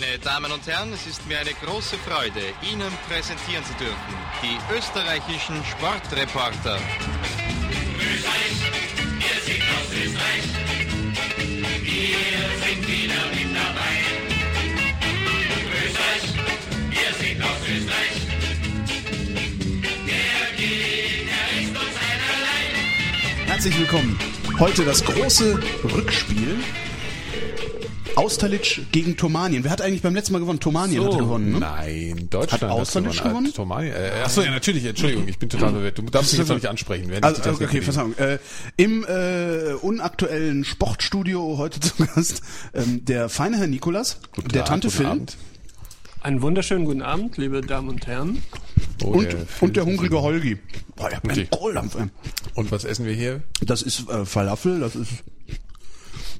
Meine Damen und Herren, es ist mir eine große Freude, Ihnen präsentieren zu dürfen die österreichischen Sportreporter. Österreich, wir sind aus Österreich. Wir sind wieder mit dabei. Österreich, wir sind aus Österreich. Der Gegner ist uns einerlei. Herzlich willkommen. Heute das große Rückspiel. Austerlitz gegen Tomanien. Wer hat eigentlich beim letzten Mal gewonnen? Tomanien hat gewonnen, ne? Nein, Deutschland Hat Austerlitz gewonnen. gewonnen? Tomani, äh, achso, ja, natürlich, Entschuldigung, ich bin total verwirrt. Du darfst mich jetzt noch nicht ansprechen. Wenn Also, ich okay, bediene. Verzeihung. Äh, Im äh, unaktuellen Sportstudio heute zu Gast ähm, der feine Herr Nikolas, Guten der Tag, Tante guten Phil Abend. Einen wunderschönen guten Abend, liebe Damen und Herren. Oh, und, Phil- und der hungrige Holgi. Boah, habt einen Okay. Kohldampf. ey. Und was essen wir hier? Das ist äh, Falafel, das ist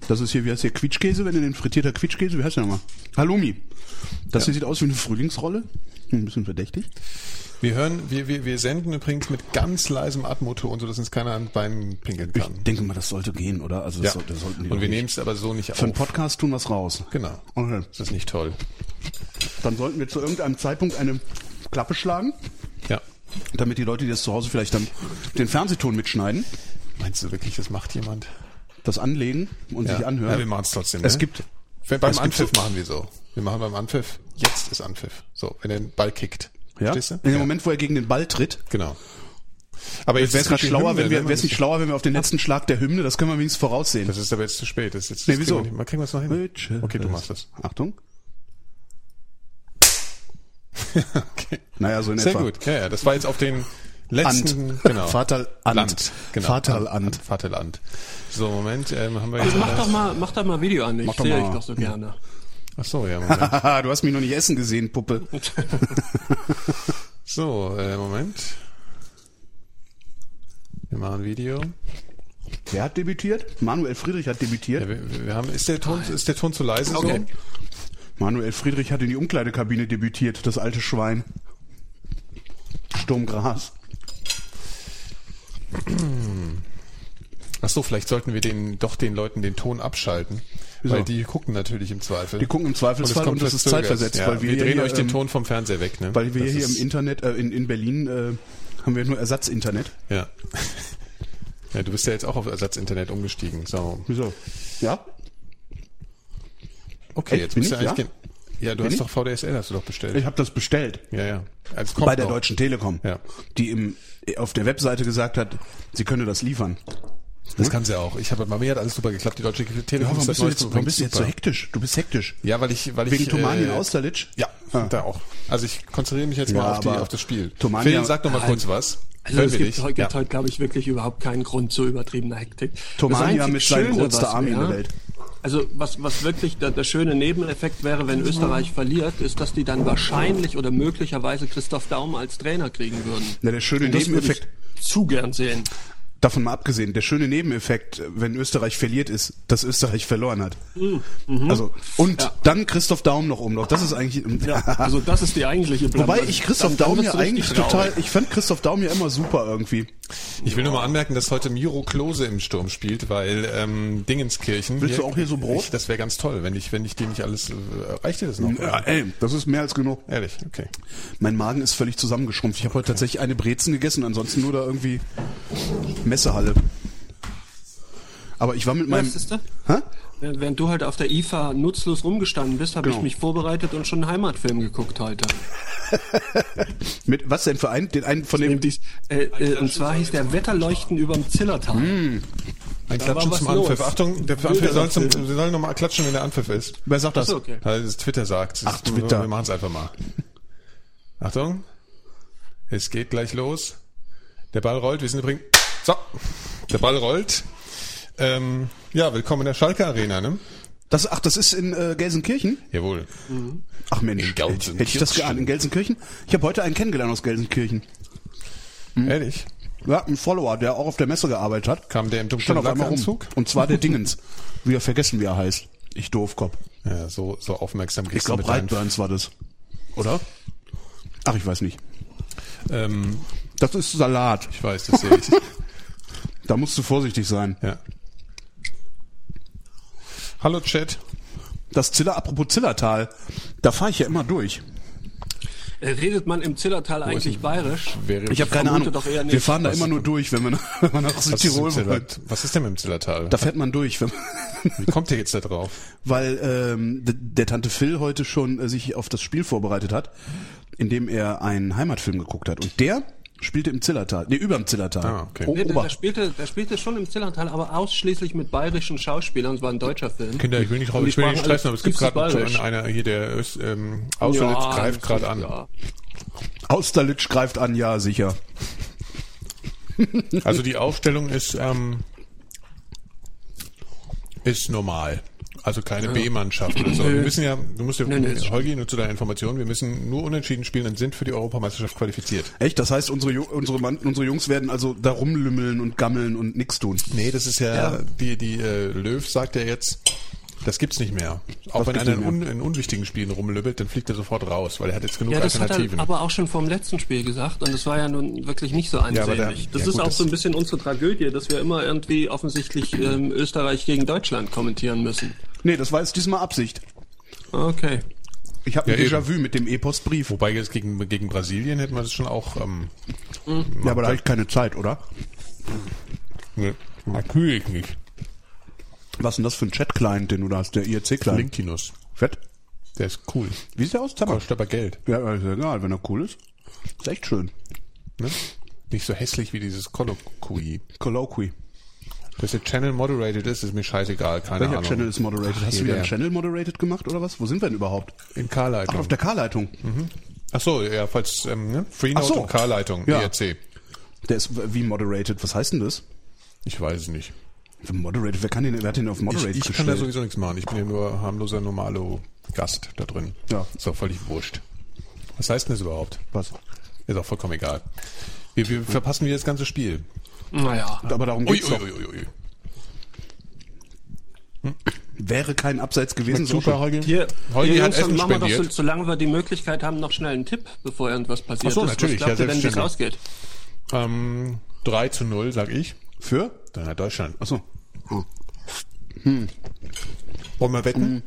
das ist hier, wie heißt der Quietschkäse, wenn du den frittierter Quietschkäse, wie heißt der nochmal? Halloumi. Das hier sieht aus wie eine Frühlingsrolle. Ein bisschen verdächtig. Wir hören, wir, wir, wir senden übrigens mit ganz leisem Atmoton, so dass uns keiner an Beinen pinkeln Ich kann. denke mal, das sollte gehen, oder? Also ja. das, sollte, das sollten die Und wir nehmen es aber so nicht Für einen auf. Podcast tun wir's raus. Genau. Okay. Das ist nicht toll. Dann sollten wir zu irgendeinem Zeitpunkt eine Klappe schlagen, Ja. damit die Leute, die das zu Hause vielleicht dann den Fernsehton mitschneiden, Meinst du wirklich, das macht jemand? Das anlegen und Ja. sich anhören. Ja, wir machen es trotzdem. Es ne? gibt Wenn, beim es gibt Anpfiff so- machen wir so. Wir machen beim Anpfiff, jetzt ist Anpfiff. So, wenn er den Ball kickt. ja, Verstehst du? in dem ja. Moment, wo er gegen den Ball tritt. Genau. Aber jetzt Wäre es nicht schlauer, Hymne, wenn wir, ne? es nicht schlauer, wenn wir auf den letzten Schlag der Hymne, das können wir wenigstens voraussehen. Das ist aber jetzt zu spät. Das ist jetzt, Nee, das wieso? kriegen wir kriegen wir es noch hin. Okay, du machst das. Achtung. Okay. Naja, so in Sehr etwa. gut. Ja, ja, das war jetzt auf den letzten, Ant. genau. Vaterland. Land. Genau. Vaterland. Vaterland. So, Moment, ähm, haben wir Also jetzt mach doch mal, mach doch mal Video an, ich sehe ich doch so gerne. Ach so, ja, Moment. Haha, du hast mich noch nicht essen gesehen, Puppe. So, äh, Moment. Wir machen ein Video. Wer hat debütiert? Manuel Friedrich hat debütiert. Ja, wir, wir haben, ist der Ton, ist der Ton zu leise? Okay. Manuel Friedrich hat in die Umkleidekabine debütiert, das alte Schwein. Sturm Gras. Ach so, vielleicht sollten wir den, doch den Leuten den Ton abschalten. Wieso? Weil die gucken natürlich im Zweifel. Die gucken im Zweifelsfall und, das ist zeitversetzt, Ja, weil wir, wir drehen hier, euch den ähm, Ton vom Fernseher weg, ne? Weil wir Das hier im Internet, äh, in, in Berlin, äh, haben wir nur Ersatzinternet. Ja. Ja, du bist ja jetzt auch auf Ersatzinternet umgestiegen. So. Wieso? Ja? Okay, jetzt du ich? eigentlich. Ja? Ja, du Bin hast ich? doch VDSL, hast du doch bestellt. Ich habe das bestellt. ja, ja. Kommt Bei der noch. Deutschen Telekom. Ja. Die im, auf der Webseite gesagt hat, sie könne das liefern. Das kann sie auch. Ich habe bei mir hat alles super geklappt. Die Deutsche Ja, Telekom warum ist bist du jetzt, warum bist du jetzt so hektisch? Du bist hektisch. Ja, weil ich, weil Wegen ich Tomanien äh, Austerlitz? Ja, Ah. da auch. Also ich konzentriere mich jetzt Ja, mal auf, die, auf das Spiel. Tomania- Phil, sag doch mal kurz was. Also Hören es gibt heute, Ja. heute glaube ich, wirklich überhaupt keinen Grund zu übertriebener Hektik. Tomania mit seinem größter was Army in der Welt. Also was, was wirklich der, der schöne Nebeneffekt wäre, wenn Österreich verliert, ist, dass die dann wahrscheinlich oder möglicherweise Christoph Daum als Trainer kriegen würden. Na, der schöne das würde Nebeneffekt, zu gern sehen. davon mal abgesehen, der schöne Nebeneffekt, wenn Österreich verliert, ist, dass Österreich verloren hat. Also, und Ja. dann Christoph Daum noch umlauf. Das ist eigentlich, Also das ist die eigentliche Wobei Blamage. ich Christoph Daum ja eigentlich total, ich fand Christoph Daum ja immer super irgendwie. Ich will nur mal anmerken, dass heute Miro Klose im Sturm spielt, weil ähm, Dingenskirchen. Willst du auch hier so Brot? Ich, das wäre ganz toll, wenn ich, wenn ich dir nicht alles. Äh, reicht dir das noch? Ja, ey, das ist mehr als genug. Ehrlich, okay. Mein Magen ist völlig zusammengeschrumpft. Ich habe heute tatsächlich eine Brezen gegessen, ansonsten nur da irgendwie Messehalle. Aber ich war mit meinem. Was ist da? Hä? Während du halt auf der IFA nutzlos rumgestanden bist, habe Genau. ich mich vorbereitet und schon einen Heimatfilm geguckt heute. Mit was denn für einen? Den einen von dem. Und, dies, äh, äh, und zwar hieß der Wetterleuchten überm Zillertal. Ein Da Klatschen zum Anpfiff. los. Achtung, der Anpfiff soll, zum, wir sollen nochmal klatschen, wenn der Anpfiff ist. Wer sagt das? Achso, okay. Es Twitter sagt. Ach, Twitter. Wir machen es einfach mal. Achtung. Es geht gleich los. Der Ball rollt. Wir sind übrigens. So. Der Ball rollt. Ähm, ja, willkommen in der Schalke Arena, ne? Das, ach, das ist in äh, Gelsenkirchen? Jawohl. Ach Mensch, In Gelsenkirchen. hätte ich das geahnt. In Gelsenkirchen? Ich habe heute einen kennengelernt aus Gelsenkirchen. Ehrlich? Ja, ein Follower, der auch auf der Messe gearbeitet hat. Kam der im dunklen rum. Lackanzug? Und zwar der Dingens. Wieder vergessen, wie er heißt. Ich Doofkopf. Ja, so, so aufmerksam Ich glaube, Brightburns war das. Oder? Ach, ich weiß nicht. Ähm, Das ist Salat. ich weiß, das sehe ich. Da musst du vorsichtig sein. ja. Hallo Chat. Das Ziller, apropos Zillertal, da fahre ich ja immer durch. Äh, Redet man im Zillertal eigentlich bayerisch? Wäre Ich habe keine Ahnung. doch eher nicht. Wir fahren da Was- immer nur durch, wenn wir nach, wenn wir nach was ist, im Südtirol wollen. was ist denn mit dem Zillertal? Da fährt man durch, wenn Wie kommt ihr jetzt da drauf? weil ähm, d- der Tante Phil heute schon äh, sich auf das Spiel vorbereitet hat, indem er einen Heimatfilm geguckt hat. Und der spielte im Zillertal, nee, überm Zillertal. Ah, okay. O- Nee, der, der, spielte, der spielte schon im Zillertal, aber ausschließlich mit bayerischen Schauspielern. Es war ein deutscher Film. Kinder, ich will nicht, die ich will nicht stressen, aber es gibt gerade schon einer hier, der Öst, ähm, Austerlitz Ja, greift gerade an. Ja. Austerlitz greift an, ja, sicher. Also die Aufstellung ist, ähm, ist normal. Also keine B-Mannschaft oder so. Wir müssen ja, du musst ja, nee, ist Holgi, nur zu deiner Information, wir müssen nur unentschieden spielen und sind für die Europameisterschaft qualifiziert. Echt? Das heißt, unsere, unsere, Mann, unsere Jungs werden also da rumlümmeln und gammeln und nix tun. Nee, das ist ja, Ja. die, die äh, Löw sagt ja jetzt, das gibt's nicht mehr. Auch Was wenn einer in, in unwichtigen Spielen rumlübbelt, dann fliegt er sofort raus, weil er hat jetzt genug Ja, das hat er Alternativen. aber auch schon vom letzten Spiel gesagt und das war ja nun wirklich nicht so einsehlich. der- das ja ist gut, auch das- so ein bisschen unsere Tragödie, dass wir immer irgendwie offensichtlich ähm, Österreich gegen Deutschland kommentieren müssen. Nee, das war jetzt diesmal Absicht. Okay. Ich habe Ja, ein eben. Déjà-vu mit dem E-Postbrief. Wobei jetzt gegen, gegen Brasilien hätten wir das schon auch, ähm, Ja, aber da habe ich keine Zeit, oder? ne, natürlich nicht. Was ist denn das für ein Chat-Client, den du da hast? Der IRC-Client? Linkinus. Fett? Der ist cool. Wie sieht der aus? Tabak? Kostet aber Geld. Ja, ist ja egal, wenn er cool ist. Ist echt schön. Ne? Nicht so hässlich wie dieses Colloquy. Colloquy. Dass der Channel moderated ist, ist mir scheißegal, keine Welcher Ahnung. Channel ist moderated? Ach, Hast du wieder der. einen Channel moderated gemacht oder was? Wo sind wir denn überhaupt? In Ach, K-Leitung. auf der K-Leitung. Ach so, ja, falls, ähm, ne? Freenode Ach so. und K-Leitung, Ja. ERC. Der ist wie moderated. Was heißt denn das? Ich weiß es nicht. Moderated, wer kann den, wer hat den auf Ich, moderated ich kann gestellt? da sowieso nichts machen. Ich bin ja nur harmloser, normalo Gast da drin. Ja. Ist auch völlig wurscht. Was heißt denn das überhaupt? Was? Ist auch vollkommen egal. Wir, wir verpassen wieder das ganze Spiel. Naja. Aber darum geht's ui, ui, ui, ui. Wäre kein Abseits gewesen. Super, Holgi. Hier, Holgi hier hat Jungs, Essen machen wir doch, so, spendiert. solange wir die Möglichkeit haben, noch schnell einen Tipp, bevor irgendwas passiert Ach so, ist. natürlich, Was glaubt ja, ihr denn, wie es ausgeht? Ähm, 3 zu 0, sag ich. Für? Dann hat Deutschland. Achso. Wollen wir wetten?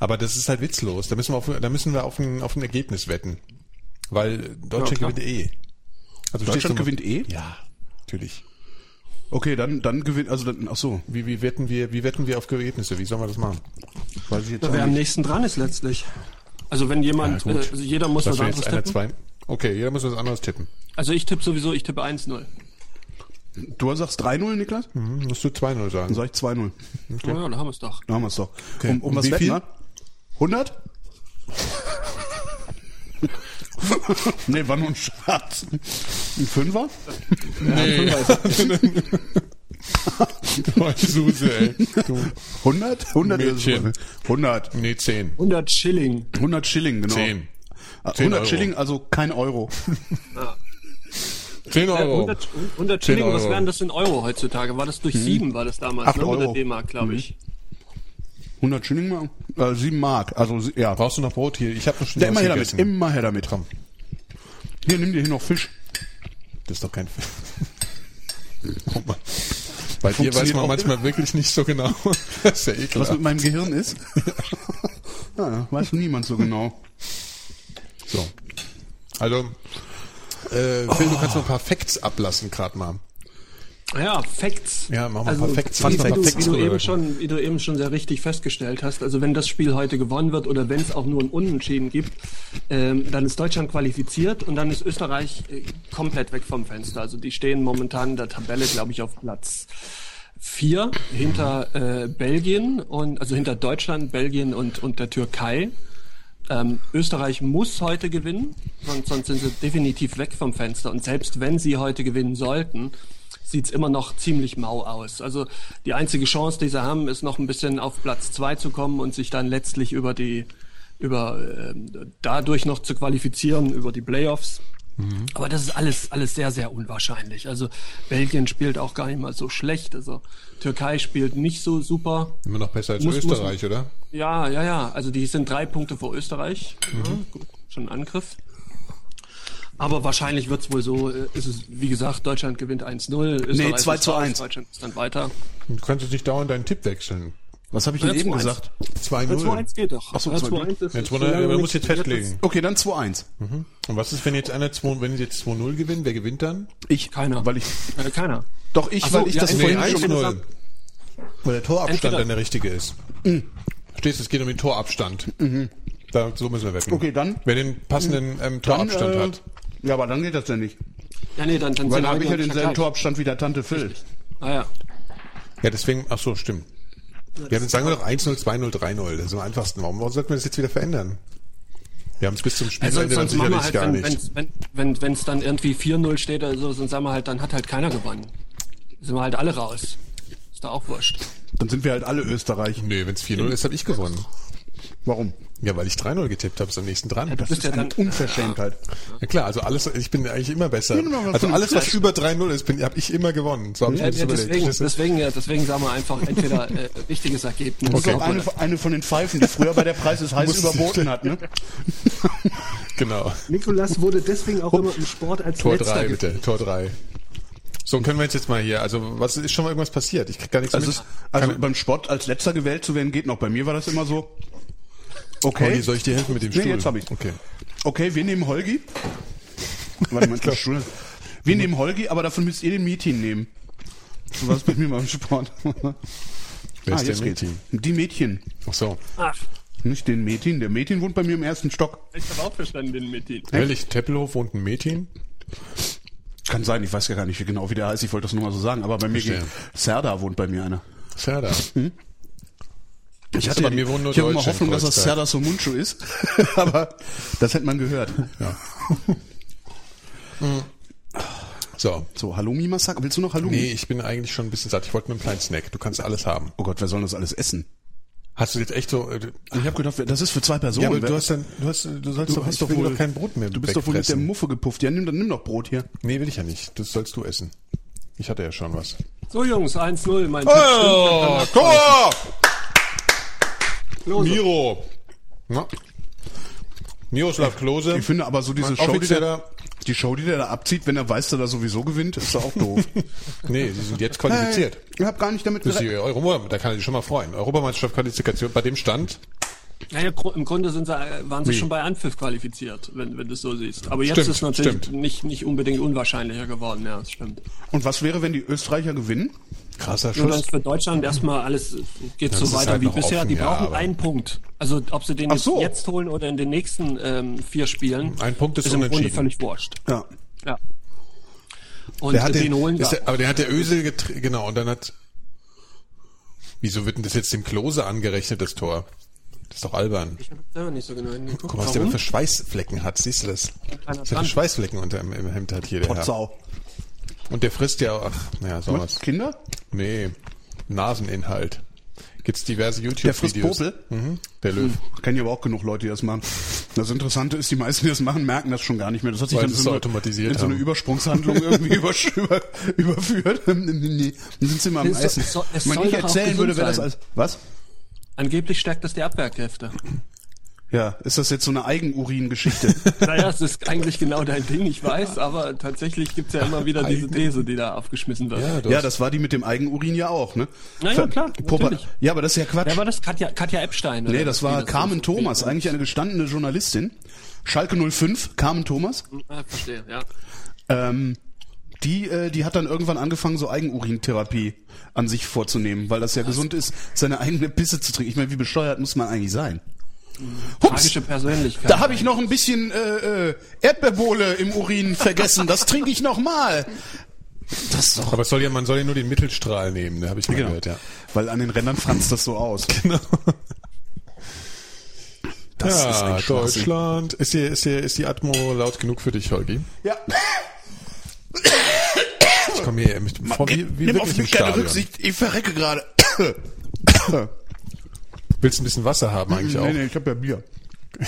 Aber das ist halt witzlos. Da müssen wir auf, da müssen wir auf ein, auf ein Ergebnis wetten. Weil Deutschland Ja, gewinnt eh. Also Deutschland gewinnt eh? Ja, natürlich. Okay, dann, dann gewinnt, also dann, ach so. Wie, wie wetten wir, wie wetten wir auf Ergebnisse? Wie sollen wir das machen? Weiß ich jetzt Na, Wer am nächsten dran ist letztlich. Also wenn jemand, Ja, äh, also jeder muss Dass was anderes tippen. zwei, okay, jeder muss was anderes tippen. Also ich tippe sowieso, ich tippe 1-0. Du sagst 3-0, Niklas? Mhm, musst du 2-0 Dann sagen. sag ich 2-0. Ja, da haben wir es doch. Dann haben wir es doch. Okay. Um, um Und was wie wetten viel? wir? 100? nee, war nur ein Scherz. Ein Fünfer? Nee. Oh, Suse, ey. Du. 100? 100 Mädchen. ist 100. Nee, 10. 100 Schilling. 100 Schilling, genau. 10. Ah, 10 100 Euro. Schilling, also kein Euro. 10 Äh, Euro. 100, 100 Schilling, was wären das in Euro heutzutage? War das durch sieben, war das damals, Acht ne? Oder Euro. D-Mark, glaube ich. 100 Schilling, mal, äh, 7 Mark. Also, ja. Brauchst du noch Brot hier? Ich habe noch schon Ja, was immer her damit, immer her damit. Komm. Hier, nimm dir hier noch Fisch. Das ist doch kein Guck mal. Bei dir weiß man manchmal wirklich nicht so genau. Das ist ja Was ekelhaft. mit meinem Gehirn ist? ja, weiß niemand so genau. So. Also, äh, Phil, du kannst noch ein paar Facts ablassen gerade mal. Ja, Facts. Ja, machen wir also, ein paar Facts. Wie, wie, Facts. du, wie, du eben schon, wie du eben schon sehr richtig festgestellt hast, also wenn das Spiel heute gewonnen wird oder wenn es auch nur ein Unentschieden gibt, ähm, dann ist Deutschland qualifiziert und dann ist Österreich äh, komplett weg vom Fenster. Also die stehen momentan in der Tabelle, glaube ich, auf Platz vier hinter äh, Belgien und also hinter Deutschland, Belgien und, und der Türkei. Ähm, Österreich muss heute gewinnen, sonst, sonst sind sie definitiv weg vom Fenster. Und selbst wenn sie heute gewinnen sollten, sieht's immer noch ziemlich mau aus. Also die einzige Chance, die sie haben, ist noch ein bisschen auf Platz zwei zu kommen und sich dann letztlich über die über ähm, dadurch noch zu qualifizieren über die Playoffs. Aber das ist alles alles sehr sehr unwahrscheinlich. Also Belgien spielt auch gar nicht mal so schlecht. Also Türkei spielt nicht so super. Immer noch besser als Muss- muss- Österreich, oder? Ja, ja, ja. Also die sind drei Punkte vor Österreich. Ja, gut, schon ein Angriff. Aber wahrscheinlich wird's wohl so, äh, ist es, wie gesagt, Deutschland gewinnt 1-0. Österreich 2 ist zu raus, 1. Deutschland ist dann weiter. Du kannst jetzt nicht dauernd deinen Tipp wechseln. Was habe ich denn eben 2-1. gesagt? 2-0. 2-1 geht doch. Ach so, Ja, 2-1 ist- Jetzt, solange man muss jetzt festlegen. Okay, dann 2-1. Und was ist, wenn jetzt einer 2, wenn jetzt 2-0 gewinnt, wer gewinnt dann? Ich. Keiner. Weil ich. Äh, keiner. doch ich, Ach so, weil ich ja, das nee, vorhin Nee, eins- schon 1-0. gesagt. Weil der Torabstand Entweder- dann der richtige ist. Verstehst du, es geht um den Torabstand. Da, so müssen wir wetten. Okay, dann- Wer den passenden ähm, dann, Torabstand äh, hat. Ja, aber dann geht das ja nicht. Ja, nee, dann, dann Weil dann habe ich ja denselben. Torabstand wie der Tante Phil. Ah ja. Ja, deswegen, ach so, stimmt. Ja, dann sagen wir doch 1-0, 2-0, 3-0. Das ist am einfachsten. Warum, warum sollten wir das jetzt wieder verändern? Wir haben es bis zum Also Spielende dann machen wir sicherlich halt, gar wenn nicht. wenn's, wenn es dann irgendwie 4-0 steht oder so, dann sagen wir halt, dann hat halt keiner gewonnen. Sind wir halt alle raus. Ist da auch wurscht. Dann sind wir halt alle Österreich. Nee, wenn es 4-0 ist, habe ich gewonnen. Warum? Ja, weil ich 3-0 getippt habe, ist am nächsten dran. Das bist ist ja eine dann- Unverschämtheit. Ja klar, also alles, ich bin eigentlich immer besser. Ja, genau, Also alles, was über 3-0 ist, bin, habe ich immer gewonnen. So habe ich Ja, mir das ja, überlegt. deswegen, deswegen, ja, deswegen sagen wir einfach entweder äh, richtiges Ergebnis. Das ist auch eine, eine von den Pfeifen, die früher bei der Preis ist heiß Muss- überboten hat, ne? Genau. Nikolas wurde deswegen auch immer im Sport als Tor letzter 3, ge- bitte. Tor 3. So, können wir jetzt jetzt mal hier, also was ist schon mal irgendwas passiert? Ich krieg gar nichts Also, mit. es, also beim Sport als letzter gewählt zu werden geht noch. Bei mir war das immer so. Okay. Okay. soll ich dir helfen mit dem Nee, Stuhl? jetzt hab ich's. Okay. Okay, wir nehmen Holgi. Warte mal, der Stuhl. Wir nehmen Holgi, aber dafür müsst ihr den Meeting nehmen. So war es bei mir beim Sport. Wer ah, ist der jetzt geht's. Mädchen? Die Mädchen. Ach so. Ach, Nicht den Mädchen. Der Mädchen wohnt bei mir im ersten Stock. ich habe auch verstanden den ihm. Ehrlich, Teppelhof wohnt ein Mädchen? Kann sein, ich weiß ja gar nicht wie genau, wie der heißt. Ich wollte das nur mal so sagen. Aber bei mir Verstehe. geht Serda wohnt bei mir einer. Serda. Ich aber mir wohnen nur ich habe immer Deutsche in Hoffnung, dass das. Serda Somuncu ist. aber das hätte man gehört. Ja. So. So, Halloumi Massaker. Willst du noch Halloumi? Nee, ich bin eigentlich schon ein bisschen satt. Ich wollte nur einen kleinen Snack. Du kannst alles haben. Oh Gott, wer soll das alles essen? Hast du jetzt echt so... äh, Ich habe gedacht, das ist für zwei Personen. Ja, aber du hast dann, du hast, du sollst du doch, hast ich doch wohl doch kein Brot mehr Du bist doch wohl mit der. Muffe gepufft. Ja, nimm, dann nimm doch Brot hier. Nee, will ich ja nicht. Das sollst du essen. Ich hatte ja schon was. So Jungs, 1-0, mein Oh, Tipp stimmt. Tor! Klose. Miro. Na. Miroslav Klose. Ich finde aber so diese Show, die der, die Show, die der da abzieht, wenn er weiß, dass er sowieso gewinnt, ist doch auch doof. Nee, sie sind jetzt qualifiziert. Hey, ich habe gar nicht damit gerechnet. Da kann er sich schon mal freuen. Europameisterschaft Qualifikation bei dem Stand. Naja, im Grunde sind sie, äh, waren sie Wie? schon bei Anpfiff qualifiziert, wenn, wenn du es so siehst. Aber jetzt Stimmt, ist natürlich stimmt. nicht, nicht unbedingt unwahrscheinlicher geworden, ja, das stimmt. Und was wäre, wenn die Österreicher gewinnen? Krasser Nur Schuss. ist für Deutschland erstmal alles geht Das so weiter halt wie bisher. offen, die ja, brauchen aber- einen Punkt. Also ob sie den so. jetzt holen oder in den nächsten ähm, vier Spielen, Ein Punkt ist ist im Grunde unentschieden. völlig wurscht. Ja. Ja. Und Der hat den, den, holen ist wir. der, aber der hat der Ösel getr- genau und dann hat Wieso wird denn das jetzt dem Klose angerechnet das Tor? Das ist doch albern. Ich hab da nicht so genau hingeguckt. Guck mal, was der für Schweißflecken hat, siehst du das? Was der für. Schweißflecken unter im, im Hemd hat hier der Herr. Und der frisst ja auch, ach, naja, so Was? was. Kinder? Nee, Naseninhalt. Gibt's diverse Der frisst YouTube-Videos. Popel? Mhm, der Löw. Kennen ja aber auch genug Leute, die das machen. Das Interessante ist, die meisten, die das machen, merken das schon gar nicht mehr. Das hat sich Weil dann so automatisiert in so eine haben. Übersprungshandlung irgendwie über, über, überführt. nee, dann sind sie mal am Es Essen. es Wenn ich erzählen würde, wäre das als... Was? Angeblich stärkt das die Abwehrkräfte. Ja, ist das jetzt so eine Eigenurin-Geschichte? naja, es ist eigentlich genau dein Ding, ich weiß, aber tatsächlich gibt's ja immer wieder diese These, die da aufgeschmissen wird. Ja, ja, das war die mit dem Eigenurin ja auch, ne? Na ja, klar, natürlich. Ja, aber das ist ja Quatsch. Wer war das? Katja, Katja Epstein? oder Nee, das war so- Carmen Thomas, eigentlich eine gestandene Journalistin. Schalke 05, Carmen Thomas. Ah, verstehe, ja. Ähm, die, äh, die hat dann irgendwann angefangen, so Eigenurintherapie an sich vorzunehmen, weil das ja gesund ist, seine eigene Pisse zu trinken. Ich meine, wie bescheuert muss man eigentlich sein? Hups, Tragische Persönlichkeit. da habe ich noch ein bisschen äh, äh, Erdbeerbohle im Urin vergessen. Das trinke ich noch mal. Das ist doch Aber es soll ja, man soll ja nur den Mittelstrahl nehmen, da habe ich mal Genau. gehört, ja. Weil an den Rändern franzt das so aus. Genau. Das ist ja, ein Schwachsinn. Deutschland. Ist die, ist, die, ist die Atmo laut genug für dich, Holgi? Ja. Ich komme hier mich vor wie, wie Nimm auf mich keine. Rücksicht. Ich verrecke gerade. Willst du ein bisschen Wasser haben eigentlich auch? Nee, nee, ich habe ja Bier.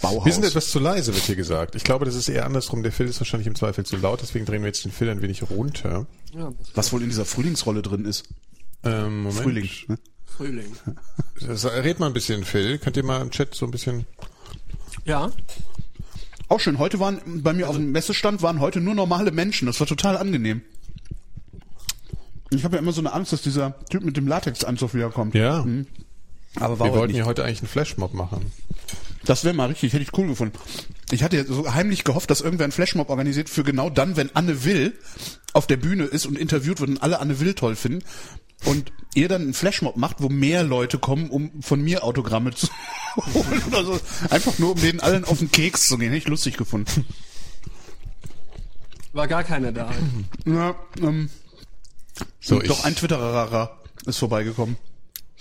Bauhaus. Wir sind etwas zu leise, wird hier gesagt. Ich glaube, das ist eher andersrum. Der Phil ist wahrscheinlich im Zweifel zu laut, deswegen drehen wir jetzt den Phil ein wenig runter. Ja, Was wohl in dieser Frühlingsrolle drin ist. Ähm, Moment. Frühling. Ne? Frühling. Das- Red mal ein bisschen, Phil. Könnt ihr mal im Chat so ein bisschen... Ja, Auch schön. Heute waren bei mir auf dem Messestand waren heute nur normale Menschen. Das war total angenehm. Ich habe ja immer so eine Angst, dass dieser Typ mit dem Latexanzug wiederkommt. Ja. Aber war Wir wollten ja heute eigentlich einen Flashmob machen. Das wäre mal richtig, hätte ich cool gefunden. Ich hatte ja so heimlich gehofft, dass irgendwer einen Flashmob organisiert für genau dann, wenn Anne Will auf der Bühne ist und interviewt wird und alle Anne Will toll finden. Und ihr dann einen Flashmob macht, wo mehr Leute kommen, um von mir Autogramme zu holen oder so. Einfach nur, um denen allen auf den Keks zu gehen. Hätte ich lustig gefunden. War gar keiner da. Ja, ähm, So, ich, doch ein Twitterer ist vorbeigekommen.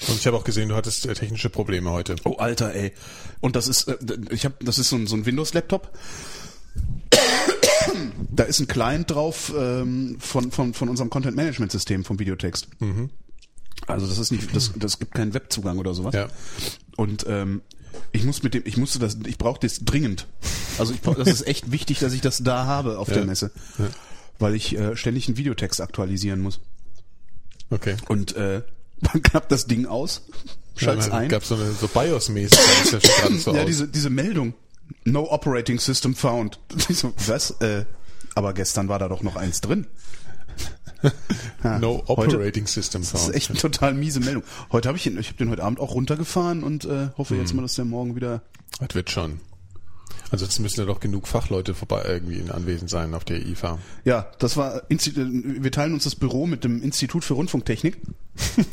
und ich habe auch gesehen, du hattest äh, technische Probleme heute. Oh, Alter, ey. Und das ist, äh, ich habe, das ist so ein, so ein Windows-Laptop. Da ist ein Client drauf ähm, von, von, von unserem Content-Management-System vom Videotext. Also das ist nicht, das, das gibt keinen Webzugang oder sowas. Ja. Und ähm, ich muss mit dem, ich musste das, ich brauche das dringend. Also ich brauch, das ist echt wichtig, dass ich das da habe auf der Ja. Weil ich äh, ständig einen Videotext aktualisieren muss. Okay. Und äh, dann klappt das Ding aus, schalt's ein. Gab so eine so BIOS-mäßig, das ja so ja, diese, diese Meldung. No operating system found. So, was? Äh, aber gestern war da doch noch eins drin. Ja, no heute- Operating System Das ist Found. echt eine total miese Meldung. Heute habe ich ihn, ich habe den heute Abend auch runtergefahren und äh, hoffe Hm. jetzt mal, dass der morgen wieder. Das wird schon. Ansonsten müssen ja doch genug Fachleute vorbei irgendwie anwesend sein auf der IFA. Ja, das war. Wir teilen uns das Büro mit dem Institut für Rundfunktechnik.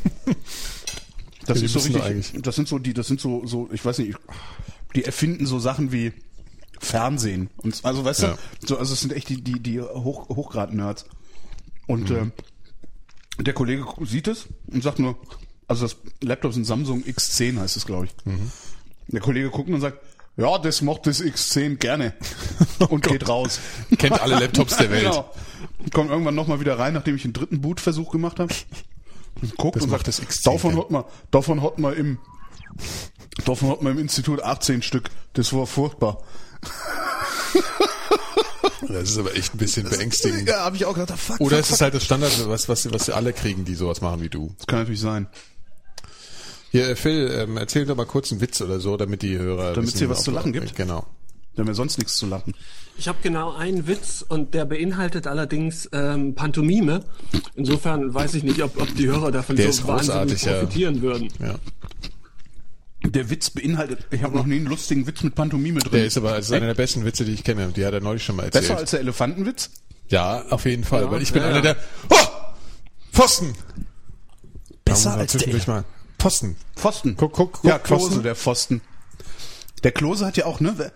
Das Die ist so richtig. Das sind so die, das sind so so. Ich weiß nicht. Die erfinden so Sachen wie Fernsehen und also weißt Ja. du, so, also es sind echt die die die Hoch, Hochgrad-Nerds. Und Mhm. äh, der Kollege sieht es und sagt nur, also das Laptop ist ein Samsung X10 heißt es, glaube ich. Mhm. Der Kollege guckt und sagt, ja, das macht das X10 gerne und geht raus. Kennt alle Laptops der Welt. Genau. Kommt irgendwann nochmal wieder rein, nachdem ich einen dritten Bootversuch gemacht habe. Und guckt Das und macht sagt, das X10 davon hat man, davon hat man im, davon hat man im Institut 18 Stück. Das war furchtbar. Das ist aber echt ein bisschen beängstigend. Ja, habe ich auch gedacht, fuck, Oder fuck, ist es halt das Standard, was, was, was alle kriegen, die sowas machen wie du? Das kann natürlich sein. Hier, äh, Phil, ähm, erzähl doch mal kurz einen Witz oder so, damit die Hörer Damit es hier was zu lachen gibt? Genau. Da haben wir sonst nichts zu lachen. Ich habe genau einen Witz und der beinhaltet allerdings ähm, Pantomime. Insofern weiß ich nicht, ob, ob die Hörer davon Der so wahnsinnig großartig, ja. profitieren würden. Ja. Der Witz beinhaltet, ich habe noch nie einen lustigen Witz mit Pantomime drin. Der ist aber das ist einer der besten Witze, die ich kenne. Die hat er neulich schon mal erzählt. Besser als der Elefantenwitz? ja, auf jeden Fall, Ja, weil ich bin ja, einer der Oh! Pfosten! Besser als der zwischendurch mal. Pfosten. Pfosten. Guck, guck, guck, ja, Klose, Pfosten. der Pfosten. Der Klose hat ja auch, ne?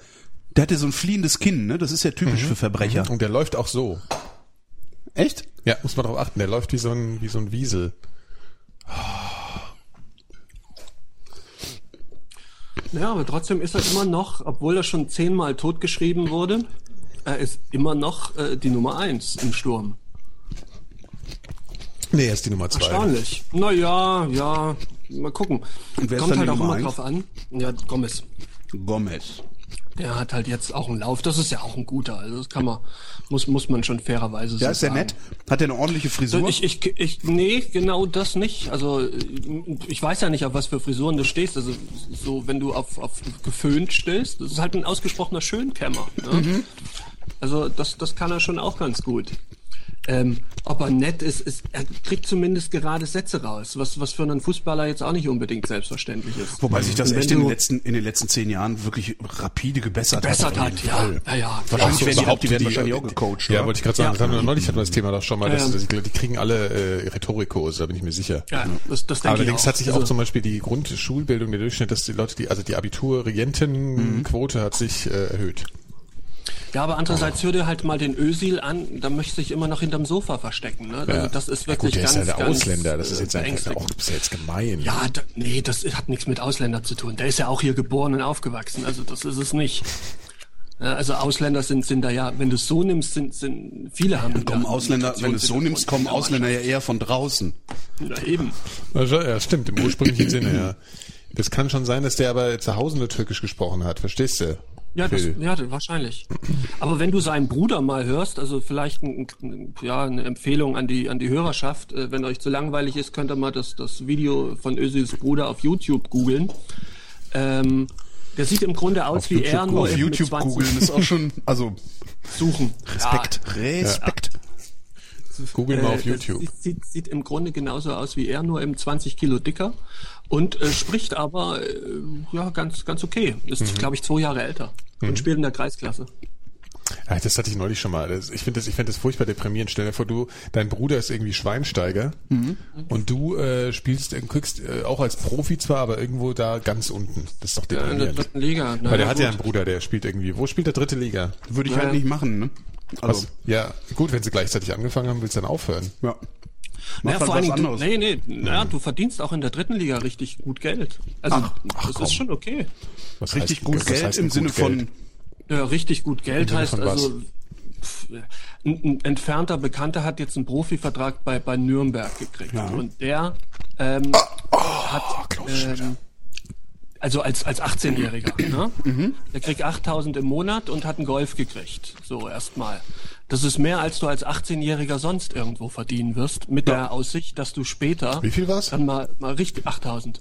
Der hat ja so ein fliehendes Kinn, ne? Das ist ja typisch für Verbrecher. Und der läuft auch so. Echt? Ja, muss man darauf achten. Der läuft wie so ein, wie so ein Wiesel. Ja, aber trotzdem ist er immer noch, obwohl er schon zehnmal totgeschrieben wurde, er ist immer noch äh, die Nummer eins im Sturm. Nee, er ist die Nummer zwei. Erstaunlich. Naja, ja, mal gucken. Und wer Kommt halt auch immer eins? drauf an. Ja, Gomez. Gomez. Der hat halt jetzt auch einen Lauf. Das ist ja auch ein guter. Also das kann man, muss, muss man schon fairerweise so Ja, ist der sagen. nett? Hat der eine ordentliche Frisur? Ich, ich, ich, nee, genau das nicht. Also ich weiß ja nicht, auf was für Frisuren du stehst. Also so, wenn du auf, auf geföhnt stehst, das ist halt ein ausgesprochener Schönkämmer. Ne? Mhm. Also das, das kann er schon auch ganz gut. Ähm, ob er nett ist, ist, er kriegt zumindest gerade Sätze raus, was, was für einen Fußballer jetzt auch nicht unbedingt selbstverständlich ist. Wobei sich das wenn echt in den, letzten, in den letzten zehn Jahren wirklich rapide gebessert, hat. hat, ja, ja, ja. Wahrscheinlich werden die, überhaupt die werden die- wahrscheinlich auch gecoacht. Ja, oder? wollte ich gerade sagen. Ja. Das haben wir neulich hatten wir das Thema doch schon mal. Dass, ja. dass ich glaube, die kriegen alle äh, Rhetorikkurse, da bin ich mir sicher. Ja, das, das denke Allerdings ich auch. hat sich auch Also- zum Beispiel die Grundschulbildung, der Durchschnitt, dass die Leute, die, also die Abiturientenquote hat sich äh, erhöht. Ja, aber andererseits hör dir halt mal den Ösil an, da möchte sich immer noch hinterm Sofa verstecken. Ne? Also das ist Ja, wirklich gut, der ganz, ist ja der ganz, Ausländer, das ist äh, jetzt einfach beängstigend. auch, das ist ja jetzt gemein. Ja, da, nee, das hat nichts mit Ausländer zu tun. Der ist ja auch hier geboren und aufgewachsen. Also das ist es nicht. Ja, Also Ausländer sind, sind da ja, wenn du es so nimmst, sind, sind viele haben. Kommen ja Ausländer, wenn du es so nimmst, kommen Ausländer ja eher von draußen. Ja, eben. Ja, schon- ja, stimmt, im ursprünglichen Sinne, ja. Das kann schon sein, dass der aber zu Hause nur Türkisch gesprochen hat, verstehst du? Ja, das, ja, wahrscheinlich. Aber wenn du seinen Bruder mal hörst, also vielleicht ein, ein, ja, eine Empfehlung an die, an die Hörerschaft, äh, wenn euch zu langweilig ist, könnt ihr mal das, das Video von Özils Bruder auf YouTube googeln. Ähm, der sieht im Grunde aus wie er, nur auf YouTube mit 20 googeln ist auch schon, also suchen. Respekt, Respekt. Ja, Google mal auf das YouTube. Sieht, sieht, sieht im Grunde genauso aus wie er, nur eben 20 Kilo dicker und äh, spricht aber äh, ja ganz ganz okay. Ist, Mhm. glaube ich, zwei Jahre älter und spielt in der Kreisklasse. Ja, das hatte ich neulich schon mal. Ich finde das, ich finde das furchtbar deprimierend. Stell dir vor, du, dein Bruder ist irgendwie Schweinsteiger und du äh, spielst, äh, guckst äh, auch als Profi zwar, aber irgendwo da ganz unten. Das ist doch Ja, in der deprimierend. dritten Liga. Na, Weil der ja, hat ja einen Bruder, der spielt irgendwie. Wo spielt der dritte Liga? Würde ich Ja. halt nicht machen, ne? Also, Was? Ja, gut, wenn sie gleichzeitig angefangen haben, willst du dann aufhören. ja. Naja, Macht vor allen Dingen, nee, nee, naja, du verdienst auch in der dritten Liga richtig gut Geld. Also, ach, das komm. ist schon okay. Was Richtig heißt- gut was Geld heißt im denn Sinne gut von, Geld? Ja, richtig gut Geld heißt also, pff, ein, ein entfernter Bekannter hat jetzt einen Profivertrag bei, bei Nürnberg gekriegt. Ja. Und der ähm, hat, ähm, also als, als 18-Jähriger, ne? der kriegt 8000 im Monat und hat einen Golf gekriegt. So erstmal. Das ist mehr, als du als 18-Jähriger sonst irgendwo verdienen wirst, mit der Aussicht, dass du später Wie viel war's? dann mal, mal richtig 8000.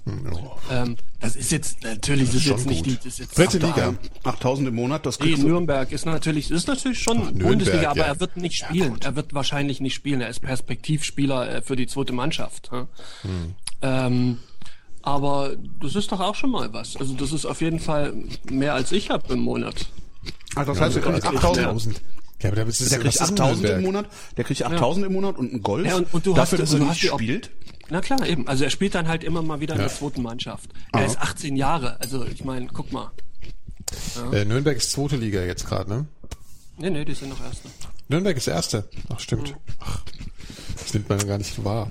Ähm, das ist jetzt, natürlich, das ist schon jetzt nicht gut. die, das ist jetzt Dritte Liga. 8000 im Monat, das Nee, kriegst du. Nürnberg ist natürlich, ist natürlich schon Nürnberg, Bundesliga, aber ja. er wird nicht spielen. er wird wahrscheinlich nicht spielen. Er ist Perspektivspieler äh, für die zweite Mannschaft. ja. Hm. Ähm, aber das ist doch auch schon mal was. Also das ist auf jeden Fall mehr als ich habe im Monat. Also das heißt, der kriegt Ja. 8000. 8000. Ja, aber da bist du Der kriegt 8000 im Monat, der kriegt 8000 im Monat und einen Golf. Ja, und- und du dafür, hast- dass er du nicht die Op- spielt. Na klar, eben. Also er spielt dann halt immer mal wieder in Ja. der zweiten Mannschaft. Er ist 18 Jahre. Also ich meine, guck mal. Äh, Nürnberg ist zweite Liga jetzt gerade, ne? Nee, nee, die sind noch Erste. Nürnberg ist erste. Ach, stimmt. Ach, das nimmt man gar nicht wahr.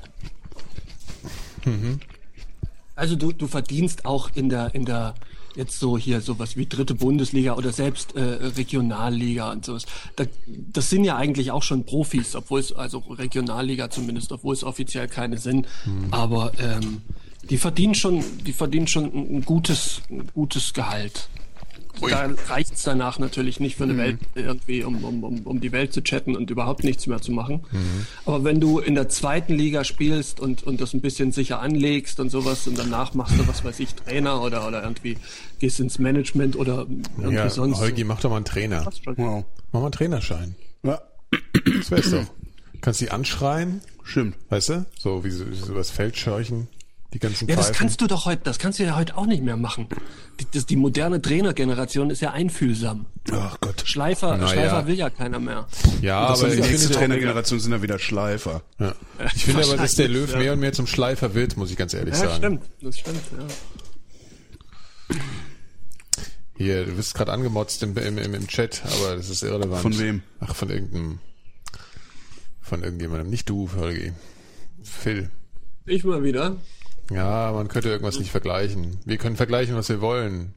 Also du, du verdienst auch in der, in der, jetzt so hier sowas wie dritte Bundesliga oder selbst äh, Regionalliga und sowas. Da, das sind ja eigentlich auch schon Profis, obwohl es, also Regionalliga zumindest, obwohl es offiziell keine sind. Aber ähm, die verdienen schon, die verdienen schon ein, ein gutes, ein gutes Gehalt. Da reicht's danach natürlich nicht für eine Welt irgendwie, um, um, um, um die Welt zu chatten und überhaupt nichts mehr zu machen. Aber wenn du in der zweiten Liga spielst und, und das ein bisschen sicher anlegst und sowas und danach machst du, was weiß ich, Trainer oder, oder irgendwie gehst ins Management oder irgendwie Ja, sonst. Holgi, mach doch mal einen Trainer. Wow. Mach mal einen Trainerschein. Ja, Das wär's doch. Kannst die anschreien, stimmt. weißt du? So wie so, wie so was Feldscheuchen, die ganzen Ja, das kannst du doch heute, das kannst du ja heute auch nicht mehr machen. Die, das, die moderne Trainergeneration ist ja einfühlsam. Ach Gott. Schleifer, Na Schleifer ja. will ja keiner mehr. ja, aber die nächste Trainergeneration sind da wieder Schleifer. ja. ich finde aber, dass der Löw ja. mehr und mehr zum Schleifer wird, muss ich ganz ehrlich Ja, sagen. stimmt, das stimmt, ja. Hier, du wirst gerade angemotzt im, im, im, im Chat, aber das ist irrelevant. Von wem? Ach, von irgendeinem, von irgendjemandem. Nicht du, Holgi. Phil. Ich mal wieder. Ja, man könnte irgendwas nicht vergleichen. Wir können vergleichen, was wir wollen.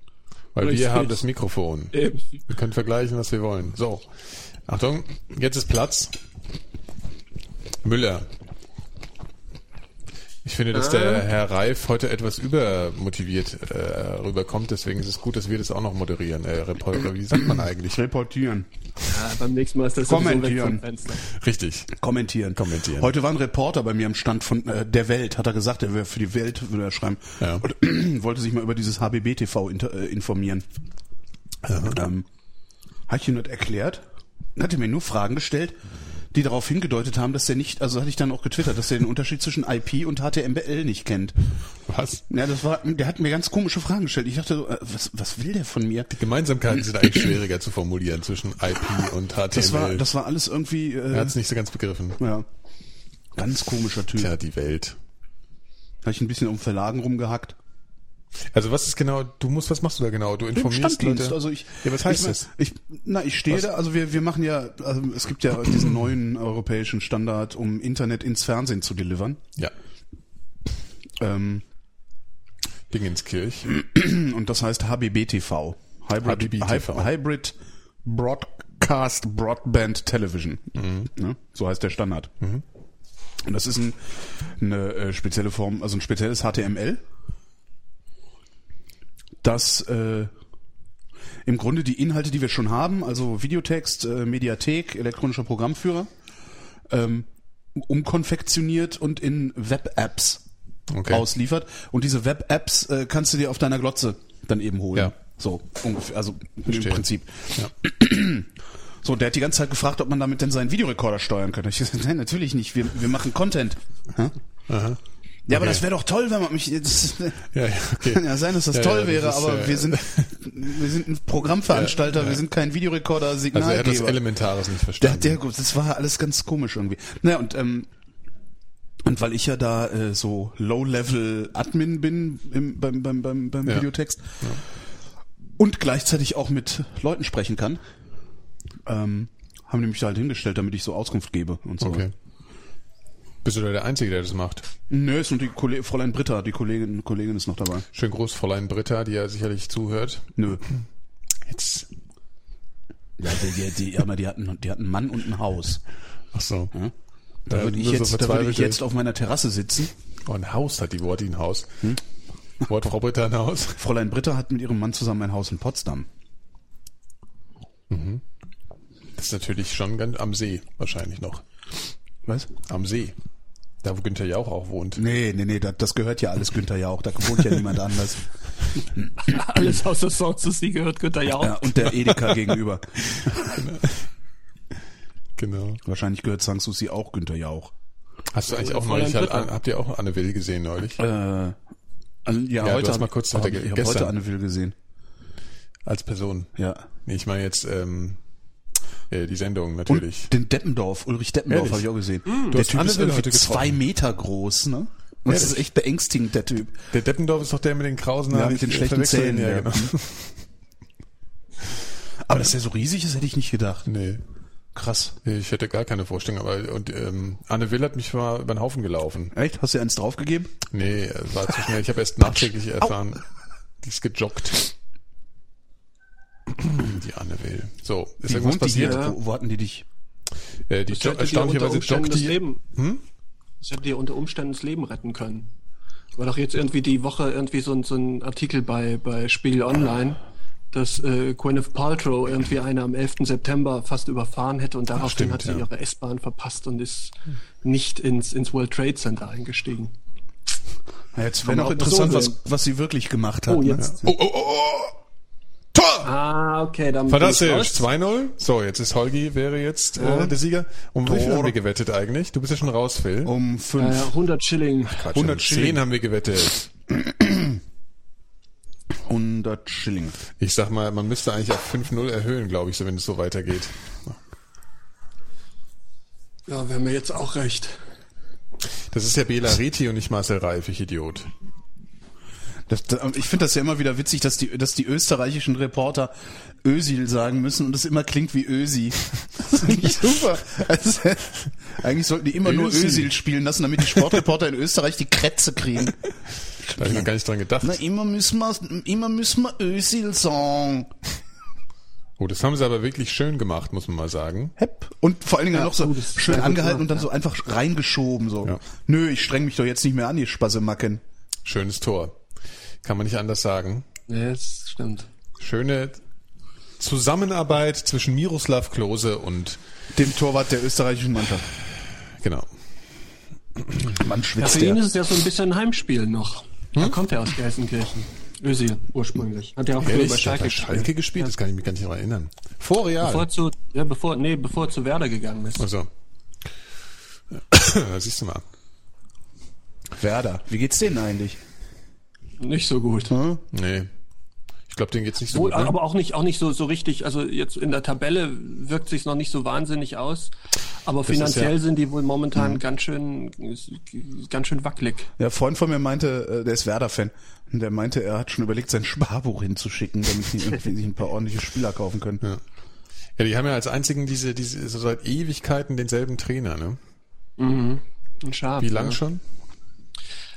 Weil Richtig. wir haben das Mikrofon. Eben. Wir können vergleichen, was wir wollen. So. Achtung, jetzt ist Platz. Müller. Ich finde, dass der Herr Reif heute etwas übermotiviert äh, rüberkommt, deswegen ist es gut, dass wir das auch noch moderieren. Äh, Reporter, wie sagt man eigentlich? Reportieren. Ja, beim nächsten Mal ist das Kommentieren. Richtig. Kommentieren. Kommentieren. Heute war ein Reporter bei mir am Stand von äh, der Welt, hat er gesagt, er wäre für die Welt, würde er schreiben. Ja. Und wollte sich mal über dieses HBB-TV äh, informieren. Ähm, habe ich ihm das erklärt? Dann hat er mir nur Fragen gestellt, die darauf hingedeutet haben, dass er nicht, also hatte ich dann auch getwittert, dass er den Unterschied zwischen IP und HTML nicht kennt. Was? Ja, das war, der hat mir ganz komische Fragen gestellt. Ich dachte so, äh, was, was will der von mir? Gemeinsamkeiten sind eigentlich schwieriger zu formulieren zwischen IP und HTML. Das war, das war alles irgendwie, er äh, hat es nicht so ganz begriffen. ja, ganz komischer Typ. Tja, die Welt. Habe ich ein bisschen um Verlagen rumgehackt. Also was ist genau, du musst, was machst du da genau? Du informierst Standdienst. Leute? Also ich, ja, was heißt ich, das? Ich, na, ich stehe da, also wir, wir machen ja, also es gibt ja diesen neuen europäischen Standard, um Internet ins Fernsehen zu delivern. Ja, Ähm, Dingenskirch. und das heißt HBB-TV. Hybrid, HBB-TV. Hy- Hybrid Broadcast Broadband Television. Ne? So heißt der Standard. Und das ist ein, eine äh, spezielle Form, also ein spezielles HTML, das äh, im Grunde die Inhalte, die wir schon haben, also Videotext, äh, Mediathek, elektronischer Programmführer, ähm, umkonfektioniert und in Web-Apps Okay. ausliefert. Und diese Web-Apps äh, kannst du dir auf deiner Glotze dann eben holen. Ja. So ungefähr, also im Verstehe. Prinzip. Ja. So, der hat die ganze Zeit gefragt, ob man damit denn seinen Videorekorder steuern könnte. Ich gesagt, nein, natürlich nicht. Wir, wir machen Content. Aha. Ja, aber das wäre doch toll, wenn man mich jetzt. Ja, ja, okay. Kann ja sein, dass das Ja, toll ja, wäre, das ist, aber äh, wir sind wir sind ein Programmveranstalter, wir sind kein Also er hat das. Elementares nicht der, verstanden. der, das war alles ganz komisch irgendwie. Naja, und ähm, und weil ich ja da äh, so Low-Level-Admin bin im, beim, beim, beim, beim. Videotext und gleichzeitig auch mit Leuten sprechen kann, ähm, haben die mich da halt hingestellt, damit ich so Auskunft gebe und so. okay. Bist du da der Einzige, der das macht? Nö, ist und die Kollegin, Fräulein Britta, die Kollegin, Kollegin ist noch dabei. Schön groß, Fräulein Britta, die ja sicherlich zuhört. Nö. Jetzt. Ja, die, die, die, ja, die, hatten, die hatten einen Mann und ein Haus. Ach so. Da Ja, würde ich, jetzt, da würde ich jetzt auf meiner Terrasse sitzen. Oh, ein Haus hat die Worte ein Haus. Hm? Wo hat Frau Britta ein Haus? Fräulein Britta hat mit ihrem Mann zusammen ein Haus in Potsdam. Das ist natürlich schon ganz am See, wahrscheinlich noch. Was? Am See. Da, wo Günther Jauch auch wohnt. Nee, nee, nee, das, das gehört ja alles Günther Jauch. Da wohnt ja niemand anders. Alles außer Songs Sie gehört Günther Jauch. Ja, und der Edeka gegenüber. Genau. Wahrscheinlich gehört Sanssouci auch Günther Jauch. Hast du eigentlich auch neulich, halt, habt ihr auch Anne Will gesehen neulich? Äh, an- ja, du heute hast hab mal ich- kurz- hab ich, habe gestern- heute Anne Will gesehen. Als Person. Ja. Nee, ich meine jetzt, ähm, äh, die Sendung natürlich. Und den Deppendorf, Ulrich Deppendorf habe ich auch gesehen. Du der hast Typ ist irgendwie zwei. Meter groß, ne? Und das ist echt beängstigend, der Typ. Der Deppendorf ist doch der mit den krausen Ja, Haaren. mit den Ich schlechten Zähnen, Ja, ja. genau. Aber dass der so riesig ist, hätte ich nicht gedacht. Nee. Krass. Ich hätte gar keine Vorstellung, aber und ähm, Anne Will hat mich mal über den Haufen gelaufen. Echt? Hast du eins draufgegeben? Nee, es war zu schnell. Ich habe erst nachträglich erfahren, die ist gejoggt. Die Anne Will. So, ist Wie irgendwas passiert? Wo, wo hatten die dich? Äh, die Das jo hätte dir unter erstaunlicherweise Umständen joggt das die. Leben, Hm? das hätte dir unter Umständen das Leben retten können. War doch jetzt irgendwie die Woche irgendwie so, ein- so ein Artikel bei, bei Spiegel Online, dass äh, Gwyneth Paltrow irgendwie eine am 11. September fast überfahren hätte und daraufhin stimmt, hat sie ja. ihre S-Bahn verpasst und ist nicht ins, ins World Trade Center eingestiegen. Ja, jetzt wäre noch interessant, was, was sie wirklich gemacht hat. Oh, ne? jetzt. Oh, oh, oh, oh! Tor! Ah, okay, dann Fantastisch, raus. 2-0. So, jetzt ist Holgi, wäre jetzt äh, der Sieger. Um wie viel Tor. haben wir gewettet eigentlich? Du bist ja schon raus, Phil. Um Äh, fünf. 100 Schilling. Quatsch, 100 um Schilling. 10 haben wir gewettet. 100 Schilling. Ich sag mal, man müsste eigentlich auf 5-0 erhöhen, glaube ich, so wenn es so weitergeht. Ja, wäre mir jetzt auch recht. Das ist ja Bela Reti und nicht Marcel Reif, ich Idiot. Das, das, ich finde das ja immer wieder witzig, dass die, dass die österreichischen Reporter Ösil sagen müssen und es immer klingt wie Ösi. Das finde ich super. Also, eigentlich sollten die immer nur Ösi. Ösil spielen lassen, damit die Sportreporter in Österreich die Krätze kriegen. Da habe ich noch gar nicht dran gedacht. Na, immer müssen wir, immer müssen wir Ösil sagen. Oh, das haben sie aber wirklich schön gemacht, muss man mal sagen. Hepp. Und vor allen Dingen Ja, noch so oh, schön angehalten und dann gemacht, so einfach reingeschoben, so. Ja. Nö, ich streng mich doch jetzt nicht mehr an, ihr Spassemacken. Schönes Tor. Kann man nicht anders sagen. Ja, das stimmt. Schöne Zusammenarbeit zwischen Miroslav Klose und, Dem Torwart der österreichischen Mannschaft. genau. Mann Ja, schwitzt für ihn ist es ja so ein bisschen ein Heimspiel noch. Hm? Da kommt er aus Gelsenkirchen. Özil ursprünglich. Hat ja auch früher Ehrlich, bei der hat Schalke bei Schalke gespielt? Das kann ich mich gar nicht mehr erinnern. Vor Real. Bevor er zu, ja, bevor, nee, bevor er zu Werder gegangen ist. Also. da siehst du mal. Werder. Wie geht's denen eigentlich? Nicht so gut. Hm? Nee. Ich glaube, denen geht's nicht so Wohl, gut. Ne? aber auch nicht, auch nicht so, so richtig, also jetzt in der Tabelle wirkt sich noch nicht so wahnsinnig aus. Aber ist finanziell ja- Mhm. sind die wohl momentan ganz schön, ganz schön wackelig. Ja, ein Freund von mir meinte, äh, der ist Werder-Fan. Und der meinte, er hat schon überlegt, sein Sparbuch hinzuschicken, damit die irgendwie sich ein paar ordentliche Spieler kaufen können. Ja. ja, die haben ja als einzigen diese, diese so seit Ewigkeiten denselben Trainer, ne? Ein Schaf, Wie lang ja. schon?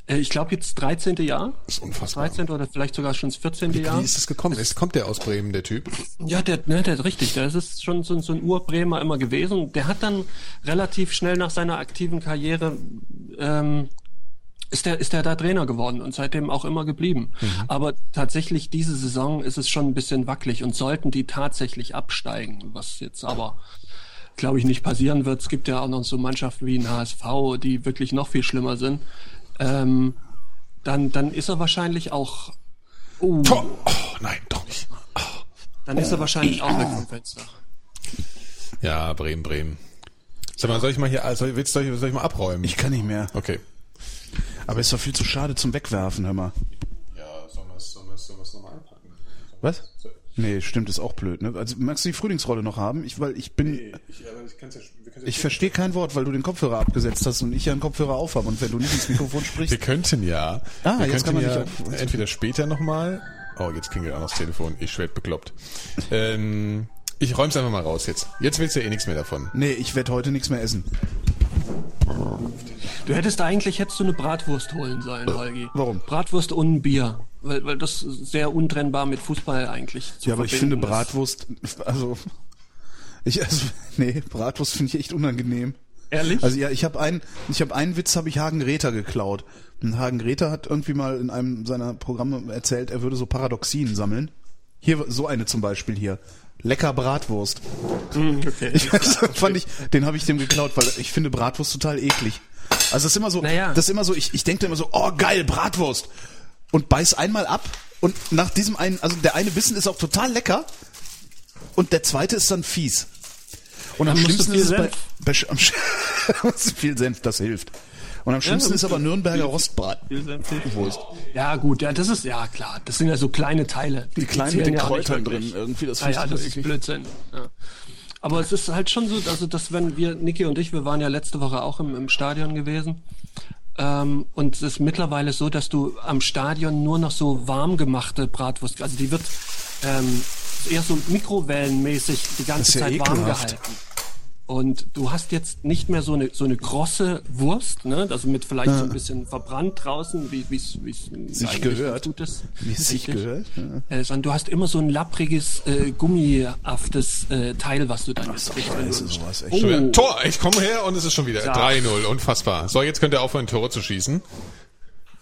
Äh, Ich glaube jetzt 13. Jahr. Das ist unfassbar. 13. oder vielleicht sogar schon das 14. Wie, Jahr. wie ist das gekommen? Es kommt der aus Bremen, der Typ. Ja, der, ne, der ist richtig. Der ist schon so, so ein Urbremer immer gewesen. Der hat dann relativ schnell nach seiner aktiven Karriere ähm, ist der ist der da Trainer geworden und seitdem auch immer geblieben. Aber tatsächlich diese Saison ist es schon ein bisschen wackelig und sollten die tatsächlich absteigen, was jetzt aber glaube ich nicht passieren wird. Es gibt ja auch noch so Mannschaften wie ein HSV, die wirklich noch viel schlimmer sind. Ähm, dann dann ist er wahrscheinlich auch oh! Oh, nein, doch nicht. dann ist er wahrscheinlich auch weg vom Fenster. Ja, Bremen, Bremen. Sag mal, soll ich mal hier, soll, willst, soll, ich, soll ich mal abräumen? Ich kann nicht mehr. okay. Aber ist doch viel zu schade zum Wegwerfen, hör mal. Ja, sollen wir es nochmal einpacken? Was? Nee, stimmt, ist auch blöd, ne? Also magst du die Frühlingsrolle noch haben? Ich, weil ich bin. Ich, aber ich kann's ja, wir kann's ja Ich verstehe kein Wort, weil du den Kopfhörer abgesetzt hast und ich ja einen Kopfhörer aufhabe. Und wenn du nicht ins Mikrofon Wir sprichst. könnten ja. Ah, wir jetzt könnten kann man ja nicht auf- entweder später nochmal. Oh, jetzt klingelt auch noch das Telefon. Ich werd bekloppt. Ähm, ich räum's einfach mal raus jetzt. Jetzt willst du ja eh nichts mehr davon. Nee, ich werde heute nichts mehr essen. Du hättest eigentlich hättest du eine Bratwurst holen sollen, Holgi. Warum? Bratwurst und ein Bier. Weil, weil das sehr untrennbar mit Fußball eigentlich zu Ja, aber ich finde. Bratwurst, also ich also nee, Bratwurst finde ich echt unangenehm. Ehrlich? Also ja, ich habe einen, ich habe einen Witz, habe ich Hagen Räther geklaut. Und Hagen Räther hat irgendwie mal in einem seiner Programme erzählt, er würde so Paradoxien sammeln. Hier so eine zum Beispiel hier. Lecker Bratwurst. Hm, okay. Ich fand ich, den habe ich dem geklaut, weil ich finde Bratwurst total eklig. Also das ist immer so, Naja. das ist immer so, ich, ich denke immer so, oh geil, Bratwurst. Und beiß einmal ab und nach diesem einen, also der eine Bissen ist auch total lecker und der zweite ist dann fies. Und am schlimmsten viel ist es bei, Senf. bei am viel Senf, das hilft. Und am schlimmsten dann ist aber musst du- Nürnberger Rostbratwurst. Ja gut, ja, das ist ja klar. Das sind ja so kleine Teile. Die kleinen zählen mit den ja Kräutern drin irgendwie, das Ja, finde ja, das ist. Blödsinn. Ja. Aber es ist halt schon so, also dass wenn wir, Niki und ich, wir waren ja letzte Woche auch im, im Stadion gewesen. Ähm, und es ist mittlerweile so, dass du am Stadion nur noch so warm gemachte Bratwurst, also die wird ähm, eher so mikrowellenmäßig die ganze ja Zeit warm ekelhaft. gehalten. Und du hast jetzt nicht mehr so eine so eine große Wurst, ne? Also mit vielleicht so ein bisschen verbrannt draußen, wie wie es Sich gehört. Gutes. Wie es sich gehört. Ja. Äh, sondern du hast immer so ein lappriges, äh, gummihaftes äh, Teil, was du dann jetzt wenn du- Scheiße, sowas echt. Oh. Tor, ich komme her und es ist schon wieder Ja. 3-0, unfassbar. So, jetzt könnt ihr aufhören, Tore zu schießen.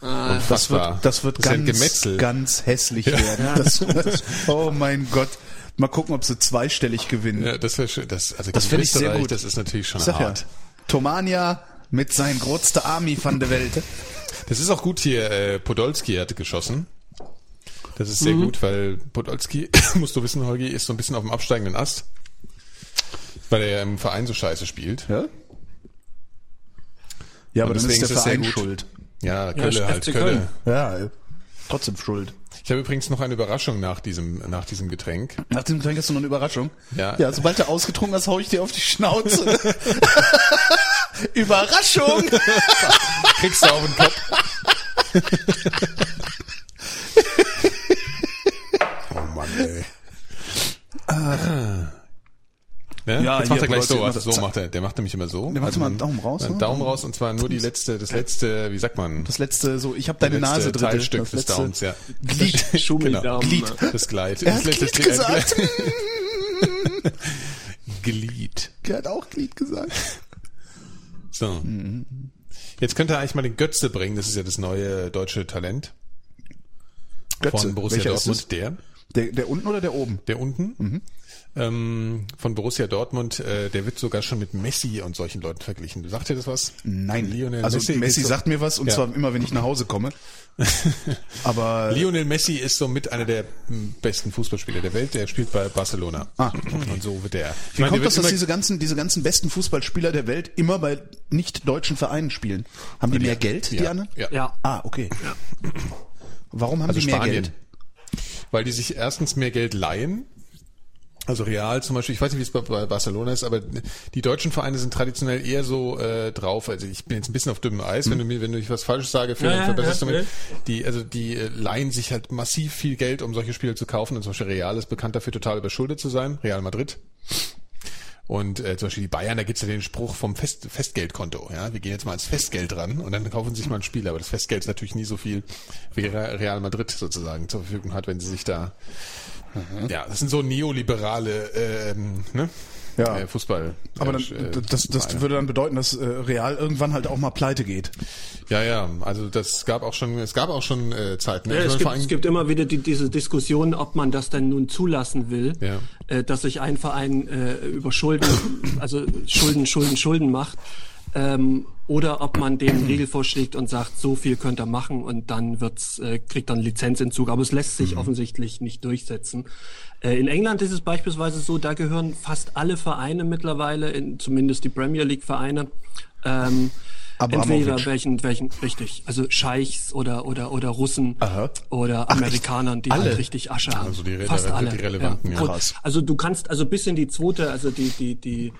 Das Unfassbar. wird, das wird ja ein ganz, ganz hässlich werden. Das, das, oh mein Gott. Mal gucken, ob sie zweistellig gewinnen. Ja, das wäre schön. Das, also Das fänd ich sehr gut. Das ist natürlich schon sag ja, hart. Tomania mit sein größter Army von der Welt. Das ist auch gut hier. Äh, Podolski hatte geschossen. Das ist sehr gut, weil Podolski, musst du wissen, Holgi, ist so ein bisschen auf dem absteigenden Ast. Weil er ja im Verein so scheiße spielt. Ja? Ja, aber ist deswegen der ist sehr Verein gut. schuld. Ja, Kölle FC halt, Kölle. Köln. Ja, trotzdem schuld. Ich habe übrigens noch eine Überraschung nach diesem, nach diesem Getränk. Nach dem Getränk hast du noch eine Überraschung. Ja. Ja, sobald du ausgetrunken hast, hau ich dir auf die Schnauze. Überraschung! Kriegst du auf den Kopf. oh Mann, ey. Ne? Ja, Jetzt macht er gleich so, also so macht er, der macht nämlich immer so. Der macht Also immer einen Daumen raus, Einen ne? Daumen raus und zwar nur die letzte, das letzte, wie sagt man? Das letzte, so, ich habe deine Nase drin. Teilstück das des letzte Daumen, ja. Glied. Schummidaumen. Glied. Das Gleit. Er hat das Glied gesagt. Glied. Er hat auch Glied gesagt. So. Jetzt könnte er eigentlich mal den Götze bringen, das ist ja das neue deutsche Talent Götze. von Borussia Welcher ist Dortmund. Der, Der, der unten oder der oben? der unten. Mhm. Ähm, von Borussia Dortmund, äh, der wird sogar schon mit Messi und solchen Leuten verglichen. Sagt dir das was? Nein. Lionel also Messi, Messi, ist so- sagt mir was und Ja. zwar immer, wenn ich nach Hause komme. Aber Lionel Messi ist so mit einer der besten Fußballspieler der Welt. Der spielt bei Barcelona. Ah, Und so wird er. Wie meine, kommt das, dass diese ganzen, diese ganzen besten Fußballspieler der Welt immer bei nicht deutschen Vereinen spielen? Haben die mehr Geld, die ja, anderen? Ja. Ja. Ah, okay. Warum haben Also die mehr Spanien. Geld? Weil die sich erstens mehr Geld leihen. Also Real zum Beispiel, ich weiß nicht, wie es bei, Barcelona ist, aber die deutschen Vereine sind traditionell eher so äh, drauf. Also ich bin jetzt ein bisschen auf dünnem Eis, wenn du mir, wenn du ich was Falsches sage, Phil, Ja, verbesserst ja, du mich. Die, also die äh, leihen sich halt massiv viel Geld, um solche Spiele zu kaufen. Und zum Beispiel Real ist bekannt dafür, total überschuldet zu sein. Real Madrid. Und äh, zum Beispiel die Bayern, da gibt's ja den Spruch vom Fest, Festgeldkonto. Ja, wir gehen jetzt mal ans Festgeld ran und dann kaufen sie sich mal ein Spiel. Aber das Festgeld ist natürlich nie so viel, wie Re- Real Madrid sozusagen zur Verfügung hat, wenn sie sich da. Ja, das sind so neoliberale ähm, ne? Ja. äh, Fußball. Aber dann, äh, das, das Vereine. würde dann bedeuten, dass äh, Real irgendwann halt auch mal pleite geht. ja, ja. Also das gab auch schon, es gab auch schon äh, Zeiten. Ja, es, gibt, es gibt immer wieder die, diese Diskussion, ob man das denn nun zulassen will, Ja. äh, dass sich ein Verein äh, über Schulden, also Schulden, Schulden, Schulden macht. Ähm, oder ob man den Regel vorschlägt und sagt, so viel könnt ihr machen und dann wird's, äh, kriegt dann Lizenzentzug. Aber es lässt sich offensichtlich nicht durchsetzen. Äh, in England ist es beispielsweise so, da gehören fast alle Vereine mittlerweile, in, zumindest die Premier League Vereine, ähm, Abramovic. entweder welchen, welchen, richtig, also Scheichs oder, oder, oder Russen Aha. oder Ach, Amerikanern, die alle? halt richtig Asche haben. Also die Fast die alle. relevanten, ja. Krass. Also du kannst, also bis in die zweite, also die, die, die,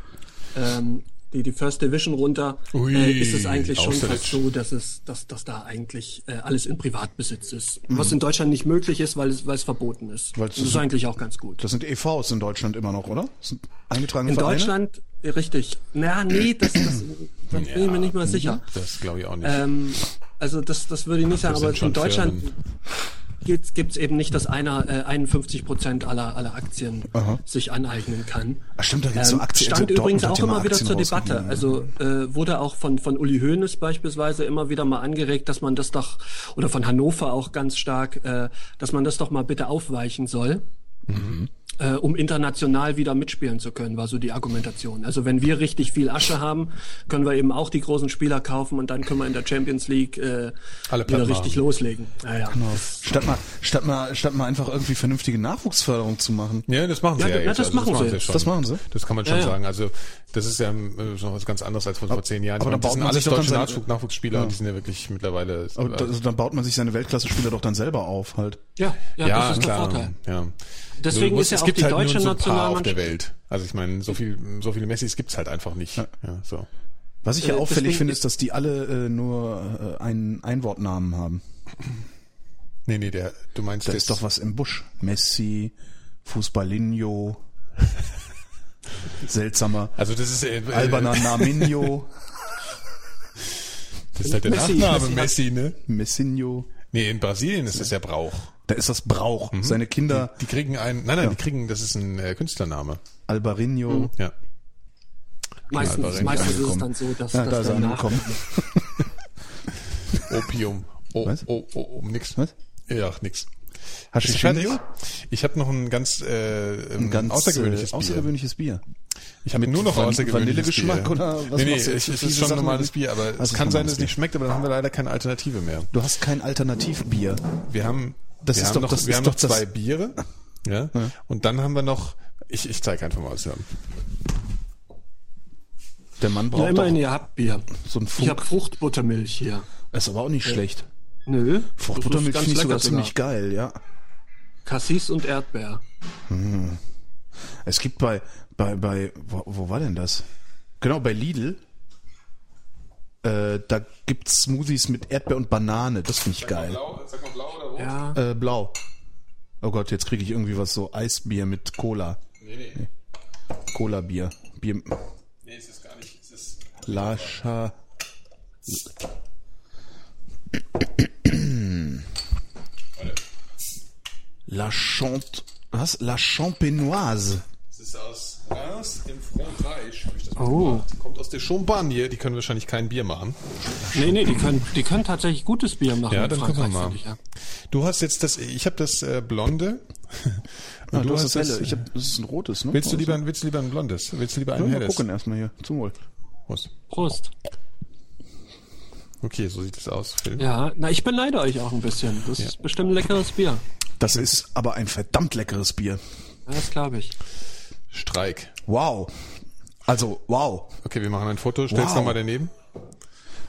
ähm, die, die First Division runter, Ui, äh, ist es eigentlich schon fast so, dass es, dass, dass da eigentlich äh, alles in Privatbesitz ist. Mhm. Was in Deutschland nicht möglich ist, weil es, weil es verboten ist. Weil es- das ist eigentlich auch ganz gut. Das sind EVs in Deutschland immer noch, oder? Das sind eingetragene In Vereine? Deutschland, äh, richtig. Na, nee, das, das, da bin ich mir nicht mal sicher. Das glaube ich auch nicht. Ähm, also das, das würde ich nicht sagen, Das aber sind schon in Deutschland Firmen. Gibt's gibt's eben nicht, dass einer äh, 51 Prozent aller, aller Aktien Aha. sich aneignen kann. Ach stimmt, da gibt's so Aktien. Stand also übrigens auch immer wieder Aktien zur Debatte. Also äh, wurde auch von, von Uli Hoeneß beispielsweise immer wieder mal angeregt, dass man das doch, oder von Hannover auch ganz stark, äh, dass man das doch mal bitte aufweichen soll. Äh, um international wieder mitspielen zu können, war so die Argumentation. Also wenn wir richtig viel Asche haben, können wir eben auch die großen Spieler kaufen und dann können wir in der Champions League äh, Alle wieder machen. richtig loslegen. Naja. Genau. Statt mal, statt mal, statt mal einfach irgendwie vernünftige Nachwuchsförderung zu machen. Ja, das machen sie Ja, ja, ja, jetzt. das Also machen sie jetzt. schon. Das machen sie? Das kann man schon Ja, ja. sagen. Also das ist ja äh, schon was ganz anderes als vor, vor zehn Jahren. aber meine, da baut das sind man alles sich deutsche seine- Nachwuchs Nachwuchsspieler und die sind ja wirklich mittlerweile. Aber also dann baut man sich seine Weltklasse-Spieler doch dann selber auf halt. Ja, ja, ja, das ist klar. der Vorteil. Ja. Deswegen musst- ist ja es auch gibt die halt deutsche nur so ein paar auf der Nationalmannschaft- Welt. Also ich meine, so viel, so viele Messis gibt's halt einfach nicht. Ja. so. Was ich ja Äh, auffällig finde, ist- dass die alle äh, nur äh, einen Einwortnamen haben. Nee, nee, der, du meinst Da das ist doch was im Busch. Messi, Fußballinho, seltsamer, Also das ist äh, äh, alberner Naminho, Das ist halt der Messi, Nachname Messi Messi, ne? Messinho. Nee, in Brasilien ist das ja Brauch. Da ist das Brauch. Seine Kinder Die kriegen einen, nein, nein, die kriegen, das ist ein äh, Künstlername. Albarinho. Ja. Meistens, Alba meistens ist es dann so, dass, Ja, dass da ist er angekommen. Opium. Oh, Was? oh, oh, oh, nix. Was? Ja, nix. Hast du fertig? Ich habe noch ein ganz, äh, Ein ganz außergewöhnliches äh, Bier. außergewöhnliches Bier. Ich habe nur noch Van- außergewöhnliches Vanillegeschmack Bier. oder was nee, nee, machst du es ist schon Sachen normales? Bier, aber Was es kann sein, dass es nicht Bier? schmeckt, aber dann haben wir leider keine Alternative mehr. Du hast kein Alternativbier. Wir haben, Das wir ist haben doch- noch, das wir ist haben doch noch zwei das- Biere. Ja? Und dann haben wir noch, ich, ich zeige einfach mal, was wir haben. Der Mann Ja, braucht immerhin, doch ihr habt Bier. so einen Ich habe Funk. Fruchtbuttermilch hier. Ist aber auch nicht schlecht. Nö. Fruchtbuttermilch finde ich sogar ziemlich geil, ja. Cassis und Erdbeer. Es gibt bei, bei, bei, wo, wo war denn das? Genau, bei Lidl. Äh, da gibt's Smoothies mit Erdbeer und Banane. Das finde ich geil. sag mal blau rot? Ja. Äh, blau. Oh Gott, jetzt kriege ich irgendwie was so Eisbier mit Cola. Nee, nee. Cola-Bier. Bier. Nee, es ist gar nicht, es ist, Lascha. La Chant. Was? La Champenoise. Es ist aus Reims im Frankreich. hab ich das mal Oh. gemacht. Kommt aus der Champagne. Die können wahrscheinlich kein Bier machen. Nee, nee, die können, die können tatsächlich gutes Bier machen. Ja, in dann gucken wir Frankreich, mal. Ich, ja. Du hast jetzt das, ich habe das äh, Blonde. Und Ah, du hast das helle. Ich hab, das ist ein rotes, ne? willst du lieber, ein- willst du lieber ein Blondes? Willst du lieber ein Ja, mal helles? gucken erstmal hier. Zum Wohl. Prost. Prost. Okay, so sieht es aus, Phil. Ja, na, ich beneide euch auch ein bisschen. Das ist bestimmt ein leckeres Bier. Das ist aber ein verdammt leckeres Bier. Ja, das glaube ich. Streik. Wow. Also, wow. Okay, wir machen ein Foto. Stell's Wow. noch mal daneben.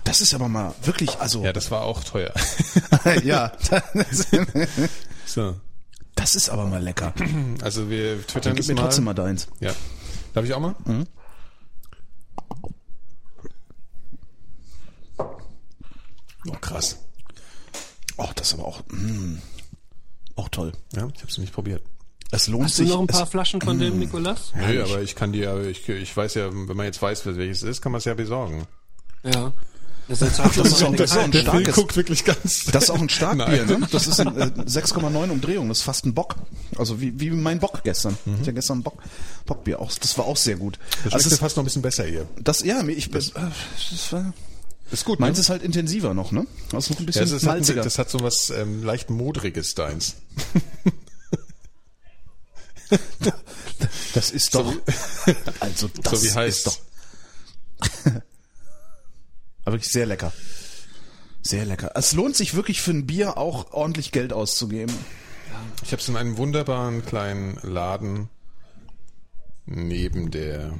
Das ist aber mal wirklich, also, Ja, das war auch teuer. ja. Das, so. das ist aber mal lecker. Also wir Dann twittern gib es mir mal. trotzdem mal deins. Ja. Darf ich auch mal? Mhm. Oh, krass. Oh, das ist aber auch, mm, auch toll. Ja, ich habe es nicht probiert. Es lohnt Hast du sich. noch ein paar es, Flaschen von dem, Nikolas? Nö, aber ich kann dir, ich, ich weiß ja, wenn man jetzt weiß, welches es ist, kann man es ja besorgen. Ja. Das ist, halt das ist auch- das ist auch ein starkes- guckt wirklich ganz. das ist auch ein Starkbier, ne? Das ist ein, äh, 6,9 Umdrehungen. Das ist fast ein Bock. Also wie, wie mein Bock gestern. Ich hatte gestern ein Bock, Bockbier. Auch, das war auch sehr gut. Das Also ja ist, fast noch ein bisschen besser hier. das, ja, ich, das, äh, das war, Ist gut, meins ist halt intensiver noch, ne? Das ist noch ein ja, bisschen das, ist, halt, malziger. das hat so was ähm, leicht modriges deins. Das ist doch, also das so wie heißt ist doch, wirklich sehr lecker. Sehr lecker. Es lohnt sich wirklich für ein Bier auch ordentlich Geld auszugeben. Ich habe es in einem wunderbaren kleinen Laden neben der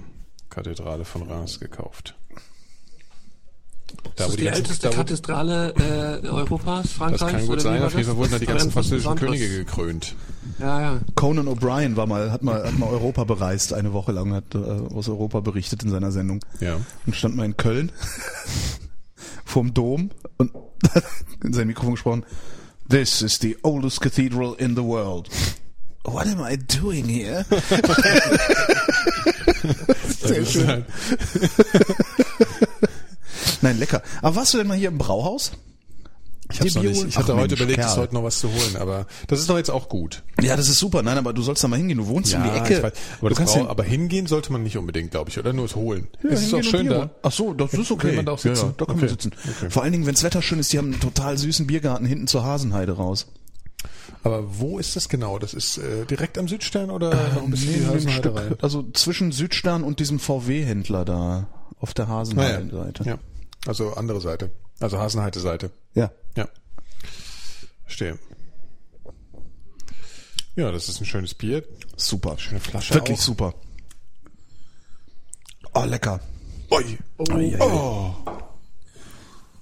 Kathedrale von Reims gekauft. Da, Das ist die ganzen- älteste da, Kathedrale äh, Europas, Das Frankreichs. kann gut sein. Auf jeden das? Fall wurden da die Das ganzen französischen Könige gekrönt. Ja, ja. Conan O'Brien war mal, hat mal, hat mal Europa bereist, eine Woche lang, hat äh, aus Europa berichtet in seiner Sendung. Ja. Und stand mal in Köln vorm Dom und hat in sein Mikrofon gesprochen. This is the oldest cathedral in the world. What am I doing here? Sehr Das ist schön. Nein, lecker. Aber warst du denn mal hier im Brauhaus? Ich, hab's noch nicht. ich hatte Ach, heute Mensch, überlegt, es heute noch was zu holen, aber das ist doch jetzt auch gut. Ja, das ist super. Nein, aber du sollst da mal hingehen. Du wohnst um die Ecke. weiß. Aber, du das kannst Brau- aber hingehen sollte man nicht unbedingt, glaube ich, oder nur es holen. Ja, es ist auch schön da. Ach so, das ist okay. Kann man da auch Ja, sitzen? ja, da kann Okay. man sitzen. Okay. Vor allen Dingen, wenns Wetter schön ist, die haben einen total süßen Biergarten hinten zur Hasenheide raus. Aber wo ist das genau? Das ist äh, direkt am Südstern oder noch ein bisschen Nee, ein Hasenheide rein? Stück, also zwischen Südstern und diesem VW-Händler da auf der. Hasenheide-Seite. Ja. Also andere Seite. Also Hasenheide-Seite. ja. Ja. Verstehe. Ja, das ist ein schönes Bier. Super. Schöne Flasche Wirklich auch. super. Oh, lecker. Ui. Oh.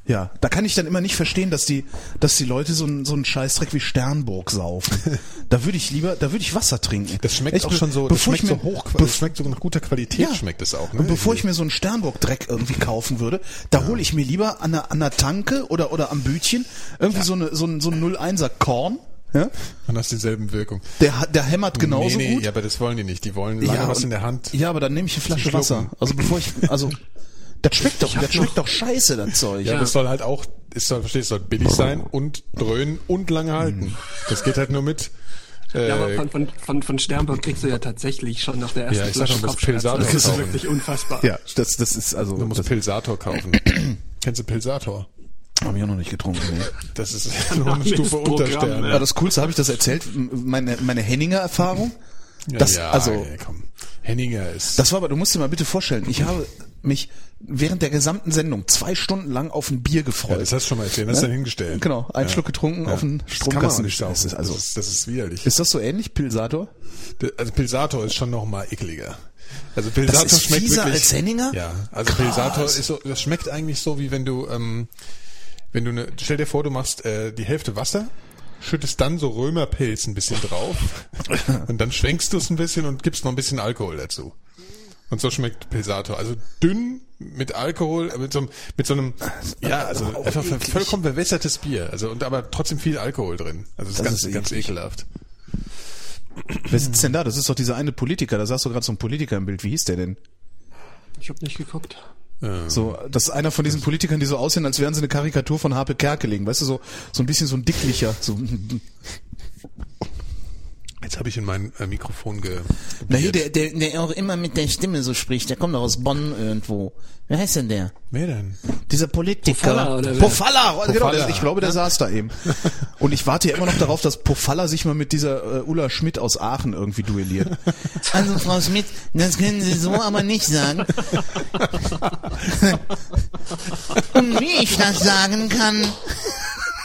Ja, da kann ich dann immer nicht verstehen, dass die, dass die Leute so einen so einen Scheißdreck wie Sternburg saufen. da würde ich lieber, da würde ich Wasser trinken. Das schmeckt Echt, auch schon so, das bevor schmeckt ich mir, so hoch, das schmeckt so nach guter Qualität schmeckt es auch, ne? Und bevor ich mir so einen Sternburg-Dreck irgendwie kaufen würde, da hole ich mir lieber an der, an der Tanke oder, oder am Bütchen irgendwie so, eine, so ein, so ein 01er Korn. Ja? Dann hast du dieselben Wirkung. Der, hat- der hämmert genauso nee, nee, gut. Ja, aber das wollen die nicht. Die wollen lange was und- in der Hand. Ja, aber dann nehme ich eine Flasche Wasser. Also bevor ich, also, das schmeckt doch, hab das schmeckt doch scheiße, das Zeug. Ja, das soll halt auch, es soll, verstehst du, soll billig sein und dröhnen und lange halten. Das geht halt nur mit. Äh, Ja, aber von, von, von, von Sternburg kriegst du ja tatsächlich schon nach der ersten Ja, ich sag Flasche schon, das Kopfschmerzen. Das ist wirklich unfassbar. Ja, das, das ist also, du musst das Pilsator kaufen. Kennst du Pilsator? habe ich auch noch nicht getrunken. Nee. Das ist nur eine Stufe Programm, unter Stern. Ja, das Coolste habe ich das erzählt, meine, meine Henninger Erfahrung. Ja, Das, ja, also, ey, komm. Henninger ist. das war aber, du musst dir mal bitte vorstellen, ich habe mich während der gesamten Sendung zwei Stunden lang auf ein Bier ja, gefreut. das hast du schon mal erzählt, das hast du dann hingestellt. Genau, einen Schluck getrunken auf einen Das Stromkasten gestellt. Das ist also- das, ist, das ist widerlich. ist das so ähnlich, Pilsator? Also Pilsator ist schon noch mal ekliger. Also Pilsator ist schmeckt fieser wirklich, als Henninger? Ja, also Krass. Pilsator ist so, das schmeckt eigentlich so wie wenn du, ähm, wenn du eine, stell dir vor, du machst äh, die Hälfte Wasser, schüttest dann so Römerpilz ein bisschen drauf und dann schwenkst du es ein bisschen und gibst noch ein bisschen Alkohol dazu. Und so schmeckt Pilsator. Also dünn mit Alkohol, äh, mit so, einem- mit so einem, ja, also auch einfach eklig. vollkommen verwässertes Bier. Also und aber trotzdem viel Alkohol drin. Also das, Das ist ganz, ist ganz eklig. ekelhaft. Wer sitzt denn da? Das ist doch dieser eine Politiker, da saß doch gerade so ein Politiker im Bild. Wie hieß der denn? Ich habe nicht geguckt. So, das ist einer von diesen Politikern, die so aussehen, als wären sie eine Karikatur von Harpe Kerkeling. Weißt du, so, so ein bisschen so ein dicklicher. So, Jetzt habe ich in mein äh, Mikrofon ge. Na hier, der, der, der auch immer mit der Stimme so spricht, der kommt doch aus Bonn irgendwo. Wer heißt denn der? Wer denn? Dieser Politiker. Pofalla? Pofalla, genau, der, ich glaube, der saß da eben. Und ich warte ja immer noch darauf, dass Pofalla sich mal mit dieser äh, Ulla Schmidt aus Aachen irgendwie duelliert. Also Frau Schmidt, das können Sie so aber nicht sagen. Und wie ich das sagen kann,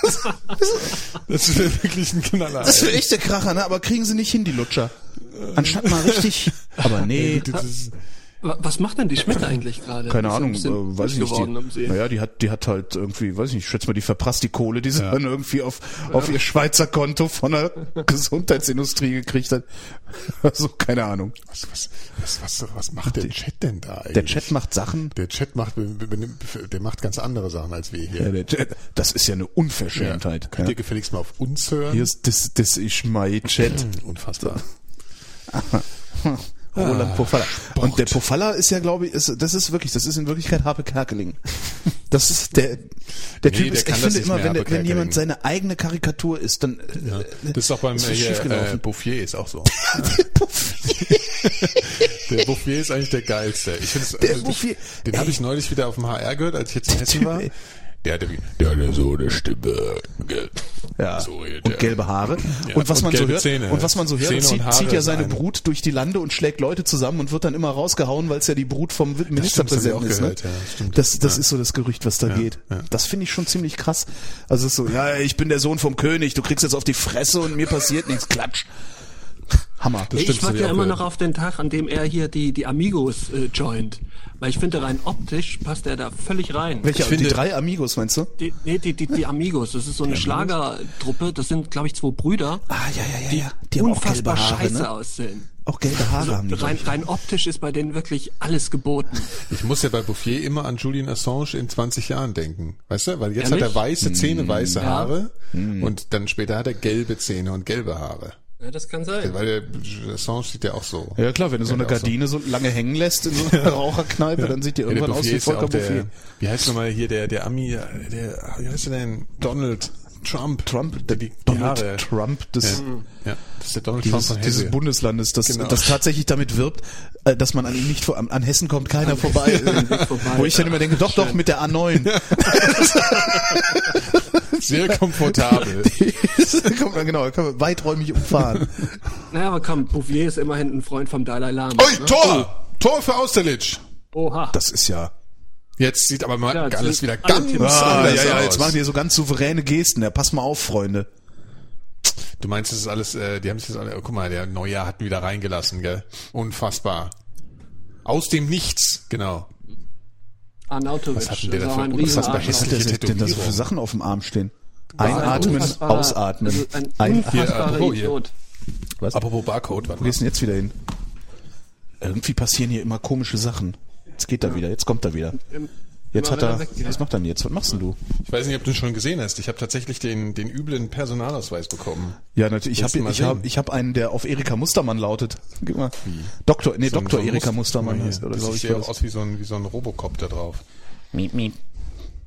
Das wäre wirklich ein Knaller. Das ist echte Kracher, ne? Aber kriegen sie nicht hin, die Lutscher. Anstatt mal richtig. Aber nee, Was macht denn die Schmidt eigentlich gerade? keine Ahnung, äh, weiß ich nicht. Die, naja, die hat, die hat halt irgendwie, weiß ich nicht, ich schätze mal, die verprasst die Kohle, die sie Ja. dann irgendwie auf, auf ihr Schweizer Konto von der Gesundheitsindustrie gekriegt hat. Also, keine Ahnung. was, was, was, was, was macht der Chat denn da eigentlich? Der Chat macht Sachen. Der Chat macht, der macht ganz andere Sachen als wir hier. Ja, der Chat, das ist ja eine Unverschämtheit. Könnt Ja. ihr gefälligst mal auf uns hören? Hier ist das, das ist mein Chat. Unfassbar. Roland Pofalla. Sport. Und der Pofalla ist ja, glaube ich, ist, das ist wirklich, das ist in Wirklichkeit Harpe Kerkeling. Das ist der, der Nee, Typ der ist, ich finde immer, wenn, der, wenn jemand seine eigene Karikatur ist, dann, Ja. äh, Das ist auch beim ist hier, äh, Bouffier ist auch so. der Bouffier ist eigentlich der geilste. Ich finde also, den habe ich neulich wieder auf dem HR gehört, als ich jetzt in Hessen war. Der hatte, der hatte so eine Stimme. Ja. So redet und gelbe Haare. Ja, und was und man so hört, und was man so hört, Zähne zieht, zieht ja seine ein. Brut durch die Lande und schlägt Leute zusammen und wird dann immer rausgehauen, weil es ja die Brut vom Ministerpräsidenten ist. Ne? gehört, ja, stimmt. Das, das Ja. ist so das Gerücht, was da geht. Das finde ich schon ziemlich krass. Also es ist so, ja, ich bin der Sohn vom König, du kriegst jetzt auf die Fresse und mir passiert nichts. Klatsch. Hammer. Das stimmt, ich warte ja immer noch auf den Tag, an dem er hier die, die Amigos äh, joint. Weil ich finde, rein optisch passt er da völlig rein. Welche, Ich finde- die drei Amigos, meinst du? Die, nee, die, die, die Amigos, das ist so eine Schlagertruppe, das sind, glaube ich, zwei Brüder, Ah, ja, ja, ja, die, ja. Die haben auch gelbe unfassbar Haare, scheiße ne? aussehen. Auch gelbe Haare haben die. Rein, rein optisch ist bei denen wirklich alles geboten. Ich muss ja bei Bouffier immer an Julian Assange in 20 Jahren denken. Weißt du? Weil jetzt Ehrlich? hat er weiße Zähne, weiße Ja. Haare und dann später hat er gelbe Zähne und gelbe Haare. Ja, das kann sein. Weil der Assange sieht ja auch so. Ja klar, wenn du so eine Ja, so. Gardine so lange hängen lässt in so einer Raucherkneipe, dann sieht die Ja, der irgendwann aus Bouffier wie ja Volker der, Bouffier. wie heißt nochmal hier der, der Ami, der, wie heißt der denn? Donald Trump. Trump, der die, die Donald Haare. Trump des, Ja, ja, das ist der Donald Trump dieses, von dieses. Bundeslandes, das, Genau. das tatsächlich damit wirbt, äh, dass man an ihm nicht vor, an, Hessen kommt keiner vorbei. vorbei. Wo ich dann immer denke, doch, doch, mit der A9. Sehr komfortabel. genau, kann man weiträumig umfahren. Naja, aber komm, Bouvier ist immerhin ein Freund vom Dalai Lama. Ui, ne? Tor! Tor für Austerlitz. Oha. Das ist ja... Jetzt sieht aber mal Ja, alles wieder ganz Ah, anders ja, ja, aus. jetzt machen die so ganz souveräne Gesten. Ja, pass mal auf, Freunde. Du meinst, das ist alles, äh, die haben sich das alle, oh, guck mal, der Neujahr hat ihn wieder reingelassen, gell? Unfassbar. Aus dem Nichts, genau. Arnautovic. Was hat denn der ist da für ein. Was hat der denn da so für. Sachen auf dem Arm stehen? Ein Einatmen, unfassbarer- ausatmen. also Ein Ein- unfassbarer apropos hier. Idiot. Was? Apropos Barcode, Wo gehst du denn jetzt wieder hin? Irgendwie passieren hier immer komische Sachen. Jetzt geht er wieder, jetzt kommt er wieder. Jetzt hat er. Was macht er denn jetzt? Was machst denn du? Ich weiß nicht, ob du ihn schon gesehen hast. Ich habe tatsächlich den, den üblen Personalausweis bekommen. Ja, natürlich. Ich habe ich hab, ich hab einen, der auf Erika Mustermann lautet. Gib mal. Doktor, nee, So Doktor so Erika Muster- Mustermann heißt, oder Das glaube sieht ich. das. aus wie so ein, wie so ein Robocop da drauf. Miep, miep.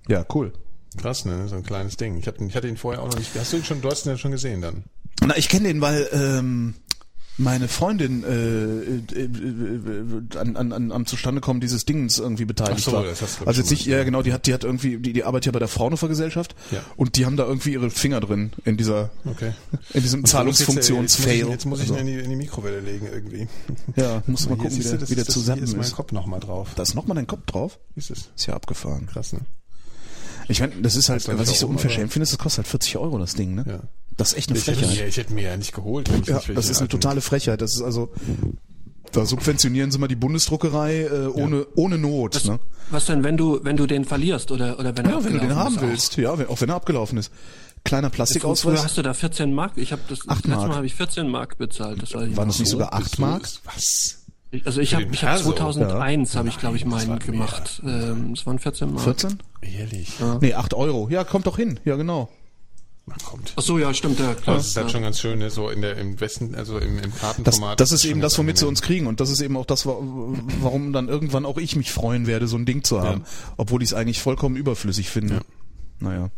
Ja, cool. Krass, ne? So ein kleines Ding. Ich, hab, ich hatte ihn vorher auch noch nicht. Hast du ihn schon, du hast ihn ja schon gesehen dann. Na, ich kenne den, weil ähm, meine Freundin äh, äh, äh, an, an, an, am Zustandekommen dieses Dings irgendwie beteiligt Ach so, war. das hast du, also jetzt nicht, ja genau, die hat, die hat irgendwie, die, die arbeitet ja bei der Fraunhofer Gesellschaft Ja. und die haben da irgendwie ihre Finger drin in dieser, Okay. in diesem Jetzt muss Zahlungsfunktionsfail. ich, jetzt muss ich ihn Also, in die, in die Mikrowelle legen irgendwie. ja, musst du mal gucken, wie der, das wie der ist das- zusammen ist mein ist. Kopf nochmal drauf. Da ist nochmal dein Kopf drauf. Ist es? Ist ja abgefahren. Krass, ne? Ich meine, das ist halt, Weiß was ich so unverschämt finde, ist, das kostet halt 40 Euro, das Ding, ne? Ja. Das ist echt eine Ich hätte, Frechheit. mir, ich hätte mir ja nicht geholt, wenn ich Ja, nicht das ist eine alten- totale Frechheit. Das ist also, da subventionieren sie mal die Bundesdruckerei äh, ohne, ohne Not. Ne? Was denn, wenn du, wenn du den verlierst oder, oder wenn er Ja, wenn du den abgelaufen haben ist auch? willst, ja, wenn, auch wenn er abgelaufen ist. Kleiner Früher Plastikausweis. hast du da 14 Mark. Ich habe das letztes Mark. Mal habe ich 14 Mark bezahlt. Das war Waren das nicht So, sogar bist 8 du- Mark? Was? Ich- Also ich habe ich hab Perso? 2001 habe ich glaube ich Das meinen mehr. gemacht. Ähm, Es waren 14 Mark. 14? Ehrlich? Nee, 8 Euro. Ja, kommt doch hin. Ja, genau. Man kommt. Ach so, ja, stimmt, ja, klar. Es ist halt ja. schon ganz schön, ne? so in der, im Westen, also im, im Das, Kartenformat. das ist schon eben das, womit sie uns kriegen. Und das ist eben auch das, wa- warum dann irgendwann auch ich mich freuen werde, so ein Ding zu haben. Obwohl ich es eigentlich vollkommen überflüssig finde. Ja. Naja.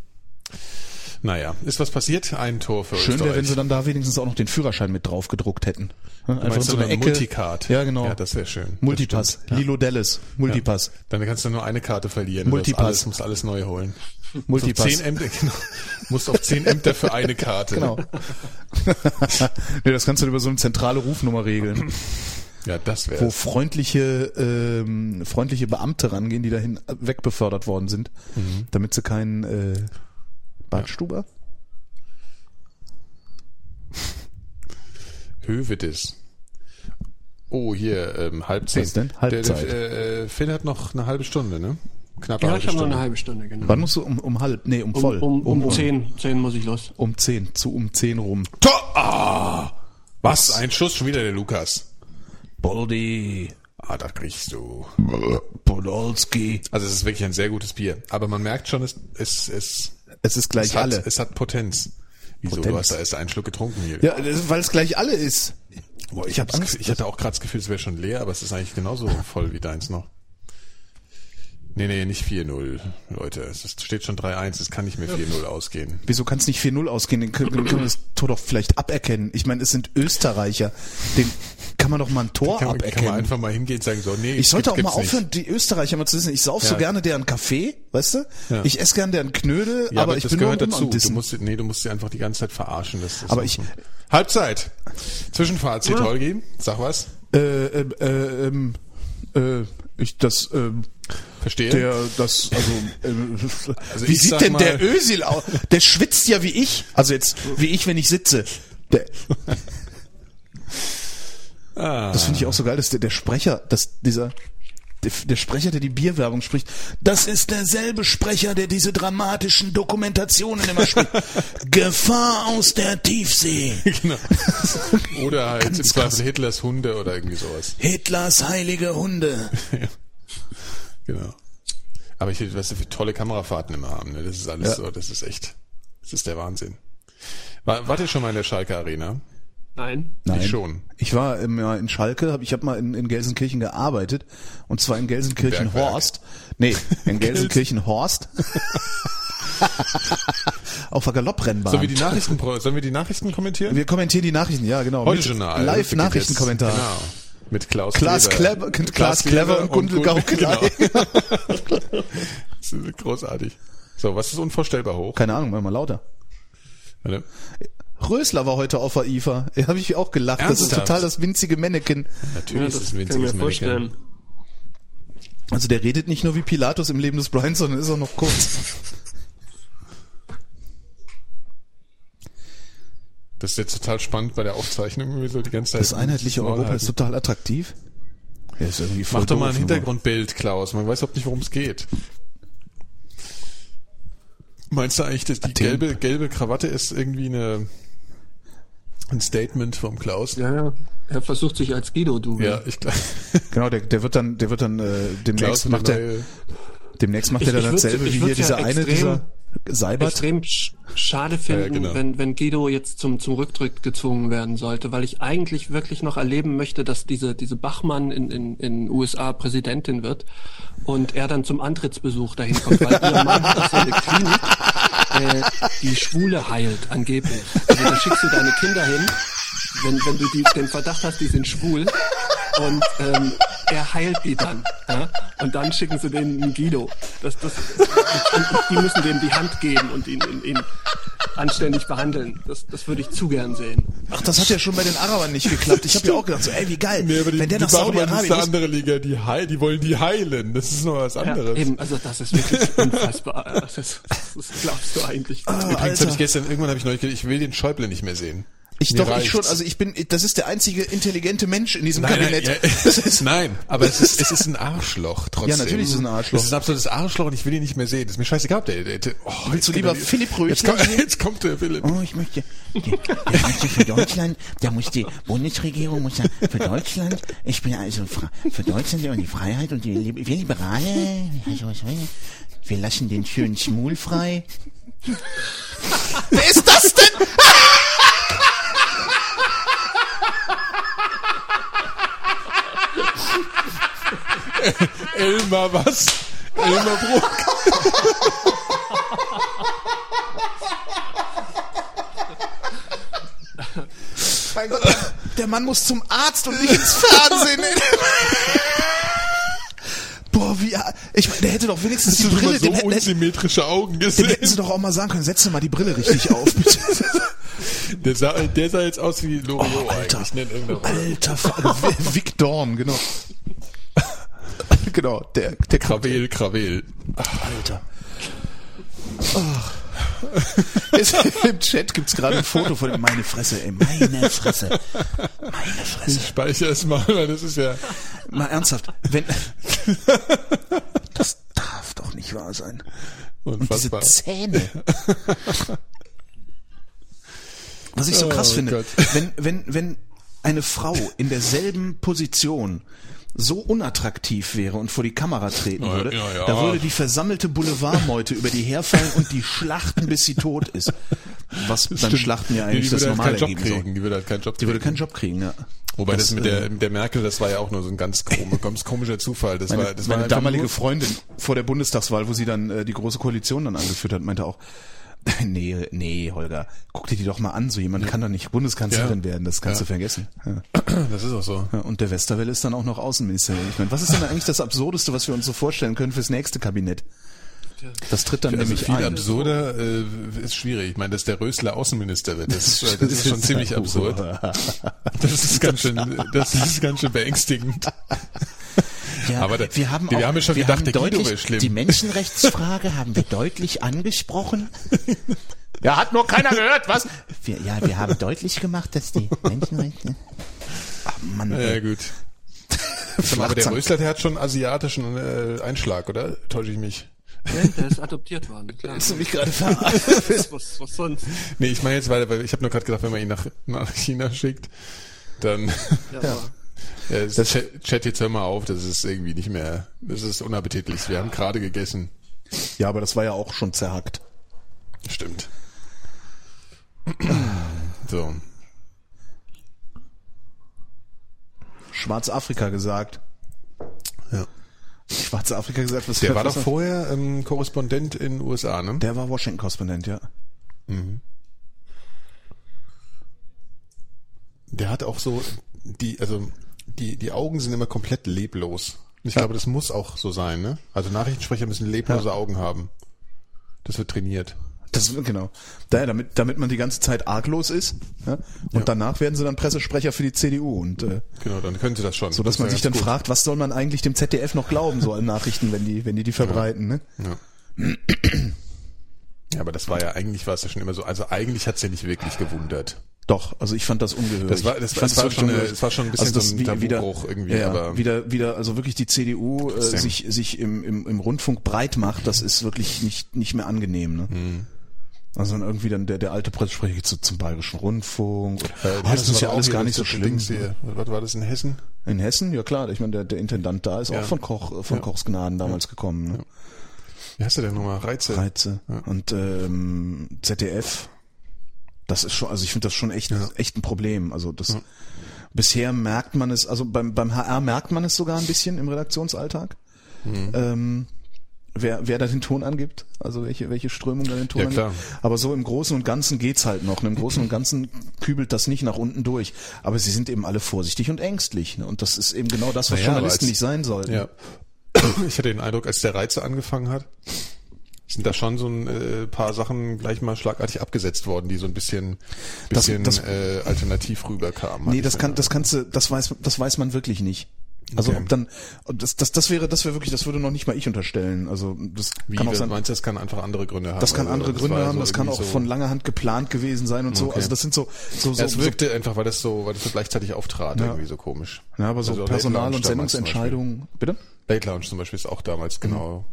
Naja, ist was passiert? Ein Tor für Schön wäre, wenn sie dann da wenigstens auch noch den Führerschein mit drauf gedruckt hätten. Ja, Du meinst so dann ein Multicard. Ja, genau. Ja, das wäre schön. Multipass. Das. Lilo Dallas. Multipass. Dann kannst du nur eine Karte verlieren. Multipass. Du musst alles, musst alles neu holen. Multipass. So 10 Ämter, genau. Musst auf 10 Ämter für eine Karte. Genau. nee, das kannst du über so eine zentrale Rufnummer regeln, Ja, das wo wäre freundliche, ähm, freundliche Beamte rangehen, die dahin wegbefördert worden sind, Mhm. damit sie keinen äh, Badstuber? Hövedes. Oh, hier, ähm, halb zehn. Was denn? Halbzeit. der, äh, Phil hat noch eine halbe Stunde, ne? Knappe Ja, halbe ich habe noch Stunde. eine halbe Stunde, genau. Wann musst du um, um halb? Nee, um Um, voll. um, um, 10, 10 muss ich los. Um zehn, zu um zehn rum. Tor! Ah! Was? Ein Schuss schon wieder der Lukas. Boldi, Ah, da kriegst du. Podolski. Also es ist wirklich ein sehr gutes Bier. Aber man merkt schon, es, es, es, Es ist gleich es, hat, alle. es hat Potenz. Wieso? Potenz. Du hast da erst einen Schluck getrunken hier. Ja, das- weil es gleich alle ist. Boah, ich, ich hab hab's- Angst. Ich hatte auch gerade das Gefühl, es wäre schon leer, aber es ist eigentlich genauso voll wie deins noch. Nee, nee, nicht 4-0, Leute. Es steht schon 3-1, es kann nicht mehr 4-0 ausgehen. Wieso kann es nicht 4-0 ausgehen? Den können, wir das Tor doch vielleicht aberkennen. Ich meine, es sind Österreicher. Den kann man doch mal ein Tor Kann man, kann aberkennen. man einfach mal hingehen und sagen, so, nee, ich sollte auch gibt's mal nicht. aufhören, die Österreicher mal zu wissen. Ich sauf so Ja. gerne deren Kaffee, weißt du? Ja. Ich esse gerne deren Knödel, Ja, aber ich das bin nur gehört am dazu. Du musst, nee, du musst sie einfach die ganze Zeit verarschen. Das, das Aber ich- Halbzeit. Zwischenfazit, Holgi. Sag was. Äh, äh, äh, ähm, äh, ich das, ähm, Verstehe. der, das, also, äh, Also wie sieht denn der Ösil aus? Der schwitzt ja wie ich. Also jetzt, wie ich, wenn ich sitze. Der, ah. das finde ich auch so geil, dass der, der Sprecher, dass dieser, der, Sprecher, der die Bierwerbung spricht, das ist derselbe Sprecher, der diese dramatischen Dokumentationen immer spricht. Gefahr aus der Tiefsee. genau. Oder halt Ganz im Zweifel. Hitlers Hunde oder irgendwie sowas. Hitlers heilige Hunde. Genau. Aber ich weiß nicht, wie tolle Kamerafahrten immer haben. Ne? Das ist alles Ja. so, das ist echt, das ist der Wahnsinn. War, wart ihr schon mal in der Schalke Arena? Nein. Ich schon. Ich war im, ja, in Schalke, hab, ich habe mal in, in Gelsenkirchen gearbeitet und zwar in Gelsenkirchen-Horst. Nee, in Gelsenkirchen-Horst. Auf der Galopprennbahn. Sollen wir die Nachrichten, sollen wir die Nachrichten kommentieren? Wir kommentieren die Nachrichten, ja genau. Heute Mit Journal. Live-Nachrichtenkommentar. Genau. Mit Klaus Klaas Kleber. Kleber, Klaas Clever und Gundel Gaukelei. Genau. das ist großartig. So, was ist unvorstellbar hoch? Keine Ahnung, mach mal lauter. Warte. Rösler war heute auf der IFA. Da habe ich auch gelacht. Das ist Ernsthaft? total das winzige Mannequin. Natürlich ist es ein kann ich mir winziges Mannequin. vorstellen. Also der redet nicht nur wie Pilatus im Leben des Brian, sondern ist auch noch kurz. Das ist jetzt total spannend bei der Aufzeichnung, irgendwie so die ganze Zeit. Das einheitliche Europa ist halten. total attraktiv. Ja, ist irgendwie voll Mach doch mal ein Hintergrundbild, Klaus. Man weiß überhaupt nicht, worum es geht. Meinst du eigentlich, dass die Athen. gelbe, gelbe Krawatte ist irgendwie eine, ein Statement vom Klaus? Ja, ja. Er versucht sich als Guido-Double. Ja, ich glaube. Genau, der, der wird dann, der wird dann äh, demnächst Klaus macht der er, demnächst macht Ich- er dann dasselbe ich wie hier ja dieser eine, extrem- dieser Seibert. extrem sch schade finden, genau. wenn, wenn Guido jetzt zum, zum Rücktritt gezwungen werden sollte, weil ich eigentlich wirklich noch erleben möchte, dass diese, diese Bachmann in, in, in USA Präsidentin wird und er dann zum Antrittsbesuch dahin kommt, weil ihr Mann hat so eine Klinik, äh, die Schwule heilt, angeblich. Also da schickst du deine Kinder hin, wenn, wenn du die, den Verdacht hast, die sind schwul und ähm, er heilt die dann. Ja? Und dann schicken sie denen einen Guido. Das, das, und, und die müssen dem die Hand geben und ihn, ihn, ihn anständig behandeln. Das, das würde ich zu gern sehen. Ach, das hat ja schon bei den Arabern nicht geklappt. Ich habe ja auch gedacht, so, ey, wie geil. nee, aber die, wenn der die nach Bachmann ist Saudi-Arabien eine andere Liga, die, heil, die wollen die heilen. Das ist noch was Ja, anderes. eben, also das ist wirklich unfassbar. Das, ist, das glaubst du eigentlich. Ah, Übrigens habe ich gestern, irgendwann habe ich neulich gedacht, ich will den Schäuble nicht mehr sehen. Ich Mir doch, ich reicht's. schon, also ich bin, das ist der einzige intelligente Mensch in diesem Nein, nein, Kabinett. ja, Das ist, nein, aber es ist, es ist ein Arschloch trotzdem. Ja, natürlich ist es ein Arschloch. Es ist ein absolutes Arschloch und ich will ihn nicht mehr sehen. Das ist mir scheißegal. Der, der, der, oh, Willst du jetzt lieber er- Philipp jetzt Röchler kommt, jetzt kommt der Philipp. Oh, ich möchte, der, der möchte für Deutschland, da muss die Bundesregierung, muss sagen, für Deutschland, ich bin also für Deutschland und die Freiheit und die, wir Liberale, also ich? wir lassen den schönen Schmul frei. wer ist das denn? Elmar was? Elmar Bruck. Mein Gott, der, Mann muss zum Arzt und nicht ins Fernsehen. Boah, wie, ich meine, der hätte doch wenigstens die Hast schon Brille, so hätten- unsymmetrische Augen gesehen? hätten sie doch auch mal sagen können, setz dir mal die Brille richtig auf, bitte. Der sah, der sah jetzt aus wie Loriot Oh, Alter. ne. Alter, Vic Dorn, genau. genau, der, der Krawel, Krawel. Alter. Es, Im Chat gibt's gerade ein Foto von. Meine Fresse, ey, meine Fresse. Meine Fresse. Ich speichere es mal, weil das ist ja... Mal ernsthaft, wenn. Das darf doch nicht wahr sein. Und diese Unfassbar. Zähne. Was ich so krass Oh finde, Gott. wenn, wenn, wenn eine Frau in derselben Position so unattraktiv wäre und vor die Kamera treten würde, ja, ja. da würde die versammelte Boulevardmeute über die herfallen und die schlachten, bis sie tot ist. Was beim Stimmt. Schlachten ja eigentlich die das halt normale keinen Job geben kriegen. Die würde halt keinen Job Die würde kriegen. keinen Job kriegen, ja. Wobei das, mit, äh, der, mit der Merkel, das war ja auch nur so ein ganz, kom ganz komischer Zufall. Das Meine, war, das war meine einfach damalige Freundin vor der Bundestagswahl, wo sie dann äh, die große Koalition dann angeführt hat, meinte auch, Nee, nee, Holger, guck dir die doch mal an. So jemand kann doch nicht Bundeskanzlerin Ja. werden. Das kannst Ja. du vergessen. Ja. Das ist auch so. Ja, Und der Westerwelle ist dann auch noch Außenminister. Ich meine, was ist denn eigentlich das Absurdeste, was wir uns so vorstellen können fürs nächste Kabinett? Das tritt dann Also nämlich viel ein. absurder äh, ist schwierig. Ich meine, dass der Rösler Außenminister wird, das, äh, das ist schon ziemlich absurd. Das ist ganz schön, das ist ganz schön beängstigend. Ja, Aber da- wir haben, wir auch, haben ja schon wir gedacht, haben der Guido deutlich, wäre schlimm. Die Menschenrechtsfrage haben wir deutlich angesprochen. Ja, hat nur keiner gehört, was? Wir, ja, wir haben deutlich gemacht, dass die Menschenrechte. Ach, Mann, Ja, ey. gut. Aber der. Rösler, der hat schon asiatischen äh, Einschlag, oder? Täusche ich mich? Ja, der ist adoptiert worden, klar. Willst du mich gerade verarschen? was, was sonst? Nee, ich meine jetzt, weil, weil ich habe nur gerade gedacht, wenn man ihn nach, nach China schickt, dann Ja, aber ja, das Chat, Chat jetzt hör mal auf, das ist irgendwie nicht mehr, das ist unappetitlich. Wir haben gerade gegessen. Ja, aber das war ja auch schon zerhackt. Stimmt. So. Schwarzafrika gesagt. Ja. Schwarzafrika gesagt, was Der war doch vorher ähm, Korrespondent in den USA, ne? Der war Washington-Korrespondent, ja. Der hat auch so die, also die, die Augen sind immer komplett leblos. Ich glaube, das muss auch so sein, ne? Also Nachrichtensprecher müssen leblose Augen haben. Das wird trainiert. Das genau. Daher, damit, damit man die ganze Zeit arglos ist. Ja? Und Ja. danach werden sie dann Pressesprecher für die CDU und äh, Genau, dann können sie das schon. so dass Das man sich dann gut. fragt, was soll man eigentlich dem ZDF noch glauben, so an Nachrichten, wenn die, wenn die die verbreiten, ne? Ja. ja, aber das war ja eigentlich war es ja schon immer so. Also eigentlich hat's ja nicht wirklich gewundert. Doch, also ich fand das ungehörig. Das war- das Ich war- fand es war wirklich schon eine- es war schon ein bisschen so ein wie- Tabubruch irgendwie, ja, ja, aber- wieder, wieder, also wirklich die CDU äh, sich, sich im, im, im Rundfunk breit macht, das ist wirklich nicht, nicht mehr angenehm, ne? Hm. Also dann irgendwie dann der, der alte Pressesprecher geht so zum Bayerischen Rundfunk. Äh, Ah, in das ist ja auch alles gar nicht so schlimm. Hier. Was war das in Hessen? In Hessen, ja klar, ich meine, der, der Intendant da ist Ja. auch von Koch, von Ja. Kochs Gnaden damals gekommen. Ne? Wie heißt der denn nochmal? Reize. Reize. Und ähm, ZDF, das ist schon, also ich finde das schon echt, echt ein Problem. Also das bisher merkt man es, also beim, beim HR merkt man es sogar ein bisschen im Redaktionsalltag. Mhm. Ähm, wer, wer da den Ton angibt, also welche, welche Strömung da den Ton Ja, angibt. klar. Aber so im Großen und Ganzen geht's halt noch. Und Im Großen und Ganzen kübelt das nicht nach unten durch. Aber sie sind eben alle vorsichtig und ängstlich. Ne? Und das ist eben genau das, was Naja, Journalisten als- nicht sein sollten. Ja. Ich hatte den Eindruck, als der Reize angefangen hat, sind da schon so ein äh, paar Sachen gleich mal schlagartig abgesetzt worden, die so ein bisschen, Das- bisschen das- äh, alternativ rüberkamen. Nee, das kann, das kannst du, das weiß, das weiß man wirklich nicht. Also Okay. ob dann, das, das, das wäre, das wäre wirklich, das würde noch nicht mal ich unterstellen. Also das Wie, kann auch du sein. meinst, das kann einfach andere Gründe haben? Das kann Also, andere Gründe haben, so das kann auch so, von langer Hand geplant gewesen sein und so. Okay. Also das sind so, so, Ja, so, es so wirkte einfach, weil das so, weil das so gleichzeitig auftrat, Ja. irgendwie so komisch. ja, aber so Also Personal- und Sendungsentscheidungen. Bitte? Late Lounge zum Beispiel ist auch damals genau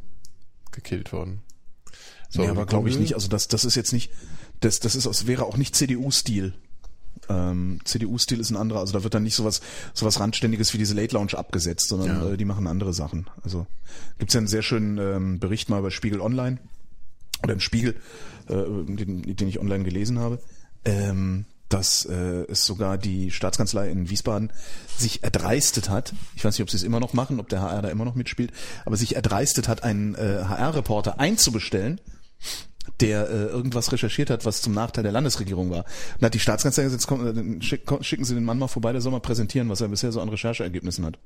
gekillt worden. So, nee, aber glaube ich nicht. Also das, das ist jetzt nicht, das, das ist, das wäre auch nicht CDU-Stil. Ähm, CDU-Stil ist ein anderer. Also da wird dann nicht sowas, sowas randständiges wie diese Late Lounge abgesetzt, sondern Ja. äh, die machen andere Sachen. Also gibt's ja einen sehr schönen ähm, Bericht mal bei Spiegel Online oder im Spiegel, äh, den, den ich online gelesen habe. Ähm, dass äh, es sogar die Staatskanzlei in Wiesbaden sich erdreistet hat, ich weiß nicht, ob sie es immer noch machen, ob der HR da immer noch mitspielt, aber sich erdreistet hat, einen äh, HR-Reporter einzubestellen, der äh, irgendwas recherchiert hat, was zum Nachteil der Landesregierung war. Und hat die Staatskanzlei gesagt, komm, äh, schick, komm, schicken Sie den Mann mal vorbei, der soll mal präsentieren, was er bisher so an Rechercheergebnissen hat.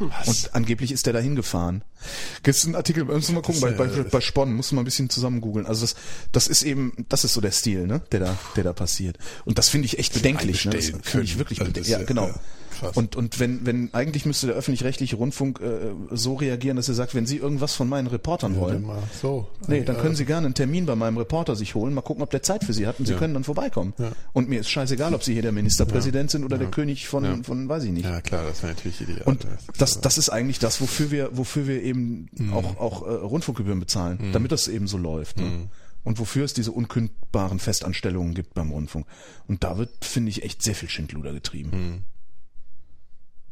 Und angeblich ist der da hingefahren. Gibt's einen Artikel, müssen wir mal gucken, bei, bei, bei Spon, musst du mal ein bisschen zusammen googeln. Also das, das ist eben, das ist so der Stil, ne, der da, der da passiert. Und das finde ich echt bedenklich, ne? Das finde ich wirklich Also bedenklich. Ja, genau. ja, krass. Und, und wenn, wenn, eigentlich müsste der öffentlich-rechtliche Rundfunk äh, so reagieren, dass er sagt, wenn Sie irgendwas von meinen Reportern wollen, Mal so. Nee, dann können Sie gerne einen Termin bei meinem Reporter sich holen, mal gucken, ob der Zeit für Sie hat und Sie Ja. können dann vorbeikommen. Ja. Und mir ist scheißegal, ob Sie hier der Ministerpräsident sind oder der König von, Ja. von weiß ich nicht. Ja, klar, das wäre natürlich ideal. Und das, das ist eigentlich das, wofür wir, wofür wir eben Mhm. auch, auch äh, Rundfunkgebühren bezahlen, damit das eben so läuft. Ne? Mhm. Und wofür es diese unkündbaren Festanstellungen gibt beim Rundfunk. Und da wird, finde ich, echt sehr viel Schindluder getrieben. Mhm.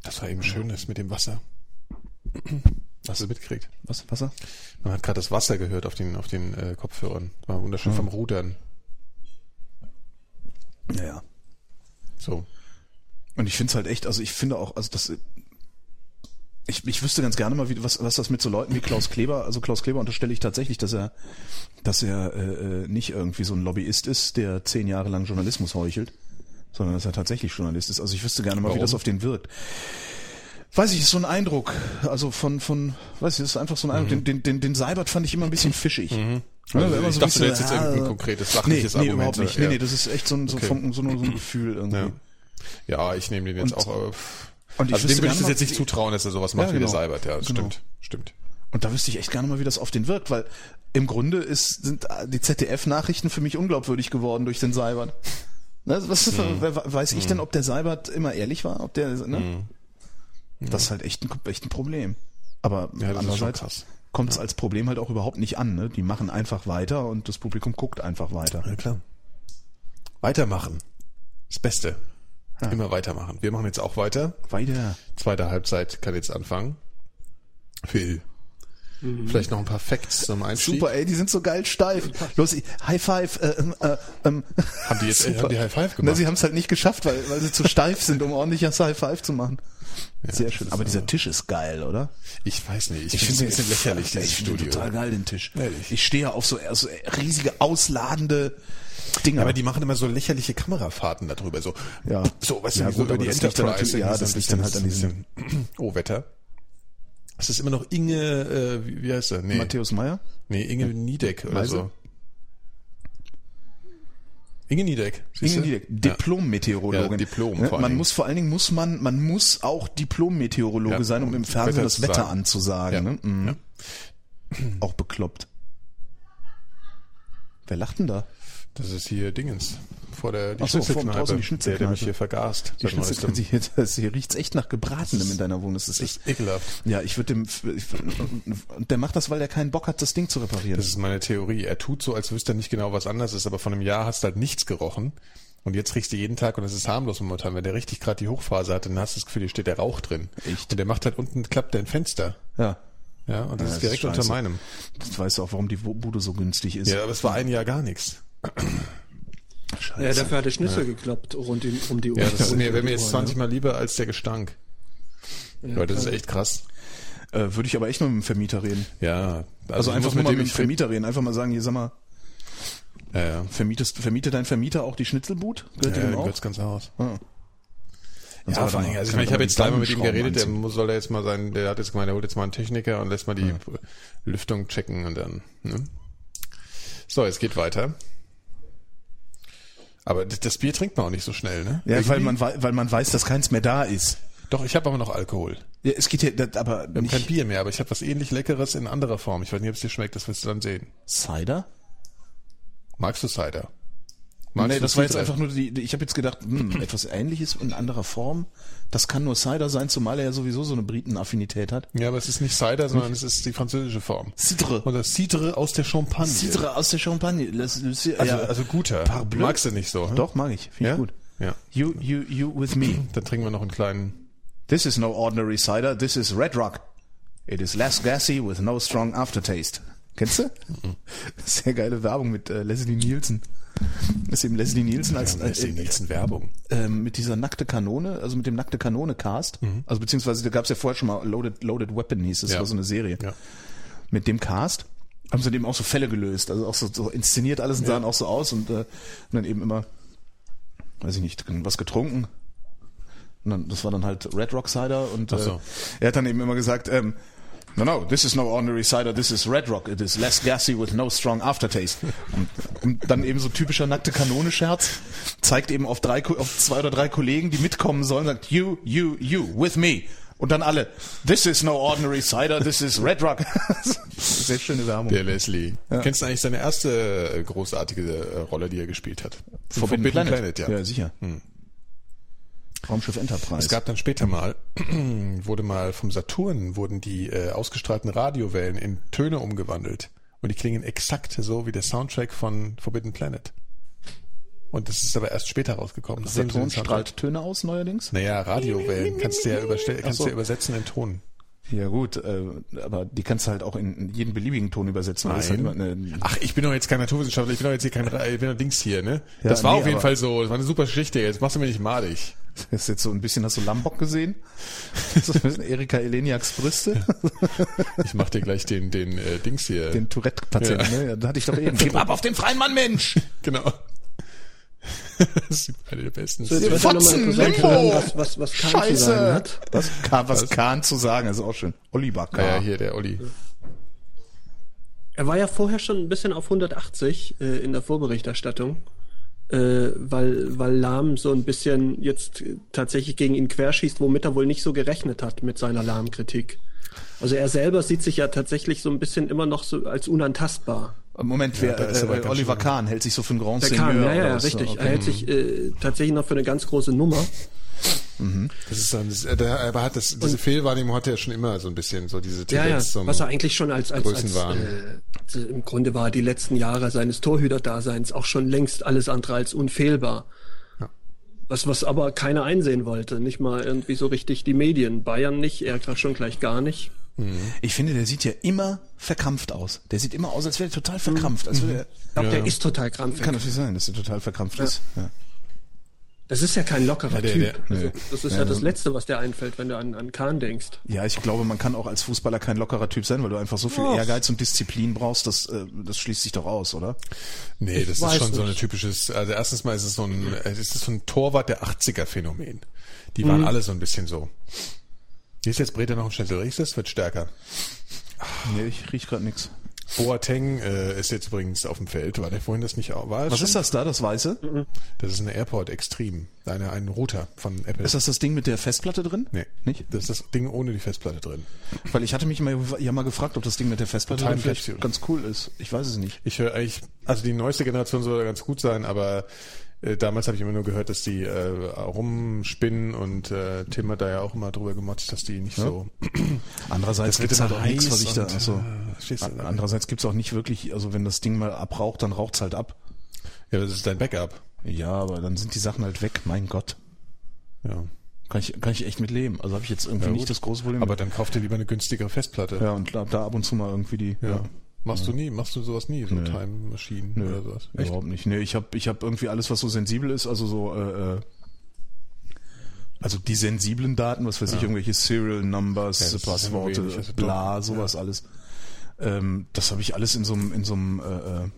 Das war eben schön, das mit dem Wasser. Hast du mitgekriegt? Was, Wasser? Man hat gerade das Wasser gehört auf den, auf den äh, Kopfhörern. War wunderschön vom Rudern. Ja, ja. So. Und ich finde es halt echt, also ich finde auch, also das, ich, ich wüsste ganz gerne mal, wie, was, was das mit so Leuten wie Klaus Kleber, also Klaus Kleber unterstelle ich tatsächlich, dass er, dass er äh, äh, nicht irgendwie so ein Lobbyist ist, der zehn Jahre lang Journalismus heuchelt, sondern dass er tatsächlich Journalist ist. Also ich wüsste gerne mal, wie Warum? das auf den wirkt. Weiß ich, ist so ein Eindruck. Also von, von, weiß ich, ist einfach so ein Eindruck. Den, den, den, den Seibert fand ich immer ein bisschen fischig. Ja, Mhm. Also immer ich so dachte, du hättest jetzt ja, irgendein konkretes, Nee, sachliches nee, Argument. überhaupt nicht. Ja. Nee, nee, das ist echt so ein, so, Okay. vom, so, so ein Gefühl irgendwie. Ja. Ja, ich nehme den jetzt Und- auch. Äh, Und ich also dem würde ich das jetzt nicht zutrauen, dass er sowas macht Ja, wie der genau. Seibert. Ja, das Genau. stimmt. Stimmt. Und da wüsste ich echt gerne mal, wie das auf den wirkt, weil im Grunde ist, sind die ZDF-Nachrichten für mich unglaubwürdig geworden durch den Seibert. Ne, was Mhm. weiß ich denn, ob der Seibert immer ehrlich war? Ob der, ne? Mhm. Das ist halt echt ein, echt ein Problem. Aber Ja, andererseits kommt es als Problem halt auch überhaupt nicht an. Ne? Die machen einfach weiter und das Publikum guckt einfach weiter. Ja, klar. Weitermachen. Das Beste. Immer weitermachen. Wir machen jetzt auch weiter. Weiter. Zweite Halbzeit kann jetzt anfangen. Phil. Vielleicht noch ein paar Facts zum Einstieg. Super, ey, die sind so geil steif. Los, High Five. Äh, ähm, äh, ähm. Haben die jetzt Super. haben die High Five Na, gemacht? sie haben es halt nicht geschafft, weil, weil sie zu steif sind, um ordentliches High Five zu machen. Sehr schön. Aber dieser Tisch ist geil, oder? ich weiß nicht. Ich, Ich finde es ein bisschen lächerlich, dieses ich Studio. total geil, den Tisch. Ehrlich? Ich stehe auf so, so riesige, ausladende Dinger. Aber die machen immer so lächerliche Kamerafahrten darüber. So, Ja. so weißt du, Ja, wie so gut, über die das liegt Enterprise. natürlich- ja, das liegt dann halt an bisschen- Oh, Wetter. Es ist immer noch Inge, äh, wie, wie heißt er? Nee, Matthäus Meyer? nee Inge Niedeck oder Weise? so. Inge Niedeck. Inge? Niedeck, Ja. Diplom-Meteorologin. Ja, Diplom vor allen Man Dingen. muss vor allen Dingen muss man, man muss auch Diplom-Meteorologe Ja, sein, um im Fernsehen das Wetter sagen. anzusagen. Ja, Ne? Mhm. ja. Auch bekloppt. Wer lacht denn da? Das ist hier Dingens. Vor der die Ach so, vor- Schnitzelkneipe. draußen die Der, der Schnitzelkneipe. mich hier vergast. Die seit neuestem. Schnitzel, sie, hier, das, hier riecht's echt nach Gebratenem in deiner Wohnung. Das ist echt, Ekelhaft. ja, ich würde dem, ich, und der macht das, weil der keinen Bock hat, das Ding zu reparieren. Das ist meine Theorie. Er tut so, als wüsste er nicht genau, was anders ist, aber von einem Jahr hast du halt nichts gerochen. Und jetzt riechst du jeden Tag und es ist harmlos momentan. Wenn der richtig gerade die Hochphase hat, dann hast du das Gefühl, hier steht der Rauch drin. Echt? Und der macht halt unten, klappt der ein Fenster. ja. Ja, und das Ja, ist direkt unter scheiße. meinem. Jetzt weißt du auch, warum die Bude so günstig ist. Ja, aber es war ein Jahr gar nichts. Scheiße. Ja, dafür hat der Schnitzel geklappt rund um, um die Uhr. Ja, das ist Rund mir, wäre mir jetzt Uhr, 20 ne? Mal lieber als der Gestank. Ja, das ist echt krass. Äh, würde ich aber echt mal mit dem Vermieter reden. Ja, Also, ich einfach nur mal mit dem ich- Vermieter reden. Einfach mal sagen, hier sag mal, Ja, ja. vermietest, vermietet dein Vermieter auch die Schnitzelbut? Gehört Ja, dem auch? gehört's ganz aus. Ah. Ja, er vor allem, also ich meine, ich habe jetzt dreimal mit ihm geredet, der muss, soll er jetzt mal sein, der hat jetzt gemeint, er holt jetzt mal einen Techniker und lässt mal die Lüftung checken und dann, ne? So, es geht weiter. Aber das, Bier trinkt man auch nicht so schnell, ne? Ja, Irgendwie? weil man, wei- weil man weiß, dass keins mehr da ist. Doch, ich habe aber noch Alkohol. Ja, es geht das, aber Wir haben nicht kein Bier mehr, aber ich habe was ähnlich Leckeres in anderer Form. Ich weiß nicht, ob es dir schmeckt, das wirst du dann sehen. Cider? Magst du Cider? Magst nee, das war jetzt einfach nur die, die ich habe jetzt gedacht, hm, etwas ähnliches in anderer Form. Das kann nur Cider sein, zumal er ja sowieso so eine Britenaffinität hat. Ja, aber es ist nicht Cider, sondern es ist die französische Form. Cidre. Oder Cidre aus der Champagne. Cidre aus der Champagne. Also, ja. also guter. Parbleu. Magst du nicht so? hm? Doch, mag ich. Finde Ja? ich gut. Ja. You, you, you with me. Dann trinken wir noch einen kleinen. This is no ordinary cider, this is Red Rock. It is less gassy with no strong aftertaste. Kennst du? Sehr geile Werbung mit äh, Leslie Nielsen. Das ist eben Leslie Nielsen als Ja, Leslie äh, Nielsen Werbung. ähm, mit dieser nackte Kanone, also mit dem nackte Kanone Cast. Also beziehungsweise da gab es ja vorher schon mal Loaded, Loaded Weapon hieß es, Ja. war so eine Serie. Ja. Mit dem Cast haben sie eben auch so Fälle gelöst, also auch so, so inszeniert alles und sahen auch so aus und, äh, und dann eben immer, weiß ich nicht, was getrunken. Und dann, das war dann halt Red Rock Cider und so. äh, er hat dann eben immer gesagt, ähm, No, no, this is no ordinary cider, this is Red Rock. It is less gassy with no strong aftertaste. Und, und dann eben so typischer nackte Kanone-Scherz, zeigt eben auf drei, Ko- auf zwei oder drei Kollegen, die mitkommen sollen, sagt, you, you, you, with me. Und dann alle, this is no ordinary cider, this is Red Rock. Sehr schöne Werbung. Der Leslie. Kennst du eigentlich seine erste äh, großartige äh, Rolle, die er gespielt hat? Forbidden, Planet. ja. ja, sicher. Raumschiff Enterprise. Es gab dann später mal, wurde mal vom Saturn, wurden die äh, ausgestrahlten Radiowellen in Töne umgewandelt. Und die klingen exakt so wie der Soundtrack von Forbidden Planet. Und das ist aber erst später rausgekommen. Saturn strahlt Töne aus neuerdings? Naja, Radiowellen kannst du ja, kannst so. ja übersetzen in Ton. Ja gut, äh, aber die kannst du halt auch in jeden beliebigen Ton übersetzen. halt immer eine, Ach, ich bin doch jetzt kein Naturwissenschaftler, ich bin doch jetzt hier kein, ich bin doch Dings hier, ne? Ja, das war nee, auf jeden Fall so, das war eine super Geschichte, jetzt machst du mir nicht madig. Das ist jetzt so ein bisschen, hast du Lambok gesehen? So ein bisschen Erika Eleniaks Brüste, Ich mach dir gleich den, den äh, Dings hier. den Tourette-Patienten, Ja. ne? Ja, Da hatte ich doch eben. Gib ab auf den freien Mann, Mensch! genau. das ist eine der besten. So, jetzt Fotzen, Limbo! was, was, was Kahn zu sagen Scheiße! hat. Was, Kahn, was Kahn zu sagen, ist auch schön. Oliver Ah, ja, Kahn. hier, der Olli. Er war ja vorher schon ein bisschen auf 180 äh, in der Vorberichterstattung, äh, weil, weil Lahm so ein bisschen jetzt äh, tatsächlich gegen ihn querschießt, womit er wohl nicht so gerechnet hat mit seiner Lahm-Kritik. Also er selber sieht sich ja tatsächlich so ein bisschen immer noch so als unantastbar. Moment, wer, da ist aber äh, ganz Oliver schön. Kahn hält sich so für einen Grand Der. Kahn, ja, ja, ja, richtig. Okay. Er hält sich äh, tatsächlich noch für eine ganz große Nummer. Das ist dann, das, äh, der, aber hat das, diese Fehlwahrnehmung hatte er schon immer so ein bisschen, so diese Ja, ja, Tendenz zum, was er eigentlich schon als, als, als Größenwahn. äh, im Grunde war die letzten Jahre seines Torhüterdaseins auch schon längst alles andere als unfehlbar. Was, was aber keiner einsehen wollte, nicht mal irgendwie so richtig die Medien. Bayern nicht, er schon gleich gar nicht. Ich finde, der sieht ja immer verkrampft aus. Der sieht immer aus, als wäre er total verkrampft. Als würde er, Ich glaube, der ist total krampfig. Kann natürlich sein, dass er total verkrampft ist. Ja. Das ist ja kein lockerer Ja, der- Typ. der- also, nee. das ist ja, das Letzte, was dir einfällt, wenn du an, an Kahn denkst. ja, ich glaube, man kann auch als Fußballer kein lockerer Typ sein, weil du einfach so viel Och. Ehrgeiz und Disziplin brauchst, das, äh, das schließt sich doch aus, oder? Nee, das ist schon so ein nicht. typisches, also erstens mal ist es so ein, es ist so ein Torwart der 80er Phänomen. Die Mhm. waren alle so ein bisschen so. Hier ist jetzt Breta noch im Schnitzel, riechst du es? Wird stärker. Nee, ich riech gerade nix. Boateng äh, ist jetzt übrigens auf dem Feld. War der vorhin das nicht auch? Was schon? ist das da, das Weiße? Das ist eine Airport Extreme. Eine, ein Router von Apple. Ist das das Ding mit der Festplatte drin? nee, Nicht? Das ist das Ding ohne die Festplatte drin. Weil ich hatte mich mal, ja mal gefragt, ob das Ding mit der Festplatte drin vielleicht ganz cool ist. Ich weiß es nicht. Ich höre eigentlich, also die neueste Generation soll ganz gut sein, aber damals habe ich immer nur gehört, dass die äh, rumspinnen und äh, Tim hat da ja auch immer drüber gemotzt, dass die nicht so. Andererseits gibt's immer halt auch nichts, was ich da, also, äh, andererseits gibt's auch nicht wirklich, also wenn das Ding mal abraucht, dann raucht's halt ab. Ja, das ist dein Backup. Ja, aber dann sind die Sachen halt weg, mein Gott. Ja. Kann ich, kann ich echt mit leben. Also habe ich jetzt irgendwie Ja, nicht das große Problem. Aber dann kauf dir lieber eine günstigere Festplatte. ja, und da, da ab und zu mal irgendwie die. Ja. Machst du nie, machst du sowas nie, so Nee. Time Machine Nö, oder sowas? überhaupt nicht. Nee, ich habe ich hab irgendwie alles, was so sensibel ist, also so, äh, äh, also die sensiblen Daten, was weiß ich, irgendwelche Serial Numbers, Ja, Passworte, wenig, also bla, sowas alles. Ähm, das habe ich alles in so einem, in so einem, äh, äh,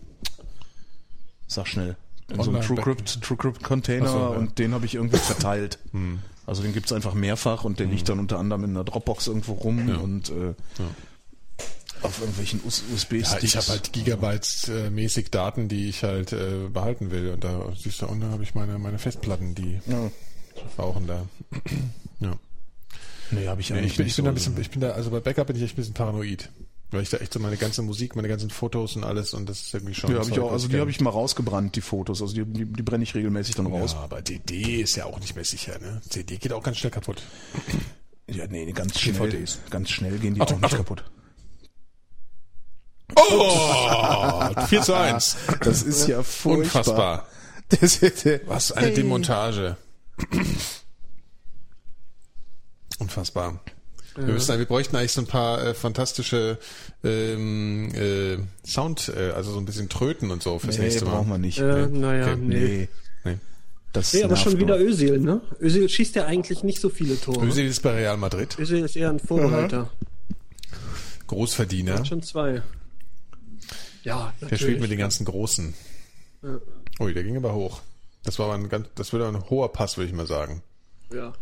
sag schnell, in so einem TrueCrypt, TrueCrypt Container so, ja. und den habe ich irgendwie verteilt. Hm. Also den gibt's einfach mehrfach und der liegt dann unter anderem in einer Dropbox irgendwo rum Ja. und äh, auf irgendwelchen USB-Sticks. Ja, ich habe halt Gigabytes äh, Daten, die ich halt äh, behalten will. Und da siehst du, und da habe ich meine, meine Festplatten, die ja. rauchen da. ja. Nee, habe ich Nee, eigentlich ich bin, nicht ich bin da ein so. bisschen, ich bin da, also bei Backup bin ich echt ein bisschen paranoid. Weil ich da echt so meine ganze Musik, meine ganzen Fotos und alles und das ist irgendwie schon. Ja, habe ich auch. Also die habe ich mal rausgebrannt, die Fotos. Also die, die, die brenne ich regelmäßig dann raus. Ja, aber DD ist ja auch nicht mehr sicher, ne? CD geht auch ganz schnell kaputt. Ja, nee, nee, ganz schnell. DVDs. Ganz schnell gehen die Achtung, auch nicht Achtung. kaputt. Oh! 4 zu 1. Das ist ja furchtbar. Unfassbar. Das ist, äh, Was eine Hey. Demontage. Unfassbar. Wir, müssen, wir bräuchten eigentlich so ein paar äh, fantastische ähm, äh, Sound, äh, also so ein bisschen Tröten und so fürs Nee, nächste Mal. brauchen wir nicht. Äh, naja, Okay. nee. Nee, Nee. das Nee, aber schon wieder nur. Özil, ne? Özil schießt ja eigentlich nicht so viele Tore. Özil ist bei Real Madrid. Özil ist eher ein Vorreiter. Großverdiener. Hat schon zwei. Ja, Der natürlich. spielt mit den ganzen Großen. Ui, der ging aber hoch. Das war aber ein ganz, das wird ein hoher Pass, würde ich mal sagen. Ja.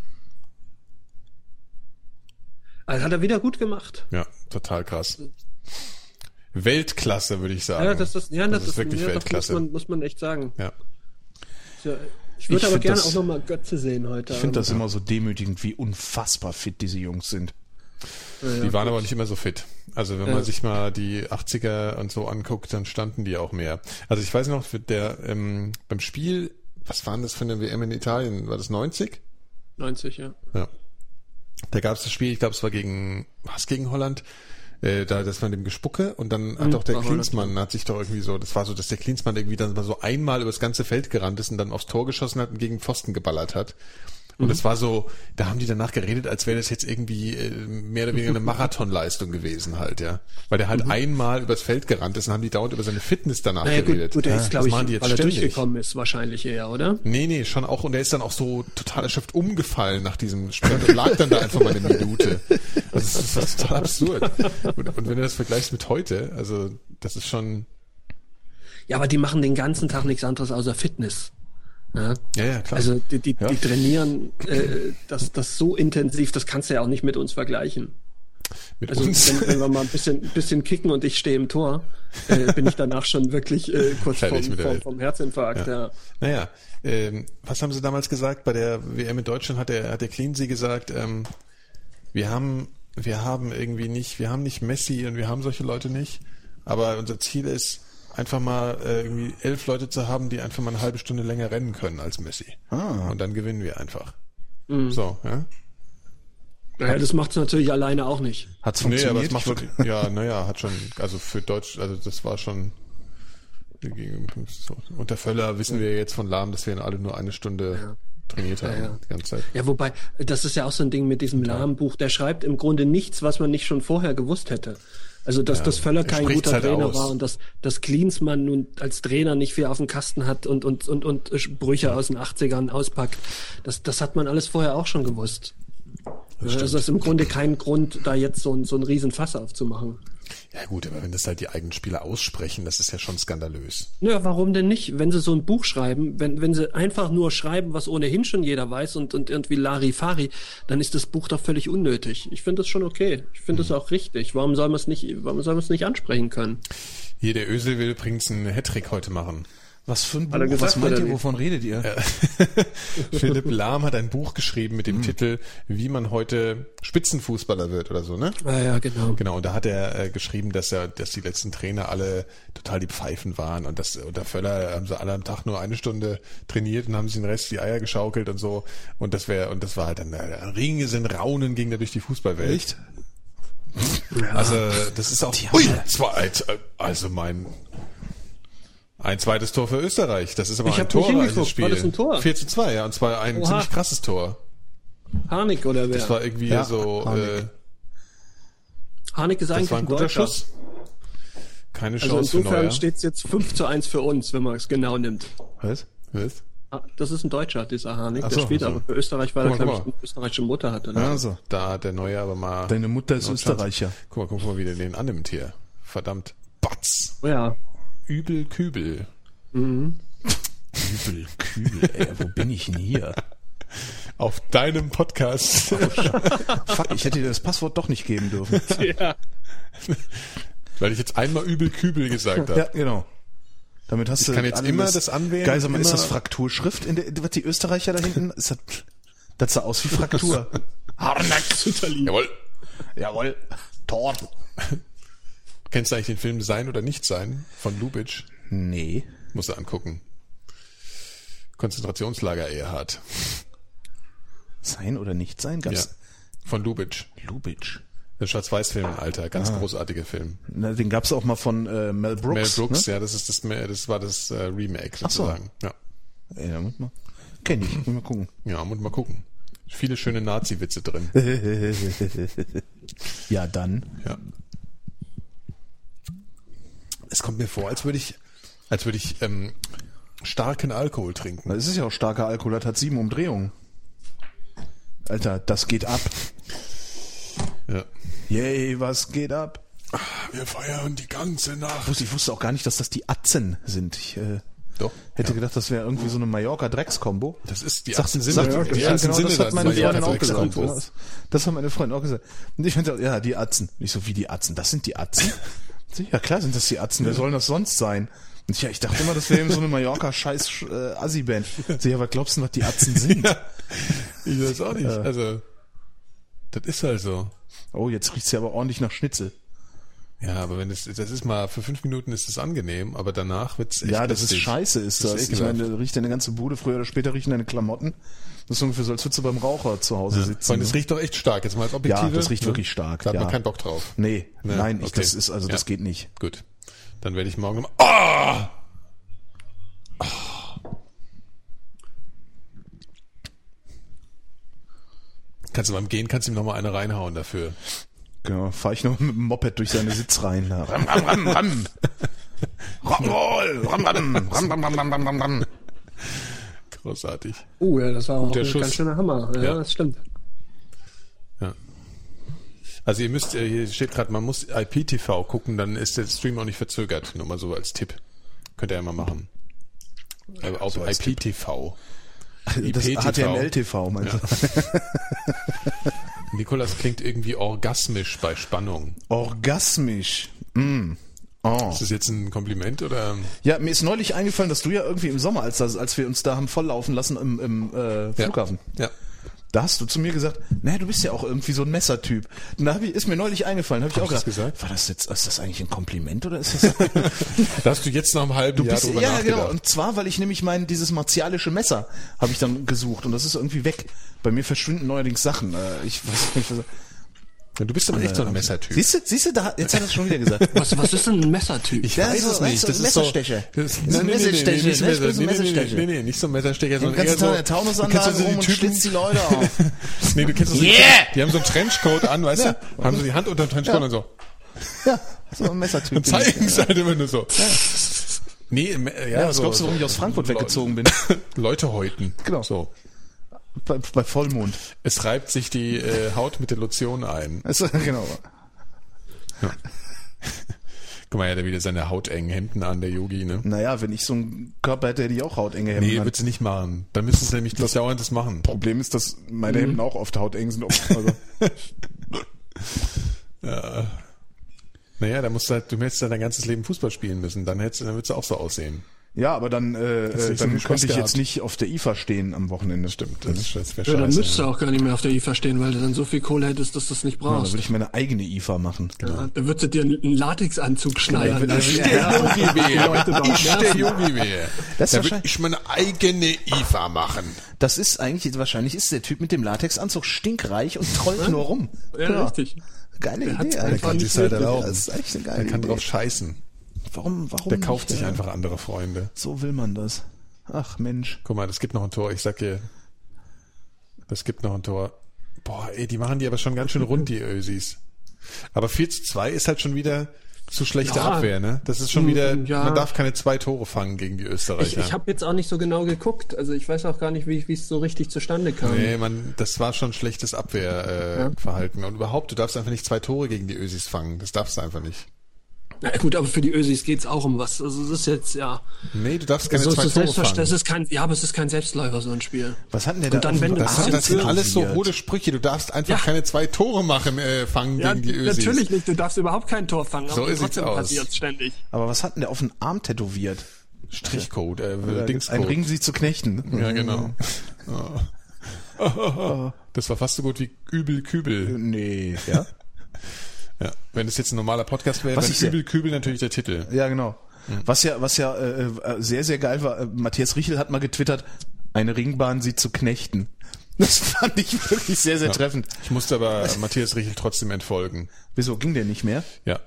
Also hat er wieder gut gemacht. Ja, total krass. Weltklasse, würde ich sagen. Ja, das ist, ja, das, ist wirklich ja, das Weltklasse. Muss man, muss man echt sagen. ja. Ja, ich würde aber gerne das- auch nochmal Götze sehen heute. Ich finde das immer so demütigend, wie unfassbar fit diese Jungs sind. Ja. Die waren aber nicht immer so fit. Also wenn man sich mal die 80er und so anguckt, dann standen die auch mehr. Also ich weiß noch, der ähm, beim Spiel, was waren das für eine WM in Italien? War das 90? 90, ja. Ja. Da gab es das Spiel, ich glaube, es war gegen was gegen Holland. Äh, da, das war dem Gespucke und dann hat Mhm, doch der Holland, Klinsmann, hat sich doch irgendwie so, das war so, dass der Klinsmann irgendwie dann mal so einmal übers ganze Feld gerannt ist und dann aufs Tor geschossen hat und gegen Pfosten geballert hat. Und es war so, da haben die danach geredet, als wäre das jetzt irgendwie äh, mehr oder weniger eine Marathonleistung gewesen halt, ja. Weil der halt einmal übers Feld gerannt ist und haben die dauernd über seine Fitness danach Naja, gut, geredet. gut, der ist, Das glaube ich, machen die jetzt weil er ständig. durchgekommen ist, wahrscheinlich eher, oder? Nee, nee, schon auch. Und er ist dann auch so total erschöpft umgefallen nach diesem Sprint und lag dann da einfach mal eine Minute. Also das ist, das ist total absurd. Und, und wenn du das vergleichst mit heute, also das ist schon, Ja, aber die machen den ganzen Tag nichts anderes außer Fitness. Ja, ja, ja, klar. Also die, die, die trainieren äh, das, das so intensiv, das kannst du ja auch nicht mit uns vergleichen. mit Also wenn, wenn wir mal ein bisschen, bisschen kicken und ich stehe im Tor, äh, bin ich danach schon wirklich äh, kurz vom, vom, vom Herzinfarkt. Ja. Ja. Naja, ähm, was haben sie damals gesagt? Bei der WM in Deutschland hat der, hat der Cleansey gesagt, ähm, wir haben, wir haben irgendwie nicht, wir haben nicht Messi und wir haben solche Leute nicht, aber unser Ziel ist, einfach mal äh, irgendwie elf Leute zu haben, die einfach mal eine halbe Stunde länger rennen können als Messi. Ah. Und dann gewinnen wir einfach. Mhm. So, ja? Naja, das macht's natürlich alleine auch nicht. Hat's Nee, funktioniert? aber es macht wirklich, ja, naja, hat schon, also für Deutsch, also das war schon, so, unter Völler wissen wir jetzt von Lahm, dass wir alle nur eine Stunde trainiert haben, Ja, ja. die ganze Zeit. Ja, wobei, das ist ja auch so ein Ding mit diesem Lahmbuch, der schreibt im Grunde nichts, was man nicht schon vorher gewusst hätte. Also, dass, dass Völler er kein guter halt Trainer aus. war und dass, dass Klinsmann nun als Trainer nicht viel auf dem Kasten hat und, und, und, und Sprüche aus den 80ern auspackt. Das, das hat man alles vorher auch schon gewusst. Also, das ist im Grunde kein Grund, da jetzt so ein, so ein Riesenfass aufzumachen. Ja gut, aber wenn das halt die eigenen Spieler aussprechen, das ist ja schon skandalös. Naja, warum denn nicht? Wenn sie so ein Buch schreiben, wenn, wenn sie einfach nur schreiben, was ohnehin schon jeder weiß und, und irgendwie Larifari, dann ist das Buch doch völlig unnötig. Ich finde das schon okay. Ich finde das auch richtig. Warum soll man es nicht, warum soll man es nicht ansprechen können? Hier, der Ösel will übrigens einen Hattrick heute machen. Was für ein Buch? gesagt, Was meint ihr? Wovon redet ihr? Philipp Lahm hat ein Buch geschrieben mit dem Hm. Titel Wie man heute Spitzenfußballer wird oder so, ne? Ah ja, genau. Genau, und da hat er äh, geschrieben, dass er, dass die letzten Trainer alle total die Pfeifen waren und das unter Völler haben sie alle am Tag nur eine Stunde trainiert und haben sich den Rest die Eier geschaukelt und so. Und das wäre, und das war halt dann äh, Ringe sind Raunen ging da durch die Fußballwelt. Echt? Also das ist auch Ui, zwei, also mein ein zweites Tor für Österreich. Das ist aber Ich ein torreiches. Spiel. War das ein Tor? 4 zu 2, ja, und zwar ein Oha. ziemlich krasses Tor. Harnik oder wer? Das war irgendwie Ja, so, Harnik. äh, Harnik ist das eigentlich war ein guter Deutscher. Schuss. Keine Also Chance für insofern steht es jetzt 5 zu 1 für uns, wenn man es genau nimmt. Was? Was? Ah, Das ist ein Deutscher, dieser Harnik. Ach der so, spielt so. aber für Österreich, weil er, Guck mal, glaube ich, eine österreichische Mutter hat. Oder? Also, Da hat der Neue aber mal. deine Mutter ist. Österreicher. Guck mal, guck mal, wie der den annimmt hier. Verdammt. Batz. Oh ja. Übel Kübel. Übel, kühl, ey, wo bin ich denn hier? Auf deinem Podcast. Fuck, ich hätte dir das Passwort doch nicht geben dürfen. ja. Weil ich jetzt einmal Übel Kübel gesagt habe. Ja, genau. Damit hast du kann jetzt immer das anwählen, Geil, sag mal, ist das Frakturschrift in der, was die Österreicher da hinten? Ist das, das sah aus wie Fraktur. Harnack. Jawohl. Jawohl. Tor. Kennst du eigentlich den Film Sein oder Nicht Sein von Lubitsch? Nee. Musst du angucken. Konzentrationslager Erhard. Sein oder nicht sein? Ja. Von Lubitsch. Lubitsch. Der Schwarz-Weiß-Film, Alter. Ah. Ganz großartiger Film. Na, den gab's auch mal von äh, Mel Brooks. Mel Brooks, Ne? ja, das ist das, das war das äh, Remake Ach so. sozusagen. Ja. Da muss man. Kenn ich, muss mal gucken. Ja, muss mal gucken. Viele schöne Nazi-Witze drin. Ja, dann. Ja. Es kommt mir vor, als würde ich, als würde ich ähm, starken Alkohol trinken. Das ist ja auch starker Alkohol, das hat sieben Umdrehungen. Alter, das geht ab. Ja. Yay, was geht ab? Wir feiern die ganze Nacht. ich wusste auch gar nicht, dass das die Atzen sind. Ich äh, Doch. hätte ja. gedacht, das wäre irgendwie so eine Mallorca-Drecks-Kombo. Das ist die Sagt- Atzen sagt- Sinne. Die ja, Atzen genau, das hat meine Freundin auch gesagt. Das, das hat meine Freundin auch gesagt. Und ich meinte, ja, die Atzen. Ich so, wie die Atzen? Das sind die Atzen? Ja, klar sind das die Atzen. Wer soll das sonst sein? Ja, ich dachte immer, das wäre eben so eine Mallorca-scheiß äh, Assi-Band. Ja, was glaubst du, was die Atzen sind? Ich weiß auch nicht. Also, das ist halt so. Oh, jetzt riecht's ja aber ordentlich nach Schnitzel. Ja, aber wenn es, das ist mal, für fünf Minuten ist es angenehm, aber danach wird's echt Ja, das ist scheiße, ist Das das. ist ich meine, da riecht deine ganze Bude, früher oder später riechen deine Klamotten. Das ist ungefähr so, als würdest du beim Raucher zu Hause sitzen. Vor allem, das ne? riecht doch echt stark. Jetzt mal als Objektive. Ja, das riecht ne? wirklich stark, Da hat ja. man keinen Bock drauf. Nee, Ja, nein, ich, okay. das ist, also Ja. das geht nicht. Gut. Dann werde ich morgen nochmal. Ah! Kannst du beim Gehen, kannst du ihm nochmal eine reinhauen dafür. Genau, fahre ich noch mit dem Moped durch seine Sitzreihen. Ram, ram, ram, ram. Rock'n'Roll. Ram, ram, ram, ram, ram, ram, ram, ram. Großartig. Oh ja, das war Guter auch ein Schuss. ganz schöner Hammer. Ja, ja, das stimmt. Ja. Also ihr müsst, äh, hier steht gerade, man muss IPTV gucken, dann ist der Stream auch nicht verzögert. Nur mal so als Tipp. Könnt ihr ja mal machen. Also auf so IPTV. IPTV. Das HTML-TV, meinst ja. du? Nikolas klingt irgendwie orgasmisch bei Spannung. Orgasmisch. Mm. Oh. Ist das jetzt ein Kompliment oder? Ja, mir ist neulich eingefallen, dass du ja irgendwie im Sommer, als, als wir uns da haben volllaufen lassen im, im äh, Flughafen, Ja. Da hast du zu mir gesagt, naja, du bist ja auch irgendwie so ein Messertyp. Hab ich, ist mir neulich eingefallen, habe ich Hab auch ich gesagt, gesagt? war das jetzt, ist das eigentlich ein Kompliment oder ist das... Da hast du jetzt noch im halben Du Jahr bist, drüber ja, genau. Und zwar, weil ich nämlich mein, dieses martialische Messer habe ich dann gesucht und das ist irgendwie weg. Bei mir verschwinden neuerdings Sachen. Äh, Ich weiß nicht, was, Du bist aber echt so ein Messertyp. Siehst du, siehst du, da, jetzt hat er es schon wieder gesagt. Was, was ist denn ein Messertyp? Ich weiß es nicht. Das ist Messerstecher. So, das ist, ein nee, nee, nee, Messerstecher, ne? Nee, ein nee, nee, Messerstecher. nee, nee, nicht so ein Messerstecher, Den sondern eher so. Der so die rum und schlitzt die Leute auf. Nee, du kennst das Yeah! die, die haben so einen Trenchcoat an, weißt du? Haben so die Hand unter dem Trenchcoat und so. Ja, so ein Messertyp. Und zeigen es halt immer nur so. Nee, ja, Ja, was glaubst du, warum ich aus Frankfurt weggezogen bin? Leute häuten. Genau. So. Bei, bei Vollmond. Es reibt sich die äh, Haut mit der Lotion ein. Also, genau. Guck mal, er hat ja wieder seine hautengen Hemden an, der Yogi, ne? Naja, wenn ich so einen Körper hätte, hätte ich auch hautenge Hemden. Nee, wird sie nicht machen. Dann müssen sie nämlich das dauernd das machen. Problem ist, dass meine Hemden auch oft hauteng sind. Also, Naja, da musst du halt, du hättest ja dein ganzes Leben Fußball spielen müssen. Dann hättest dann würdest du auch so aussehen. Ja, aber dann, äh, so dann Spaß könnte ich gehabt. jetzt nicht auf der IFA stehen am Wochenende. Stimmt, das, ist- das wäre Ja, dann müsstest du auch gar nicht mehr auf der IFA stehen, weil du dann so viel Kohle hättest, dass du das nicht Ja, dann brauchst. würde ich meine eigene IFA machen. Ja, dann würdest du dir einen Latexanzug schneidern. Genau, ich der Yogi Ich der nerven. Yogi. Das ist Da würde ich meine eigene IFA machen. Das ist eigentlich, wahrscheinlich ist der Typ mit dem Latexanzug stinkreich und trollt nur rum. Ja, Genau. richtig. Geile Der Idee, einfach Alter. kann sich's halt erlauben. Das ist echt eine geile Der kann Idee. drauf scheißen. Warum, warum Der kauft nicht, sich ja? einfach andere Freunde. So will man das. Ach Mensch. Guck mal, das gibt noch ein Tor. Ich sag dir, das gibt noch ein Tor. Boah, ey, die machen die aber schon ganz schön rund, die Ösis. Aber 4 zu 2 ist halt schon wieder zu schlechte Ja. Abwehr, ne? Das ist schon Mm, wieder, ja. man darf keine zwei Tore fangen gegen die Ich, Österreicher. ich habe jetzt auch nicht so genau geguckt. Also ich weiß auch gar nicht, wie es so richtig zustande kam. Nee, man, das war schon schlechtes Abwehrverhalten. Äh, Ja. Und überhaupt, du darfst einfach nicht zwei Tore gegen die Ösis fangen. Das darfst du einfach nicht. Na gut, aber für die Ösis geht's auch um was. Also es ist jetzt ja. Nee, du darfst keine So zwei ist es Tore fangen. Das ist kein, ja, aber es ist kein Selbstläufer so ein Spiel. Was hat denn der Und da dann, auf wenn dem du Das, Das sind, ist das alles so hohle Sprüche. Du darfst einfach Ja. keine zwei Tore machen, äh, fangen Ja, gegen die Ösis. natürlich nicht. Du darfst überhaupt kein Tor fangen. So aber sieht's trotzdem aus. ständig. Aber was hat denn der auf den Arm tätowiert? Strichcode, äh, Ein Dingscode. Ring sie zu knechten. Ja, genau. Oh. Das war fast so gut wie Übel Kübel. Nee, ja? Ja. Wenn es jetzt ein normaler Podcast wäre, Was wäre ich sehr- Übel Kübel natürlich der Titel. Ja, genau. Was ja, was ja äh, äh, sehr, sehr geil war, äh, Matthias Riechel hat mal getwittert, eine Ringbahn sie zu knechten. Das fand ich wirklich sehr, sehr treffend. Ich musste aber Matthias Riechel trotzdem entfolgen. Wieso ging der nicht mehr? Ja.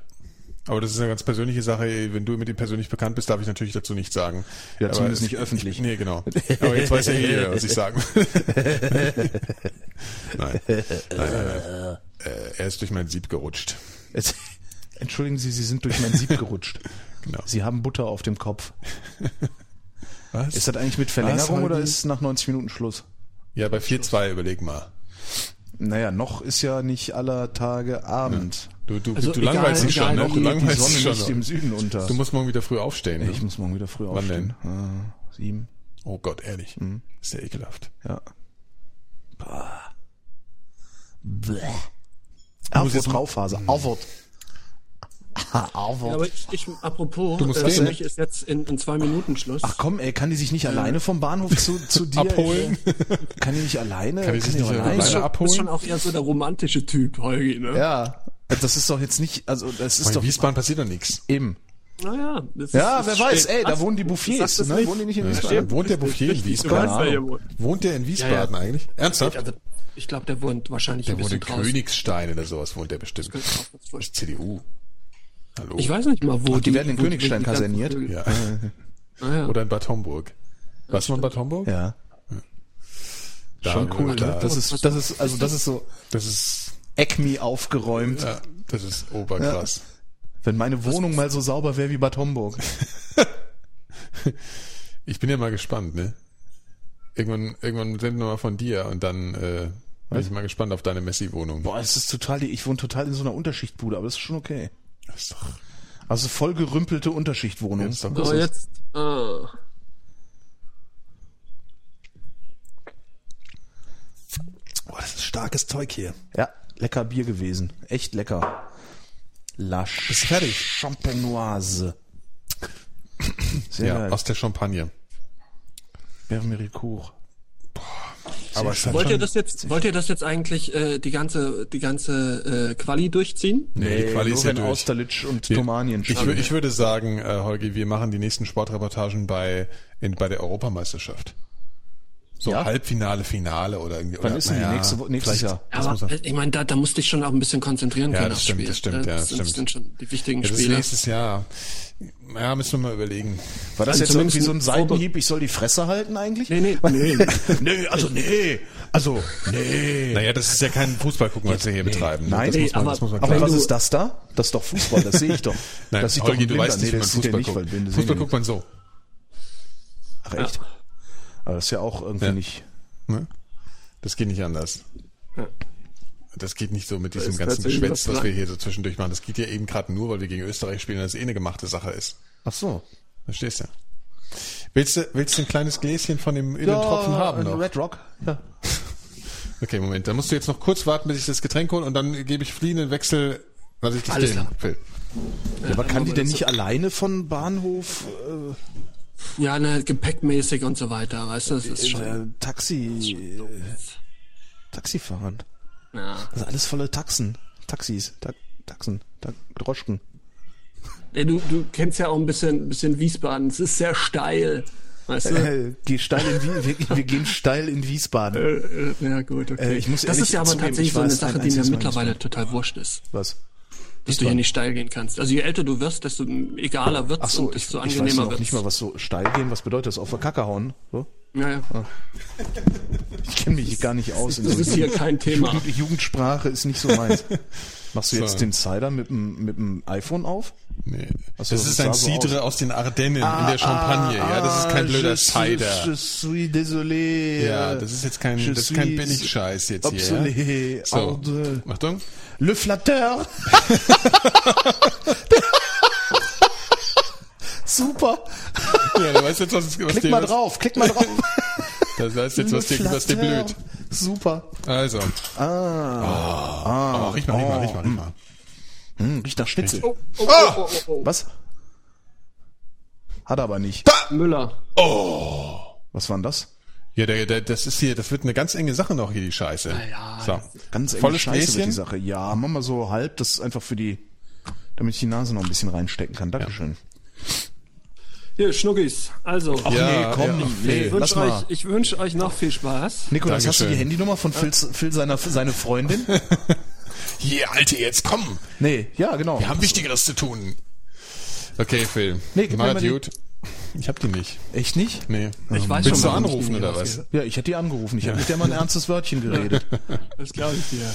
Aber das ist eine ganz persönliche Sache. Wenn du mit ihm persönlich bekannt bist, darf ich natürlich dazu nichts sagen. Ja, Aber zumindest es- nicht öffentlich. Nee, genau. Aber jetzt weiß ja jeder, was ich sagen will. nein. nein, nein, nein. Äh, er ist durch mein Sieb gerutscht. Entschuldigen Sie, Sie sind durch mein Sieb gerutscht. Genau. Sie haben Butter auf dem Kopf. Was? Ist das eigentlich mit Verlängerung oder ist es nach 90 Minuten Schluss? ja, bei 4-2 überleg mal. Naja, noch ist ja nicht aller Tage Abend. Du, du, Also du egal, langweilst dich schon die- Du langweilst dich schon im Süden unter. Du musst morgen wieder früh aufstehen. ich Ne? muss morgen wieder früh Wann aufstehen. Ah, sieben. Oh Gott, ehrlich. Ist ja ekelhaft. Ja. Bäh. Aufwärts jetzt mal- Rauphase. Aufwärts. Ja, Aufwärts. aber ich, ich apropos, Du musst äh, gehen, für ne? mich ist jetzt in, in zwei Minuten Schluss. Ach komm, ey, kann die sich nicht alleine vom Bahnhof zu, zu dir Abholen? Kann die nicht alleine? Kann die sich nicht du alleine bist schon, abholen? bist schon auch eher so der romantische Typ, Holgi, ne? Ja, das ist doch jetzt nicht, also das ist doch in Wiesbaden passiert doch nichts. eben. Naja, das Ja, ist, wer weiß, steht- ey, da wohnen die Du Bouffiers, ne? nicht. Wohnen die nicht in Ja, Wiesbaden? stimmt. Wohnt der Bouffier in Du Wiesbaden? Wohnt der in Wiesbaden Ja, ja. eigentlich? Ernsthaft? Also, ich glaube, der wohnt wahrscheinlich Der ein wohnt bisschen in draußen. Königstein oder sowas, wohnt der bestimmt. Das ist CDU. Hallo. Ich weiß nicht mal, wo die werden in wo Königstein die kaserniert? Vögel- Ja. Ah, ja. Oder in Bad Homburg. Warst du mal in Bad Homburg? Ja. Da- Schon cool, da- ne? Das ist, das ist, also das ist so Das ist, Acme aufgeräumt. ja, das ist oberkrass. Wenn meine Wohnung mal so sauber wäre wie Bad Homburg. Ich bin ja mal gespannt, ne? Irgendwann, irgendwann senden wir mal von dir und dann äh, bin ich mal gespannt auf deine Messi-Wohnung. Boah, es ist total, ich wohne total in so einer Unterschichtbude, aber das ist schon okay. Das ist doch, Also voll gerümpelte Unterschichtwohnung. das ist doch So, jetzt. Ah. Boah, das ist starkes Zeug hier. Ja, lecker Bier gewesen. Echt lecker. La Ist fertig. Champenoise. Sehr Ja, geil. aus der Champagne. Bermericourt. Aber hat Wollt ihr schon- das jetzt, wollt ihr das jetzt eigentlich äh, die ganze, die ganze äh, Quali durchziehen? Nee, die Quali nur ist ja durch. Austerlitz und Wir- Tomanien ich, ich würde sagen, äh, Holgi, wir machen die nächsten Sportreportagen bei, in, bei der Europameisterschaft. So Ja? Halbfinale, Finale oder irgendwie. Wann oder, ist denn die nächste Wo- nächstes Jahr? Das Aber äh, ich meine, da, da musste ich schon auch ein bisschen konzentrieren Ja, können das aufs stimmt, das stimmt, ja, das das stimmt. sind schon die wichtigen Ja, das Spiele. nächstes Jahr. Ja, müssen wir mal überlegen. War das Also jetzt irgendwie so ein Seitenhieb, ich soll die Fresse halten eigentlich? Nee, nee, nee. nee, also nee. Also, nee. Naja, das ist ja kein Fußball gucken, was wir hier betreiben. Nein, das nee, muss man, aber- das muss man Aber klar was du- ist das da? Das ist doch Fußball, das sehe ich doch. Nein, das Holgi, doch du weißt nicht, nee, wie man das Fußball guckt. Fußball guckt man so. Ach echt? Aber das ist ja auch irgendwie Ja. nicht... Ne? Das geht nicht anders. Ja. Das geht nicht so mit diesem ganzen Geschwätz, was was wir hier so zwischendurch machen. Das geht ja eben gerade nur, weil wir gegen Österreich spielen, dass es eh eine gemachte Sache ist. Ach so. Verstehst du? Willst du, willst du ein kleines Gläschen von dem Ödentropfen haben ein noch? Red Rock. Ja. Okay, Moment. Dann musst du jetzt noch kurz warten, bis ich das Getränk hole und dann gebe ich fliehenden Wechsel, was ich dich Alles klar. will. Ja, aber kann die denn das- nicht alleine von Bahnhof Ja, ne, gepäckmäßig und so weiter, weißt du, das ist äh, schon. äh, Taxi äh, Taxi fahren? Ja. Das ist alles volle Taxen. Taxis, Ta Taxen, Ta Droschken. Ey, du, du kennst ja auch ein bisschen, bisschen Wiesbaden. Es ist sehr steil. Weißt du? Äh, geh steil in wir, wir gehen steil in Wiesbaden. Äh, ja, gut, okay. Äh, ich muss das ist ja aber zugeben, tatsächlich ich so eine Sache, die mir mittlerweile total wurscht ist. Was? Dass du hier nicht steil gehen kannst. Also je älter du wirst, desto egaler wird's Ach so, und ich, desto ich weiß angenehmer noch wird's. nicht mal, was so steil gehen, was bedeutet das? Auf der Kacke hauen? So? ja, ja. Ich kenne mich gar nicht aus. in Das so ist hier kein Thema. Jugend, Jugendsprache ist nicht so meins. Machst du jetzt So. den Cider mit dem, mit dem iPhone auf? Nee. Das das ist ein Cidre aus. den Ardennen in der Champagne. ja, das ist kein blöder Ah, je, Cider. Je suis désolé. Ja, das ist jetzt kein, Je das ist kein suis Billigscheiß jetzt hier. obsolé. Ja? So, Ordre. Achtung. Le Flatteur. Super. Ja, du weißt jetzt, was, was Klick mal drauf, klick mal drauf. Das weißt jetzt, was dir, was dir blüht. Super. Also. Ah. Oh, riech mal, riech mal, riech mal, riech mal. Hm, riecht nach Schnitzel. Oh, oh, oh, oh, oh. Was? Hat er aber nicht. Müller. Was war denn das? Ja, der, der, das ist hier, das wird eine ganz enge Sache noch hier, die Scheiße. ja, so. Ganz enge Volles Scheiße wird die. Sache. Ja, mach mal so halb, das ist einfach für die, damit ich die Nase noch ein bisschen reinstecken kann. Dankeschön. Hier, Schnuckis. Also, Ach Ja, nee, komm, ja, nee, ich lass wünsche mal. euch, ich wünsche euch noch viel Spaß. Nikolas, hast du die. Handynummer von Phil, Phil seiner, seine Freundin? Hier, Alte, jetzt komm. Nee, ja, genau. Wir haben Wichtigeres zu tun. Okay, Phil. Nee, Mal gut. Ich hab die nicht. Echt nicht? Nee. Ich weiß Willst schon, du anrufen oder was? Ja, ich hätte die angerufen. Ich habe mit der mal ein ernstes Wörtchen geredet. Das glaube ich dir.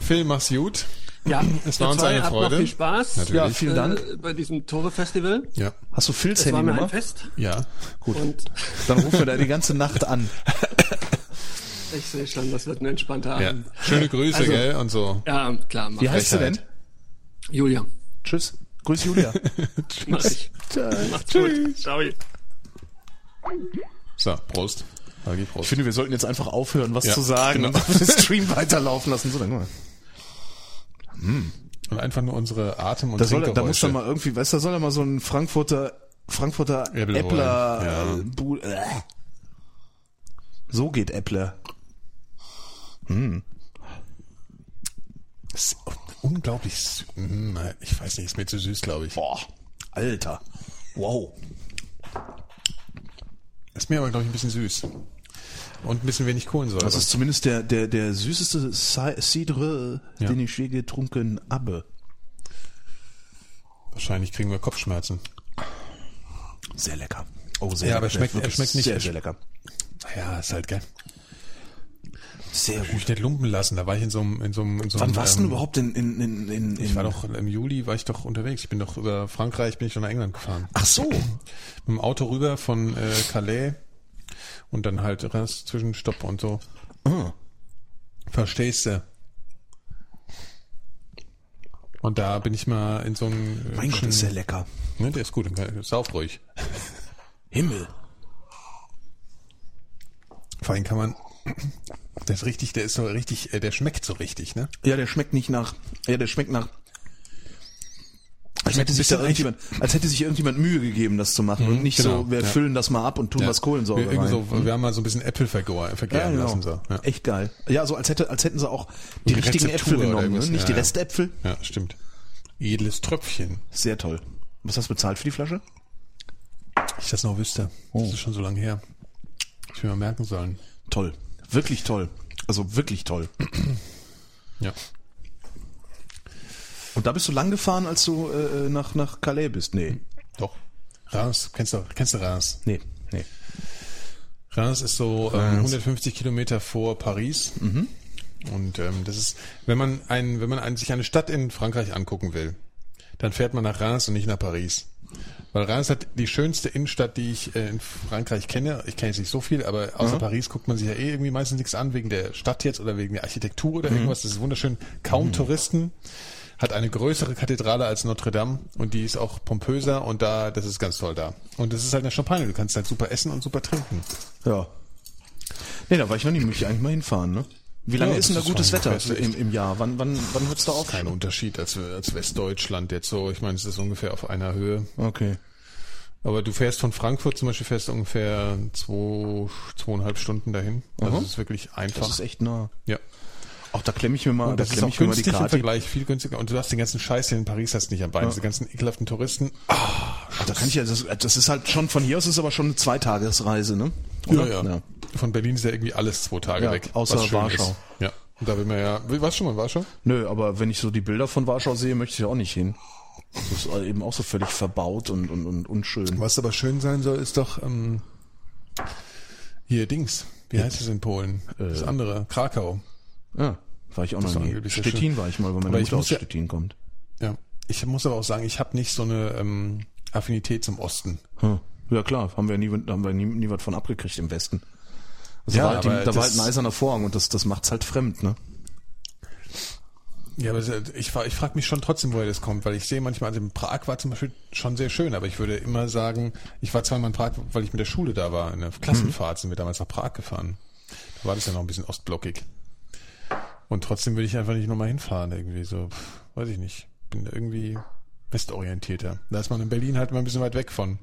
Phil, mach's gut. Ja, Es war uns eine Freude. Noch viel Spaß. Natürlich. Ja, vielen Dank. Äh, bei diesem Tore-Festival. Ja. Hast du Phils Es war mir ein? Fest. Ja. Gut. Und Dann rufen wir da die ganze Nacht an. ich sehe schon, das wird ein entspannter ja. Abend. Schöne Grüße, Also- gell? Und so. Ja, klar, mach, Wie heißt sie denn? Julia. Tschüss. Grüß Julia. Mach ich. Macht's gut. Ciao. So, Prost. Ich finde, wir sollten jetzt einfach aufhören, was Ja, zu sagen genau. und den Stream weiterlaufen lassen. So, dann guck mal. Und einfach nur unsere Atem- und Da, soll, da muss dann mal irgendwie, weißt du, da soll er mal so ein Frankfurter, Frankfurter Äppler Äppler, ja. äh, äh. So geht Äppler. Das ist unglaublich mm, Ich weiß nicht, ist mir zu süß, glaube ich. Boah, Alter. Wow. Ist mir aber, glaube ich, ein bisschen süß. Und ein bisschen wenig Kohlensäure. Das ist zumindest der, der, der süßeste Ci- Cidre, Ja. den ich je getrunken habe. Wahrscheinlich kriegen wir Kopfschmerzen. Sehr lecker. Oh, sehr Ja, aber lecker. schmeckt- er schmeckt nicht- Sehr, sehr lecker. Ja, ist halt geil. Sehr Ich gut. mich nicht lumpen lassen. Da war ich in so einem, in so einem, in so einem Wann warst du ähm, denn überhaupt in, in, in, in, Ich war doch im Juli war ich doch unterwegs. Ich bin doch über Frankreich bin ich schon nach England gefahren. Ach so. Mit dem Auto rüber von äh, Calais und dann halt Rest Zwischenstopp und so. Ah. Verstehst du? Und da bin ich mal in so einem Mein Gott, ist der lecker. Ne, der ist gut, sauf ruhig. Himmel. Vor allem kann man der ist richtig, der ist so richtig, äh, der schmeckt so richtig, ne? Ja, der schmeckt nicht nach. Ja, der schmeckt nach. Als hätte, sich irgendjemand, als hätte sich irgendjemand Mühe gegeben, das zu machen. und nicht genau, so, wir ja. füllen das mal ab und tun was Kohlensäure wir, rein. so, wir haben mal so ein bisschen Äpfel vergären ja, genau. lassen. So. Ja. Echt geil. Ja, so als hätte, als hätten sie auch die, Die richtigen Rezeptur Äpfel genommen, ne? nicht ja, die ja. Restäpfel. ja, stimmt. Edles Tröpfchen. Sehr toll. Was hast du bezahlt für die Flasche? Ich das noch wüsste. Oh. Das ist schon so lange her. Ich will mal merken sollen. Toll. Wirklich toll. Also wirklich toll. Ja. Und da bist du lang gefahren, als du äh, nach, nach Calais bist? Nee. Doch. Reims, kennst du, kennst du Reims? Nee. Nee. Reims ist so ähm, 150 Kilometer vor Paris. Mhm. Und ähm, das ist, wenn man ein, wenn man ein, sich eine Stadt in Frankreich angucken will, dann fährt man nach Reims und nicht nach Paris. Weil Reims hat die schönste Innenstadt, die ich äh, in Frankreich kenne. Ich kenne jetzt nicht so viel, aber außer Paris guckt man sich ja eh irgendwie meistens nichts an, wegen der Stadt jetzt oder wegen der Architektur oder irgendwas. Das ist wunderschön. Kaum Touristen. Hat eine größere Kathedrale als Notre Dame und die ist auch pompöser und da, das ist ganz toll da. Und das ist halt eine Champagne. Du kannst halt super essen und super trinken. Ja. Nee, da war ich noch nie. Möchte ich eigentlich mal hinfahren, ne? Wie lange Ja, ist denn da gutes Wetter im, im Jahr? Wann, wann, wann wird's da auf? Kein Unterschied als, als Westdeutschland jetzt so. Ich meine, es ist ungefähr auf einer Höhe. Okay. Aber du fährst von Frankfurt zum Beispiel fährst ungefähr zwei, zweieinhalb Stunden dahin. Also es ist wirklich einfach. Das ist echt nah. ja. Auch da klemme ich mir mal, Und da das ist klemme auch ich mir mal die im. Vergleich, viel günstiger. Und du hast den ganzen Scheiß hier in Paris hast nicht am Bein. Diese ganzen ekelhaften Touristen. Ach, da kann ich ja, das, das ist halt schon, von hier aus ist aber schon eine Zweitagesreise, ne? Oder? Von Berlin ist ja irgendwie alles zwei Tage Ja, weg. außer Warschau. Ist. Ja. Und da will man ja, warst du schon mal in Warschau? Nö, aber wenn ich so die Bilder von Warschau sehe, möchte ich ja auch nicht hin. Das ist eben auch so völlig verbaut und, und, und unschön. Was aber schön sein soll, ist doch ähm, hier Dings. Wie heißt es in Polen? das andere, Krakau. Ja, war ich auch Das noch nie. Stettin schön. war ich mal, weil meine Aber Mutter aus ja- Stettin kommt. Ja. Ich muss aber auch sagen, ich habe nicht so eine ähm, Affinität zum Osten. Hm. Ja klar, haben wir nie, haben wir nie, nie was von abgekriegt im Westen. Also Ja, war halt die, da war halt ein eiserner Vorhang und das, das macht's halt fremd, ne? Ja, aber ich, ich frage mich schon trotzdem, woher das kommt, weil ich sehe manchmal, also in Prag war zum Beispiel schon sehr schön, aber ich würde immer sagen, ich war zweimal in Prag, weil ich mit der Schule da war, in der Klassenfahrt sind wir damals nach Prag gefahren. Da war das ja noch ein bisschen ostblockig. Und trotzdem würde ich einfach nicht nochmal hinfahren, irgendwie so, pff, weiß ich nicht. Bin irgendwie westorientierter. Da ist man in Berlin halt immer ein bisschen weit weg von.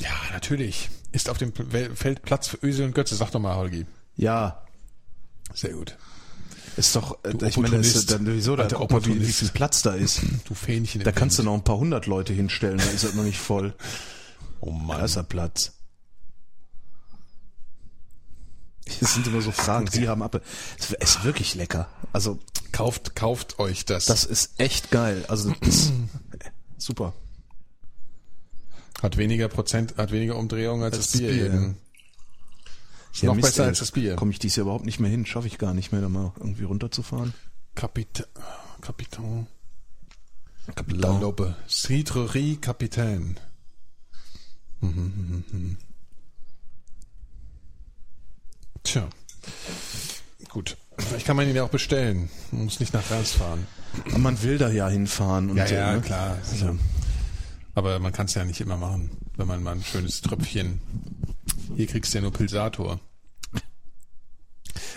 Ja, natürlich. Ist auf dem Feld Platz für Ösel und Götze, sag doch mal, Holgi. Ja, Sehr gut. ist doch, äh, Du ich meine, ist dann sowieso, da guck mal, wie, wie viel Platz da ist. Du Fähnchen. Da kannst du Wind. noch ein paar hundert Leute hinstellen, da ist das noch nicht voll. Oh Mann. Da ist der Platz. Das sind immer so Fragen, Sie haben ab. Es ist wirklich lecker. Also, Kauft, kauft euch das. das ist echt geil. Also, das super. hat weniger Prozent, hat weniger Umdrehungen als, Als das Bier. das Bier, eben. Ja, noch Mist, besser ey. als das Bier. Komme ich dies Jahr überhaupt nicht mehr hin, schaffe ich gar nicht mehr, da mal irgendwie runterzufahren. Kapit Kapitan. La Kapital. Lobe. Cidrerie Capitaine. Tja. Gut. Vielleicht kann man ihn ja auch bestellen. Man muss nicht nach Reims fahren. Man will da ja hinfahren. Und, Ja, ja, ne? klar. Also, Aber man kann es ja nicht immer machen, wenn man mal ein schönes Tröpfchen. Hier kriegst du ja nur Pulsator.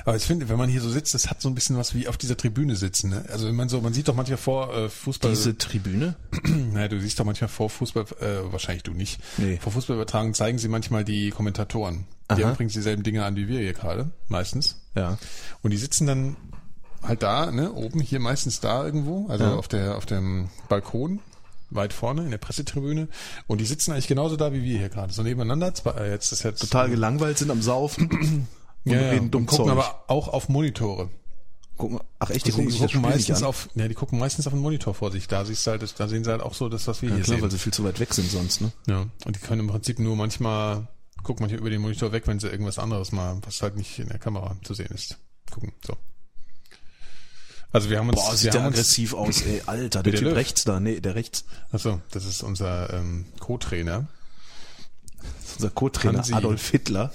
Aber ich finde, wenn man hier so sitzt, das hat so ein bisschen was wie auf dieser Tribüne sitzen. Ne? Also wenn man so, man sieht doch manchmal vor äh, Fußball. diese Tribüne? naja, du siehst doch manchmal vor Fußball, äh, wahrscheinlich du nicht. Nee. Vor Fußballübertragung zeigen sie manchmal die Kommentatoren. Die Aha. haben übrigens dieselben Dinge an wie wir hier gerade, meistens. Ja. Und die sitzen dann halt da, ne, oben hier meistens da irgendwo, also auf der auf dem Balkon, weit vorne in der Pressetribüne. Und die sitzen eigentlich genauso da wie wir hier gerade, so nebeneinander. Äh, jetzt ist jetzt Total gelangweilt sind am Saufen und ja, reden dumm und gucken Zeug. aber auch auf Monitore. gucken, ach echt, die Die gucken sich das gucken meistens an. auf, ja, die gucken meistens auf den Monitor vor sich. Da siehst du halt, da sehen sie halt auch so das, was wir ja, hier klar, sehen. weil sie viel zu weit weg sind sonst, ne? Ja, und die können im Prinzip nur manchmal gucken manchmal über den Monitor weg, wenn sie irgendwas anderes mal, was halt nicht in der Kamera zu sehen ist. Gucken, so. Also wir haben uns, Boah, sieht der uns, aggressiv aus, ey. Alter, der der Typ Löw? rechts da, nee, der rechts. achso, das ist unser ähm, Co-Trainer. Unser Co-Trainer. Adolf Hitler.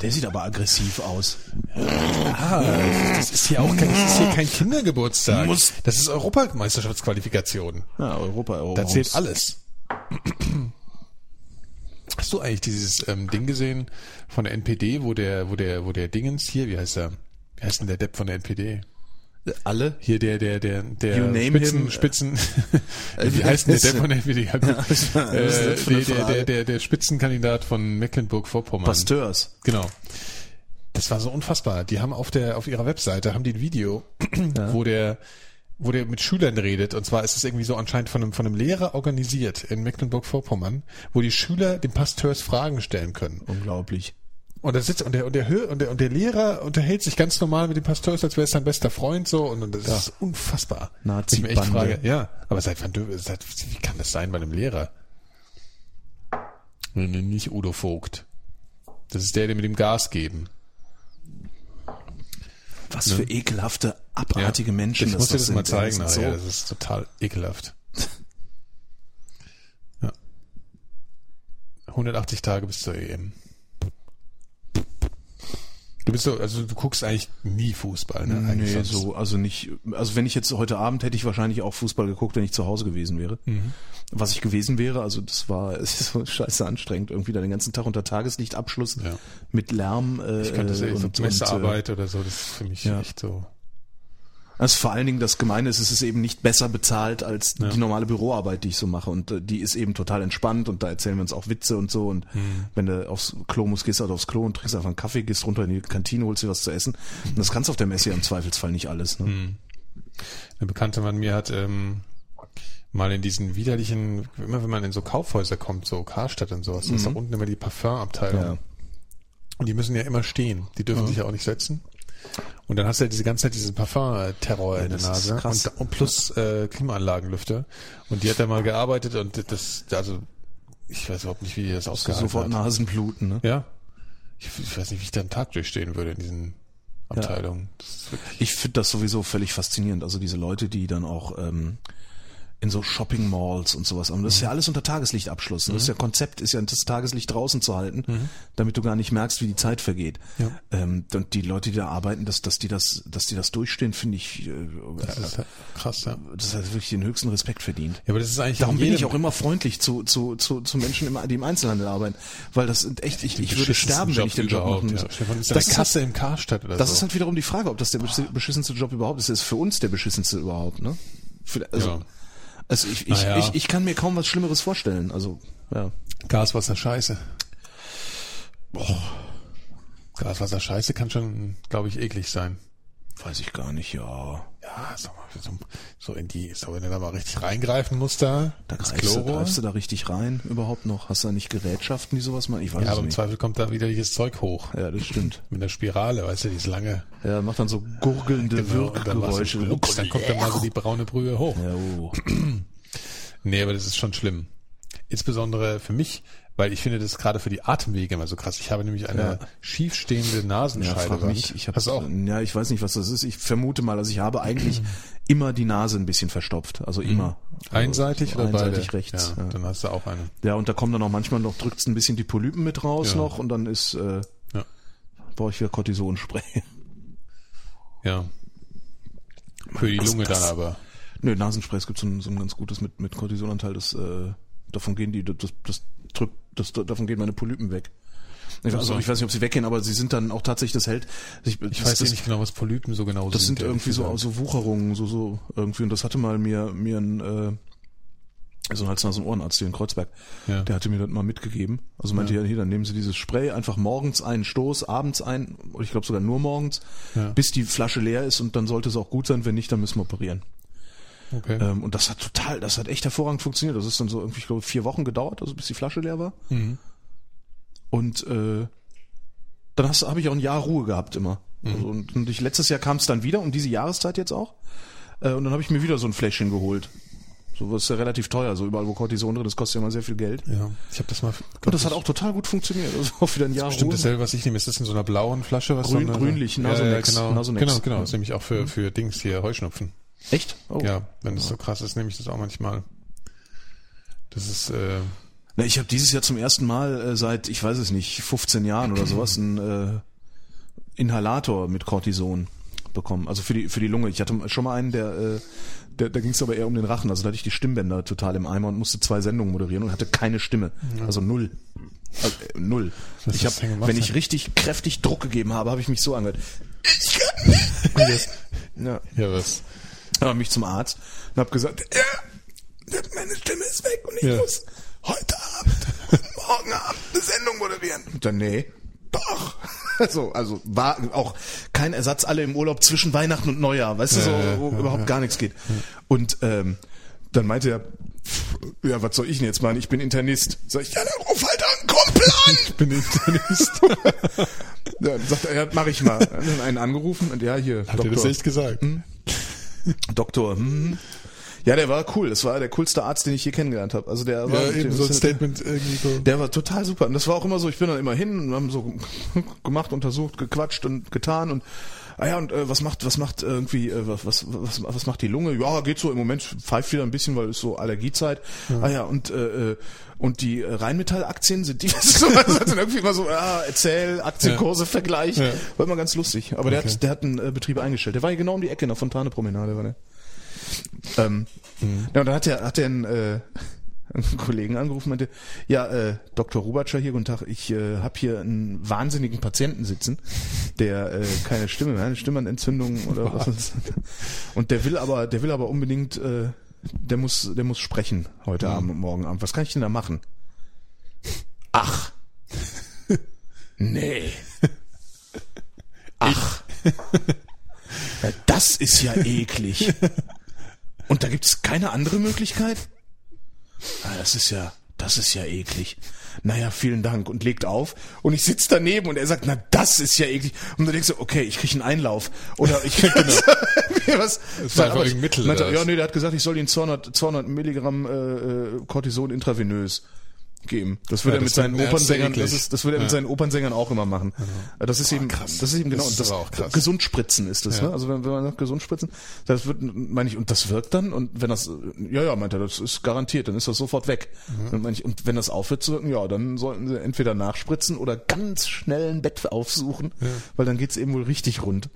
Der sieht aber aggressiv aus. Ah, das ist hier auch kein, das ist hier kein Kindergeburtstag. Das ist Europameisterschaftsqualifikation. Ja, Europa, Europa. Da zählt alles. Hast du eigentlich dieses ähm, Ding gesehen von der NPD, wo der, wo der, wo der Dingens hier, wie heißt er? Wie heißt denn der Depp von der NPD? Alle? Hier der, der, der, der You name Spitzen, him. Spitzen. Äh, wie heißt denn der von der NPD? Ja, äh, der, der, der, der, Spitzenkandidat von Mecklenburg-Vorpommern. Pasteurs. Genau. Das war so unfassbar. Die haben auf der auf ihrer Webseite haben die ein Video, wo der wo der mit Schülern redet und zwar ist es irgendwie so anscheinend von einem von einem Lehrer organisiert in Mecklenburg-Vorpommern, wo die Schüler dem Pasteurs Fragen stellen können. Unglaublich. Und da sitzt und der und der und der und der Lehrer unterhält sich ganz normal mit dem Pasteurs, als wäre es sein bester Freund so und, und das ist unfassbar. Nazi-Bande. Ich mir echt frage, ja, aber seit wann dürfen seit wie kann das sein bei einem Lehrer? Nee, nee, Nicht Udo Vogt. Das ist der, der mit dem Gas geben. Was für ekelhafte, abartige Ja. Menschen Ich muss dir das mal zeigen Das so- Das ist total ekelhaft. ja. 180 Tage bis zur EM. Du bist so, also du guckst eigentlich nie Fußball, ne? Eigentlich Nee, so, also nicht, also wenn ich jetzt heute Abend hätte ich wahrscheinlich auch Fußball geguckt, wenn ich zu Hause gewesen wäre. Mhm. Was ich gewesen wäre, also das war, es ist so scheiße anstrengend, irgendwie da den ganzen Tag unter Tageslichtabschluss Ja. mit Lärm äh, Ich kann das äh, ja so und, und äh, oder so, das ist für mich ja. echt so. Also vor allen Dingen das Gemeine ist, es ist eben nicht besser bezahlt als Ja. die normale Büroarbeit, die ich so mache. Und äh, die ist eben total entspannt und da erzählen wir uns auch Witze und so. Und Mhm. wenn du aufs Klo musst, gehst du halt aufs Klo und trinkst einfach einen Kaffee, gehst runter in die Kantine, holst dir was zu essen. Und das kannst du auf der Messe ja im Zweifelsfall nicht alles. Ne? Mhm. Eine Bekannte von mir hat ähm, mal in diesen widerlichen, immer wenn man in so Kaufhäuser kommt, so Karstadt und sowas, ist da unten immer die Parfumabteilung. Ja. Und die müssen ja immer stehen. Die dürfen sich ja auch nicht setzen. Und dann hast du ja diese ganze Zeit diesen Parfum-Terror in der Nase. krass. Und, und plus äh, Klimaanlagenlüfter. Und die hat da mal gearbeitet und das, also ich weiß überhaupt nicht, wie die das ausgehalten Sofort hat. Nasenbluten. Ne? Ja. Ich, ich weiß nicht, wie ich da einen Tag durchstehen würde in diesen Abteilungen. Wirklich, Ich finde das sowieso völlig faszinierend. Also diese Leute, die dann auch ähm, in so Shopping Malls und sowas. Und das ist ja alles unter Tageslichtabschluss. Das ist ja Konzept, ist ja das Tageslicht draußen zu halten, damit du gar nicht merkst, wie die Zeit vergeht. Ja. Ähm, und die Leute, die da arbeiten, dass, dass die das, dass die das durchstehen, finde ich, äh, das ist halt krass, ja. das hat wirklich den höchsten Respekt verdient. Ja, aber das ist eigentlich Darum in bin ich auch immer freundlich zu, zu, zu, zu Menschen, im, die im Einzelhandel arbeiten. Weil das sind echt, ich, ich würde sterben, wenn ich den Job machen ja. müsste. Stefan, ist Das ist Kasse im Karstadt oder Das so. ist halt wiederum die Frage, ob das der besch- beschissenste Job überhaupt ist. Das ist für uns der beschissenste überhaupt, ne? Für, also, Ja. Also ich, ich, Naja. ich, ich kann mir kaum was Schlimmeres vorstellen. Also, ja. Gaswasser Scheiße. Boah. Gaswasser Scheiße kann schon, glaube ich, eklig sein. Weiß ich gar nicht, ja. Ja, sag mal, so, so in die, so wenn du da mal richtig reingreifen musst da, Da greifst du, greifst du da richtig rein überhaupt noch? Hast du da nicht Gerätschaften, die sowas machen? Ich weiß Ja, es aber im nicht. Zweifel kommt da wieder dieses Zeug hoch. Ja, das stimmt. Mit der Spirale, weißt du, dieses lange. Ja, macht dann so gurgelnde Genau, und dann, machst Wirkgeräusche. du Glucks, dann kommt dann mal so die braune Brühe hoch. ja, oh. Nee, aber das ist schon schlimm. Insbesondere für mich, weil ich finde das gerade für die Atemwege immer so krass. Ich habe nämlich eine Ja. schiefstehende Ja, Nasenscheide. frag mich. Ich hab, Hast auch? Ja, ich weiß nicht, was das ist. Ich vermute mal, also ich habe eigentlich immer die Nase ein bisschen verstopft. Also immer. Also Einseitig oder einseitig beide? rechts. Ja, Ja. Dann hast du auch eine. Ja, und da kommen dann auch manchmal noch, drückt's ein bisschen die Polypen mit raus Ja. noch und dann ist, äh, Ja. brauche ich wieder Cortisonspray. Ja. Für die Das- Lunge das- dann aber. Nö, Nasenspray, es gibt so ein, so ein ganz gutes mit, mit Cortisonanteil, das, äh, davon gehen die, das, das drückt, das, davon gehen meine Polypen weg. Ich, also, so. ich weiß nicht, ob sie weggehen, aber sie sind dann auch tatsächlich, das hält. Ich, Ich das, weiß das, nicht genau, was Polypen so genau Das sind irgendwie so, so Wucherungen, so, so irgendwie. Und das hatte mal mir, mir ein, äh, so ein Hals, Nasen, Ohrenarzt hier in Kreuzberg. Ja. Der hatte mir das mal mitgegeben. Also meinte ja. hier, dann nehmen Sie dieses Spray einfach morgens einen Stoß, abends ein, oder ich glaube sogar nur morgens, Ja. bis die Flasche leer ist und dann sollte es auch gut sein. Wenn nicht, dann müssen wir operieren. Okay. Ähm, und das hat total, das hat echt hervorragend funktioniert. Das ist dann so irgendwie, ich glaube, vier Wochen gedauert, also bis die Flasche leer war. Mhm. Und äh, dann habe ich auch ein Jahr Ruhe gehabt immer. Mhm. Also, und, und ich, letztes Jahr kam es dann wieder, um diese Jahreszeit jetzt auch. Äh, und dann habe ich mir wieder so ein Fläschchen geholt. Sowas ist ja relativ teuer. So überall, wo Cortison drin ist, kostet ja immer sehr viel Geld. Ja, ich habe das mal. Und das hat auch total gut funktioniert. Das war auch wieder ein Jahr Stimmt Ruhe. dasselbe, was ich nehme. Ist das in so einer blauen Flasche? Was Grün- so eine, grünlich, ja, ja, Nasonex, genau, Nasonex. genau, genau. Das nehme ich auch für, für Dings hier, Heuschnupfen. Echt? Oh. Ja, wenn es so krass ist, nehme ich das auch manchmal. Das ist, äh, Na, ich habe dieses Jahr zum ersten Mal äh, seit, ich weiß es nicht, 15 Jahren oder sowas, einen äh, Inhalator mit Cortison bekommen. Also für die für die Lunge. Ich hatte schon mal einen, der, äh, der da ging es aber eher um den Rachen. Also da hatte ich die Stimmbänder total im Eimer und musste zwei Sendungen moderieren und hatte keine Stimme. Also null. Also, äh, null. Was ich gemacht, wenn ich richtig kräftig Druck gegeben habe, habe ich mich so angehört. Ich kann nicht. ja. ja was. Dann mich zum Arzt und habe gesagt, ja, meine Stimme ist weg und ich Ja. muss heute Abend und morgen Abend eine Sendung moderieren. Und dann, nee, doch. Also, also war auch kein Ersatz, alle im Urlaub zwischen Weihnachten und Neujahr, weißt du, so, wo ja, überhaupt ja. gar nichts geht. Und ähm, dann meinte er, ja, was soll ich denn jetzt machen? Ich bin Internist. Sag ich, ja, dann ruf halt einen Kumpel an. Ich bin Internist. Ja, dann sagt er, ja, mach ich mal. Dann einen angerufen und ja, hier, Hat er das echt gesagt? Doktor, hm. Ja, der war cool. Das war der coolste Arzt, den ich je kennengelernt habe. Also der war Ja, eben so ein Statement irgendwie so. Der war total super. Und das war auch immer so, ich bin dann immer hin und haben so gemacht, untersucht, gequatscht und getan und ah ja, und äh, was macht, was macht irgendwie, äh, was, was, was, was macht die Lunge? Ja, geht so im Moment, pfeift wieder ein bisschen, weil es so Allergiezeit. Ah ja, und äh, äh, und die äh, Rheinmetall-Aktien sind die also hat dann irgendwie immer so, ah, erzähl, Aktienkurse, Vergleich. Ja. War immer ganz lustig. Aber der Okay. hat, der hat einen äh, Betrieb eingestellt. Der war hier genau um die Ecke in der Fontane-Promenade, war der. Ähm, Ja, und dann hat er, hat er einen, äh, einen Kollegen angerufen und meinte, ja, äh, Dr. Rubatscher hier, guten Tag, ich äh, habe hier einen wahnsinnigen Patienten sitzen, der äh, keine Stimme mehr, eine Stimmenentzündung oder was. ist. Und der will aber, der will aber unbedingt, äh, der muss, der muss sprechen heute Abend und morgen Abend. Was kann ich denn da machen? Ach. Nee. Ach. Ja, das ist ja eklig. Und da gibt es keine andere Möglichkeit? Ah, das ist ja, das ist ja eklig. Naja, vielen Dank und legt auf. Und ich sitz daneben und er sagt, na das ist ja eklig. Und dann denkst du, okay, ich krieg einen Einlauf. Oder ich krieg was. Das war einfach irgendein Mittel, meinte, ja, nee, der hat gesagt, ich soll ihm 200, 200 Milligramm äh, äh, Cortison intravenös geben. Das würde Ja, er mit seinen Opernsängern, das ist, das würde er mit Ja. seinen Opernsängern auch immer machen. Das ist eben, krass. das ist eben genau, Das das, auch krass. gesund spritzen ist das, Ja. ne? Also wenn, wenn man sagt gesund spritzen, das wird, meine ich, und das wirkt dann und wenn das, ja, ja, meint er, das ist garantiert, dann ist das sofort weg. Und, meine ich, und wenn das aufhört zu wirken, ja, dann sollten sie entweder nachspritzen oder ganz schnell ein Bett aufsuchen, weil dann geht's eben wohl richtig rund.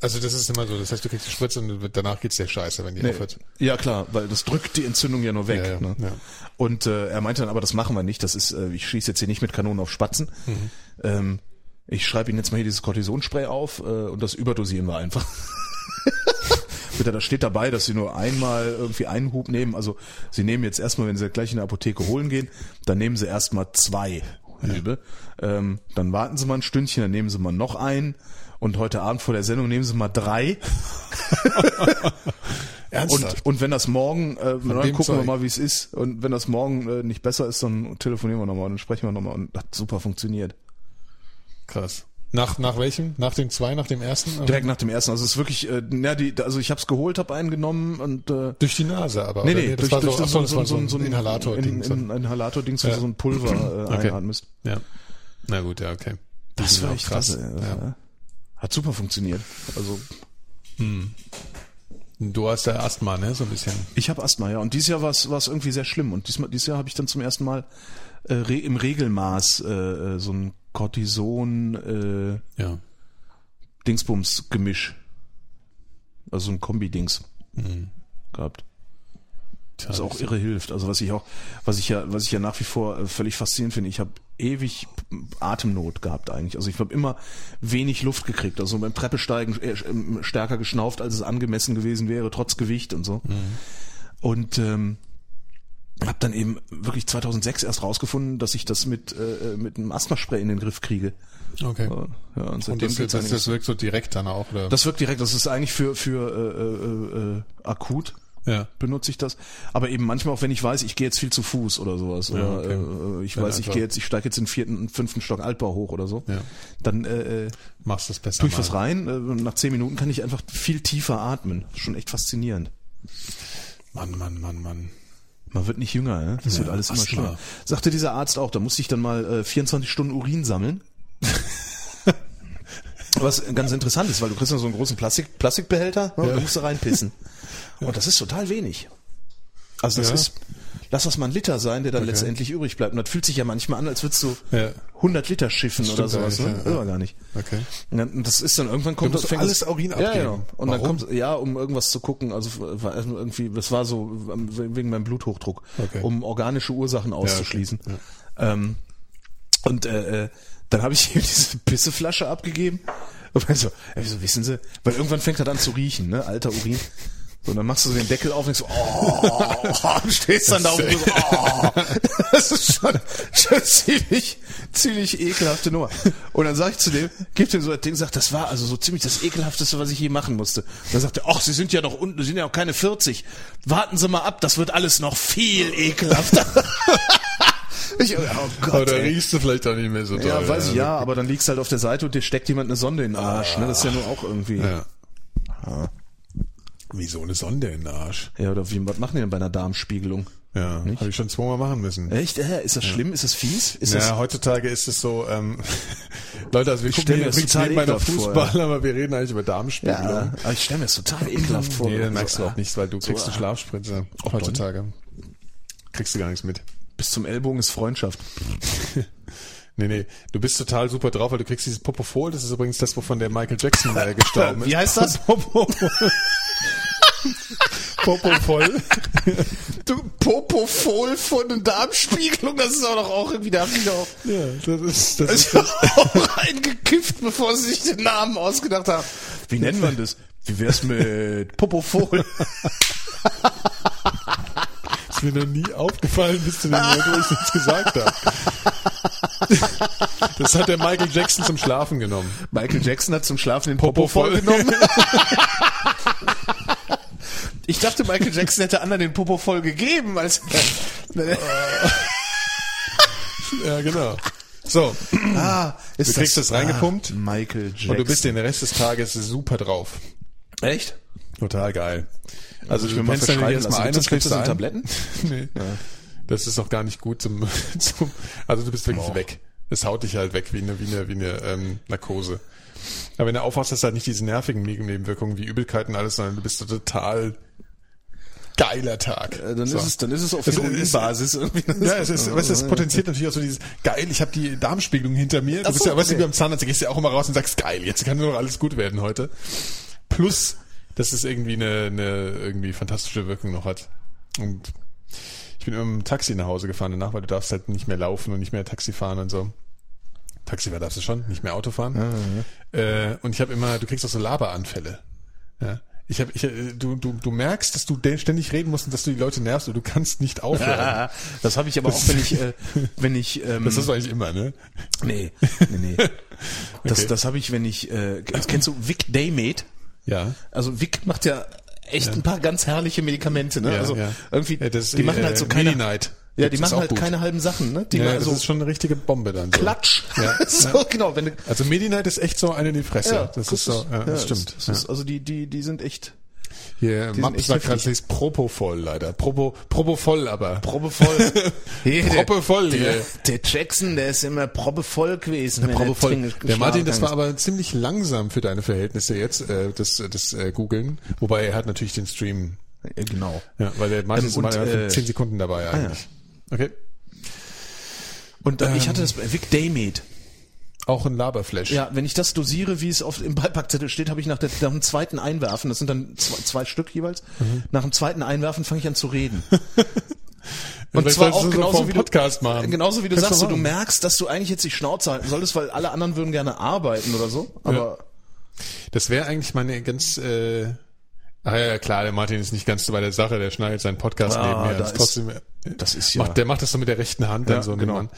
Also das ist immer so, das heißt, du kriegst die Spritze und danach geht's dir scheiße, wenn die aufhört. Ja klar, weil das drückt die Entzündung ja nur weg. Ja, ja, ne? ja. Und äh, er meinte dann, aber das machen wir nicht. Das ist, äh, ich schieße jetzt hier nicht mit Kanonen auf Spatzen. Mhm. Ähm, ich schreibe Ihnen jetzt mal hier dieses Cortisonspray auf äh, und das überdosieren wir einfach. Bitte, da steht dabei, dass Sie nur einmal irgendwie einen Hub nehmen. Also Sie nehmen jetzt erstmal, wenn Sie gleich in der Apotheke holen gehen, dann nehmen Sie erstmal zwei Hübe. Ähm, dann warten Sie mal ein Stündchen, dann nehmen Sie mal noch einen. Und heute Abend vor der Sendung nehmen Sie mal drei. Ernsthaft? Und, und wenn das morgen, äh, dann gucken wir Zeug? mal, wie es ist. Und wenn das morgen äh, nicht besser ist, dann telefonieren wir nochmal und dann sprechen wir nochmal. Und hat super funktioniert. Krass. Nach, nach welchem? Nach dem zwei, nach dem ersten? Direkt nach dem ersten. Also es ist wirklich, äh, ja, die, also ich habe es geholt, habe einen genommen und äh, Durch die Nase aber. nee, oder? nee, das durch, war durch so, ach so, das war so, ein ein Inhalator-Ding. in, in, ein Inhalator-Dings, wo Ja. du so ein Pulver äh, Okay. einatmest. ja. Na gut, ja, okay. Die Das sind war echt krass. Krass. Ja. ja. Hat super funktioniert. Also Du hast ja Asthma, ne? So ein bisschen. Ich habe Asthma, ja. Und dieses Jahr war es irgendwie sehr schlimm. Und diesmal, dieses Jahr habe ich dann zum ersten Mal äh, re, im Regelmaß äh, äh, so ein Cortison äh, Ja. Dingsbums-Gemisch. Also so ein Kombi-Dings gehabt. Tja, Was auch irre hilft. Also was ich auch, was ich ja, was ich ja nach wie vor äh, völlig faszinierend finde, ich habe ewig Atemnot gehabt eigentlich. Also ich habe immer wenig Luft gekriegt. Also beim Treppesteigen äh, äh, stärker geschnauft, als es angemessen gewesen wäre, trotz Gewicht und so. Und ähm, habe dann eben wirklich 2006 erst rausgefunden, dass ich das mit äh, mit einem Asthmaspray in den Griff kriege. Okay. Ja, und Und das, das, das wirkt so direkt dann auch, oder? das wirkt direkt. Das ist eigentlich für für äh, äh, äh, akut ja. benutze ich das. Aber eben manchmal auch, wenn ich weiß, ich gehe jetzt viel zu Fuß oder sowas. Ja, Oder okay. äh, ich Dann weiß, ich gehe jetzt, ich steige jetzt in den vierten und fünften Stock Altbau hoch oder so. Ja. Dann äh, äh, Machst das besser. tue ich mal. was rein. Äh, und nach zehn Minuten kann ich einfach viel tiefer atmen. Schon echt faszinierend. Mann, Mann, Mann, Mann. Man wird nicht jünger, ne? Das wird alles immer schlimmer. Sagte dieser Arzt auch, da musste ich dann mal äh, 24 Stunden Urin sammeln. Was ganz interessant ist, weil du kriegst dann so einen großen Plastik, Plastikbehälter ne, und da musst du reinpissen. Und das ist total wenig. Also das Ja. ist, lass das mal ein Liter sein, der dann letztendlich übrig bleibt. Und das fühlt sich ja manchmal an, als würdest du Ja. 100 Liter schiffen Das oder stimmt sowas. Ne? ja, ja. Gar nicht. Okay. Und dann, und das ist dann irgendwann kommt das, fängt alles das, Urin Ja, abgeben. genau. Und dann Warum? kommt ja, um irgendwas zu gucken, also war irgendwie, das war so ähm, wegen meinem Bluthochdruck, Okay. um organische Ursachen auszuschließen. Ähm, und äh, äh, dann habe ich ihm diese Pisseflasche abgegeben. Und dann so, ja, wieso wissen Sie? Weil irgendwann fängt er an zu riechen, ne? Alter Urin. So, und dann machst du so den Deckel auf und denkst so, oh, und stehst dann da und so, oh. Das ist schon, schon ziemlich, ziemlich ekelhafte Nummer. Und dann sag ich zu dem, gib dem so das Ding, sagt, das war also so ziemlich das ekelhafteste, was ich je machen musste. Und dann sagt er, ach, Sie sind ja noch unten, Sie sind ja noch keine 40. Warten Sie mal ab, das wird alles noch viel ekelhafter. Ich, oh Gott, Aber da ey. riechst du vielleicht auch nicht mehr so doll. Ja, weiß ich, ja, aber dann liegst du halt auf der Seite und dir steckt jemand eine Sonde in den Arsch. Ne? Das ist ja nur auch irgendwie. Ja. Wie so eine Sonde in den Arsch. Ja, oder wie, was machen die denn bei einer Darmspiegelung? Ja, habe ich schon zweimal machen müssen. Echt? Äh, ist das schlimm? Ist das fies? Ist ja, heutzutage ist es so, ähm, Leute, also wir Ich gucken das übrigens total nebenbei noch ekelhaft vor, Fußball, aber wir reden eigentlich über das? Darmspiegelung. Ja, aber ich stelle mir das total ekelhaft vor. Nee, dann merkst du So, auch nichts, weil du kriegst eine ah. Schlafspritze heutzutage. Kriegst du gar nichts mit. Bis zum Ellbogen ist Freundschaft. Nee, nee, du bist total super drauf, weil du kriegst dieses Popofol, das ist übrigens das, wovon der Michael Jackson äh, gestorben ist. Wie heißt das? Popofol. Du Popofol von einer Darmspiegelung, das ist auch noch auch irgendwie, da doch ja, das ist, das ist ist auch reingekifft, bevor sie sich den Namen ausgedacht haben. Wie nennt man das? Wie wär's mit Popofol? Ist mir noch nie aufgefallen bis zu dem Moment, wo ich das gesagt habe. Das hat der Michael Jackson zum Schlafen genommen. Michael Jackson hat zum Schlafen den Popofol genommen. Ich dachte, Michael Jackson hätte anderen den Popofol gegeben, als Ja, genau. So, ah, ist du kriegst das reingepumpt Ah, Michael Jackson. und du bist den Rest des Tages super drauf. echt? Total geil. Also ich du mir mal verschreiben ein das- das ein. in Tabletten? nee. Das ist auch gar nicht gut zum, zum also du bist wirklich weg. Es haut dich halt weg wie eine, wie eine, wie eine ähm, Narkose. Aber wenn du aufwachst, hast du halt nicht diese nervigen Nebenwirkungen wie Übelkeit und alles, sondern du bist total geiler Tag. Äh, Dann so. ist es, dann ist es auf Es ist- Heroinbasis irgendwie. Ja, es ist, weißt, du, es potenziert natürlich auch so dieses, geil, ich habe die Darmspiegelung hinter mir. Du Ach bist so, ja, weißt du, okay. wie beim Zahnarzt, gehst du ja auch immer raus und sagst, geil, jetzt kann nur noch alles gut werden heute. Plus, dass es irgendwie eine, eine irgendwie fantastische Wirkung noch hat. Und ich bin dem Taxi nach Hause gefahren danach, weil du darfst halt nicht mehr laufen und nicht mehr Taxi fahren und so. Taxifahrer darfst du schon, nicht mehr Auto fahren. Äh, und ich habe immer, du kriegst auch so Laberanfälle. Ja. Ich hab, ich, äh, du, du, du merkst, dass du ständig reden musst und dass du die Leute nervst und du kannst nicht aufhören. Das habe ich aber auch, wenn ich, äh, wenn ich, ähm, Das ist eigentlich immer, ne? nee, nee, nee. Das, Okay. das habe ich, wenn ich, äh, kennst du Vic Daymate? Ja. Also Vic macht ja echt ein paar ganz herrliche Medikamente, ne? Ja, also ja. irgendwie, Ja, das, die machen äh, halt so keine, Mini-Night. ja, die machen halt gut. keine halben Sachen, ne? Die Ja, das so ist schon eine richtige Bombe dann. So. Klatsch. Ja. so, genau, wenn Also Medi-Night ist echt so eine in die Fresse. ja, das ist so, ja, das stimmt. Das ist, also die, die, die sind echt Hier, Mapp echt sagt gerade, ist Propofol leider. Propo, Propovoll aber. proppevoll. Hey, der- Proppevoll der, hier. der Jackson, der ist immer proppevoll gewesen. er Propofol. dringend Der Martin, das war aber ziemlich langsam für deine Verhältnisse jetzt, äh, das, das äh, Googeln. Wobei er hat natürlich den Stream. Ja, Genau. Ja, weil der Martin Ähm, ist und, mal äh, 10 Sekunden dabei eigentlich. Okay. Und äh, ich hatte das bei Vic Daymate. Auch ein Laberflash. Ja, wenn ich das dosiere, wie es auf im Beipackzettel steht, habe ich nach, der, nach dem zweiten Einwerfen, das sind dann zwei, zwei Stück jeweils, Mhm. nach dem zweiten Einwerfen fange ich an zu reden. Und zwar sollst auch du so genauso wie du- Podcast machen. Genauso wie du Kannst sagst, du machen. merkst, dass du eigentlich jetzt die Schnauze halten solltest, weil alle anderen würden gerne arbeiten oder so. Aber Das wäre eigentlich meine ganz. Äh, ah ja, klar, der Martin ist nicht ganz so bei der Sache. Der schneidet seinen Podcast Ah, neben mir. da Das ist ist- trotzdem. Das ist ja- Macht, der macht das so mit der rechten Hand dann Ja, so. genau. Mann.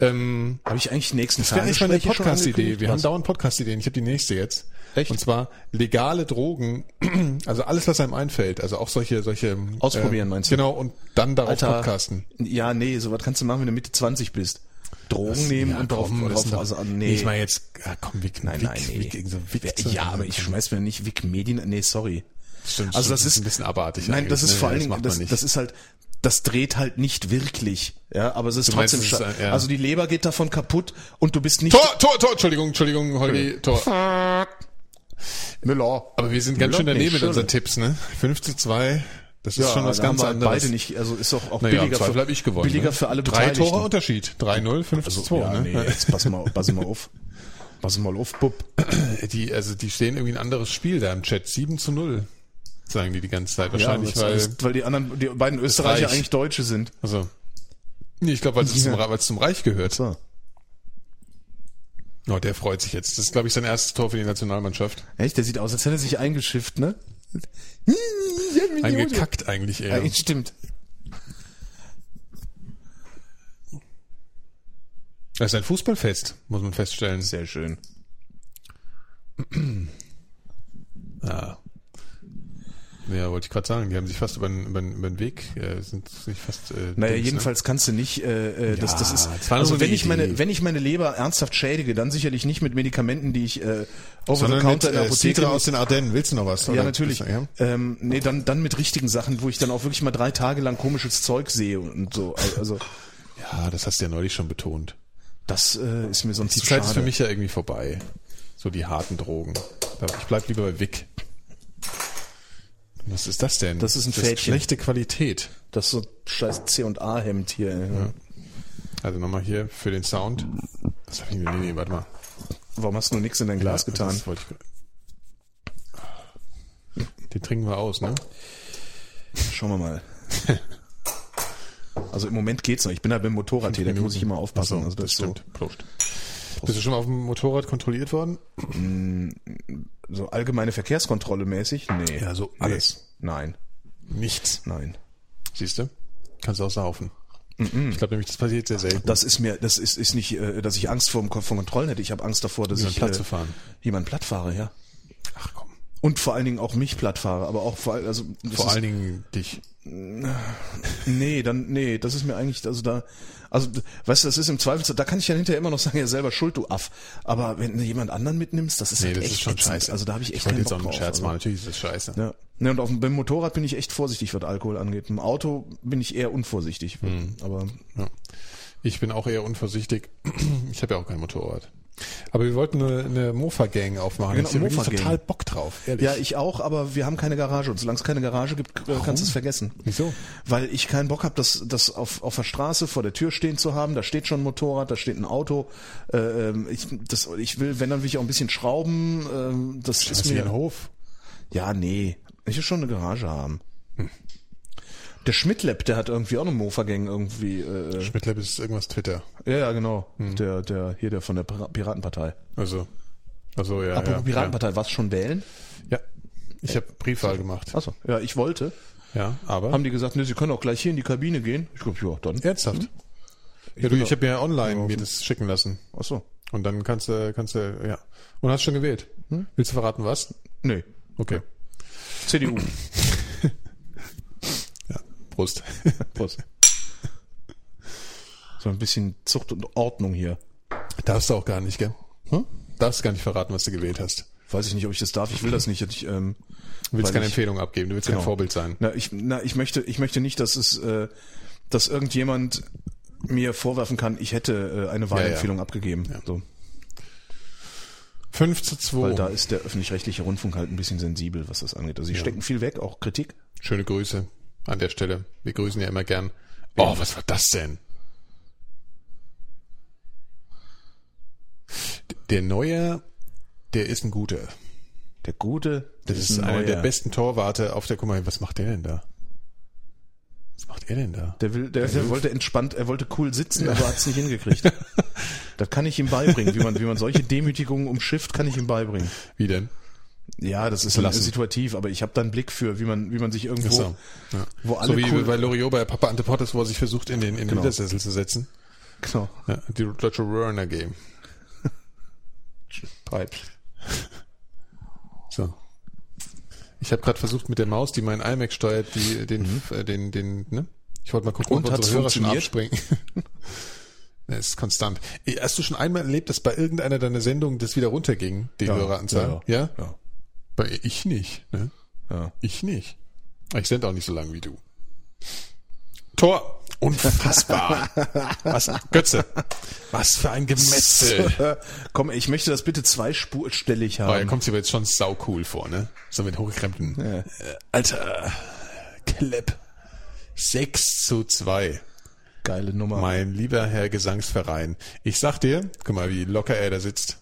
Ähm, habe ich eigentlich die nächsten das wäre eigentlich meine Podcast-Idee. Wir haben Was? dauernd Podcast-Ideen. Ich habe die nächste jetzt. Echt? Und zwar legale Drogen, also alles, was einem einfällt. Also auch solche, solche. Ausprobieren, meinst du? Genau, und dann darauf Alter, podcasten. Ja, nee, sowas kannst du machen, wenn du Mitte 20 bist. Drogen nehmen Ja, und drauf, das drauf also, an- Nee, nee. ich meine jetzt, ja, komm, Wick, Nein, Wick, nein, nee. Wick, so Wick Ja, ja, aber ich schmeiß mir nicht Wick Medien, nee, sorry. Stimmt, Also stimmt, das ist ein bisschen abartig. Nein, das ist ne? vor allen das Dingen, das, nicht. das ist halt, das dreht halt nicht wirklich. Ja, aber es ist Du meinst, trotzdem es scha- ein- ja. Also die Leber geht davon kaputt und du bist nicht Tor, Tor, Tor, Entschuldigung, Entschuldigung, Holgi, Tor. Müller. Aber wir sind ganz schön daneben mit unseren. Tipps, ne? 5 zu 2, das ist schon was ganz anderes. Beide nicht, also ist auch, auch Naja, billiger, für, ich gewonnen. billiger ne? für alle Drei. Tore Unterschied. 3-0, 5 zu 2, ja, ne? nee, jetzt pass mal, pass mal auf. Pass mal auf, Bub. Die, also die stehen irgendwie ein anderes Spiel da im Chat. 7 zu 0, sagen die die ganze Zeit. Wahrscheinlich, ja, weil, weil, weil die anderen, die beiden Österreicher Reich. eigentlich Deutsche sind. also, nee, ich glaube, weil es zum, weil es zum Reich gehört. So. Oh, der freut sich jetzt. Das ist, glaube ich, sein erstes Tor für die Nationalmannschaft. Echt? Der sieht aus, als hätte er sich eingeschifft, ne? Eingekackt eigentlich eher. Ja, stimmt. Das ist ein Fußballfest, muss man feststellen. Sehr schön. Ja. Ja, wollte ich gerade sagen. Die haben sich fast über den, über den, über den Weg, äh, sind sich fast. Äh, Naja, Dings, jedenfalls kannst du nicht, äh, äh, das, Ja, das ist, das also wenn ich Idee. meine, wenn ich meine Leber ernsthaft schädige, dann sicherlich nicht mit Medikamenten, die ich äh, Ne? over Sondern the counter mit in der äh, Apotheke Citra aus den Ardennen. Willst du noch was? Ja, oder? natürlich. Ja? Ähm, nee, dann, dann mit richtigen Sachen, wo ich dann auch wirklich mal drei Tage lang komisches Zeug sehe und so. Also ja, das hast du ja neulich schon betont. das äh, ist mir sonst Die Zeit schade. ist für mich ja irgendwie vorbei. So die harten Drogen. Ich bleib lieber bei Vic. Was ist das denn? Das ist ein das Fädchen. schlechte Qualität. Das ist so ein scheiß C&A Hemd hier. Ja. Also nochmal hier für den Sound. Was hab ich denn? Nee, nee, warte mal. Warum hast du nur nichts in dein Glas Ja, getan? das wollte ich... Den trinken wir aus, ne? Schauen wir mal. Also im Moment geht's noch. Ich bin halt beim Motorrad hier, da muss ich immer aufpassen. So, also das, das ist stimmt. Prost. Bist du schon mal auf dem Motorrad kontrolliert worden? so, so allgemeine Verkehrskontrolle mäßig? Nee. Ja, so Nee. alles. Nein, Nichts. nein. Siehst du? Kannst du auch saufen. Ich glaube nämlich, das passiert sehr selten. Das ist mir, das ist, ist nicht, äh, dass ich Angst vor, vor Kontrollen hätte. Ich habe Angst davor, dass Jemanden ich platt äh, zu fahren. jemanden platt fahre, ja. Ach komm. Und vor allen Dingen auch mich platt fahre, aber auch vor allem, also Vor ist, allen Dingen dich. Nee, dann, nee, das ist mir eigentlich, also da, also, weißt du, das ist im Zweifel, da kann ich ja hinterher immer noch sagen, ja selber schuld, du Aff. Aber wenn du jemand anderen mitnimmst, das ist Nee, halt das echt ist schon ätzend. scheiße. Also da habe ich echt wollte keinen jetzt auch Bock einen drauf. Scherz also. machen. Natürlich ist das scheiße. Ja. Ne, und auf dem, beim Motorrad bin ich echt vorsichtig, was Alkohol angeht. Im Auto bin ich eher unvorsichtig. Hm. Aber Ja. Ich bin auch eher unvorsichtig. Ich habe ja auch kein Motorrad. Aber wir wollten eine, eine Mofa-Gang aufmachen. Genau, ich habe Mofa-Gang. total Bock drauf. Ehrlich. ja, ich auch, aber wir haben keine Garage. Und solange es keine Garage gibt, äh, kannst du es vergessen. Wieso? Weil ich keinen Bock habe, das, das auf, auf der Straße vor der Tür stehen zu haben. Da steht schon ein Motorrad, da steht ein Auto. Äh, ähm, ich, das, ich will, wenn dann will ich auch ein bisschen schrauben. Ähm, das ist mir. ein Hof. Ja, nee. Ich will schon eine Garage haben. Der Schmidtlab, der hat irgendwie auch eine Mofa-Gang irgendwie. Äh, Schmidtlab ist irgendwas Twitter. ja, ja, genau. Der, der, hier der von der Pira- Piratenpartei. Also, also ja. Apropos ja, Piratenpartei, was schon wählen? Ja. ja. Ich habe Briefwahl gemacht. Achso, ja, ich wollte. Ja, aber. Haben die gesagt, ne, sie können auch gleich hier in die Kabine gehen? Ich glaube, ja, dann. Ernsthaft? Ja, du, ich habe ja online mir das schicken lassen. Achso. Und dann kannst du, kannst du, ja. Und hast schon gewählt. Willst du verraten, was? Nee. Okay. CDU. Ja. Prost. Prost. So ein bisschen Zucht und Ordnung hier. Darfst du auch gar nicht, gell? Hm? Darfst gar nicht verraten, was du gewählt hast. Weiß ich nicht, ob ich das darf. Ich will das nicht. Ich, ähm, Du willst keine ich- Empfehlung abgeben, du willst Genau. kein Vorbild sein. Na, ich, na, ich möchte, ich möchte nicht, dass es, äh, dass irgendjemand mir vorwerfen kann, ich hätte äh, eine Wahlempfehlung abgegeben. So, 5 zu 2. weil da ist der öffentlich-rechtliche Rundfunk halt ein bisschen sensibel, was das angeht. Also sie stecken viel weg, auch Kritik. Schöne Grüße an der Stelle. Wir grüßen ja immer gern. Oh, was war das denn? Der Neuer, der ist ein guter. Der Gute, Das ist ein einer der besten Torwarte auf der, guck mal, was macht der denn da? Was macht er denn da? Der will, der, der wollte entspannt, er wollte cool sitzen, aber hat es nicht hingekriegt. das kann ich ihm beibringen, wie man, wie man solche Demütigungen umschifft, kann ich ihm beibringen. Wie denn? Ja, das ist Lassen. situativ, aber ich habe da einen Blick für, wie man, wie man sich irgendwo, so. Ja. wo alle So wie cool, bei Loriot bei Papa Antepottes, wo er sich versucht, in den, in den Genau. Ledersessel zu setzen. genau, Ja, die deutsche Runner Game. Pipe. So. Ich habe gerade versucht mit der Maus, die mein iMac steuert, die den äh, den den ne? Ich wollte mal gucken, Und ob unsere Hörer schon abspringen. Das ist konstant. Hast du schon einmal erlebt, dass bei irgendeiner deiner Sendungen das wieder runterging, die Ja, Höreranzahl? ja, Ja, ja. Bei ich nicht, ne? Ja. Ich nicht. Ich sende auch nicht so lange wie du. Tor. Unfassbar. Was, Götze. Was für ein Gemetzel. Komm, ich möchte das bitte zweispurstellig Aber er haben. kommt sich aber jetzt schon sau cool vor, ne? So mit hochgekrempten. Äh, Alter. Klepp. 6 zu 2. Geile Nummer. Mein lieber Herr Gesangsverein. Ich sag dir, guck mal, wie locker er da sitzt.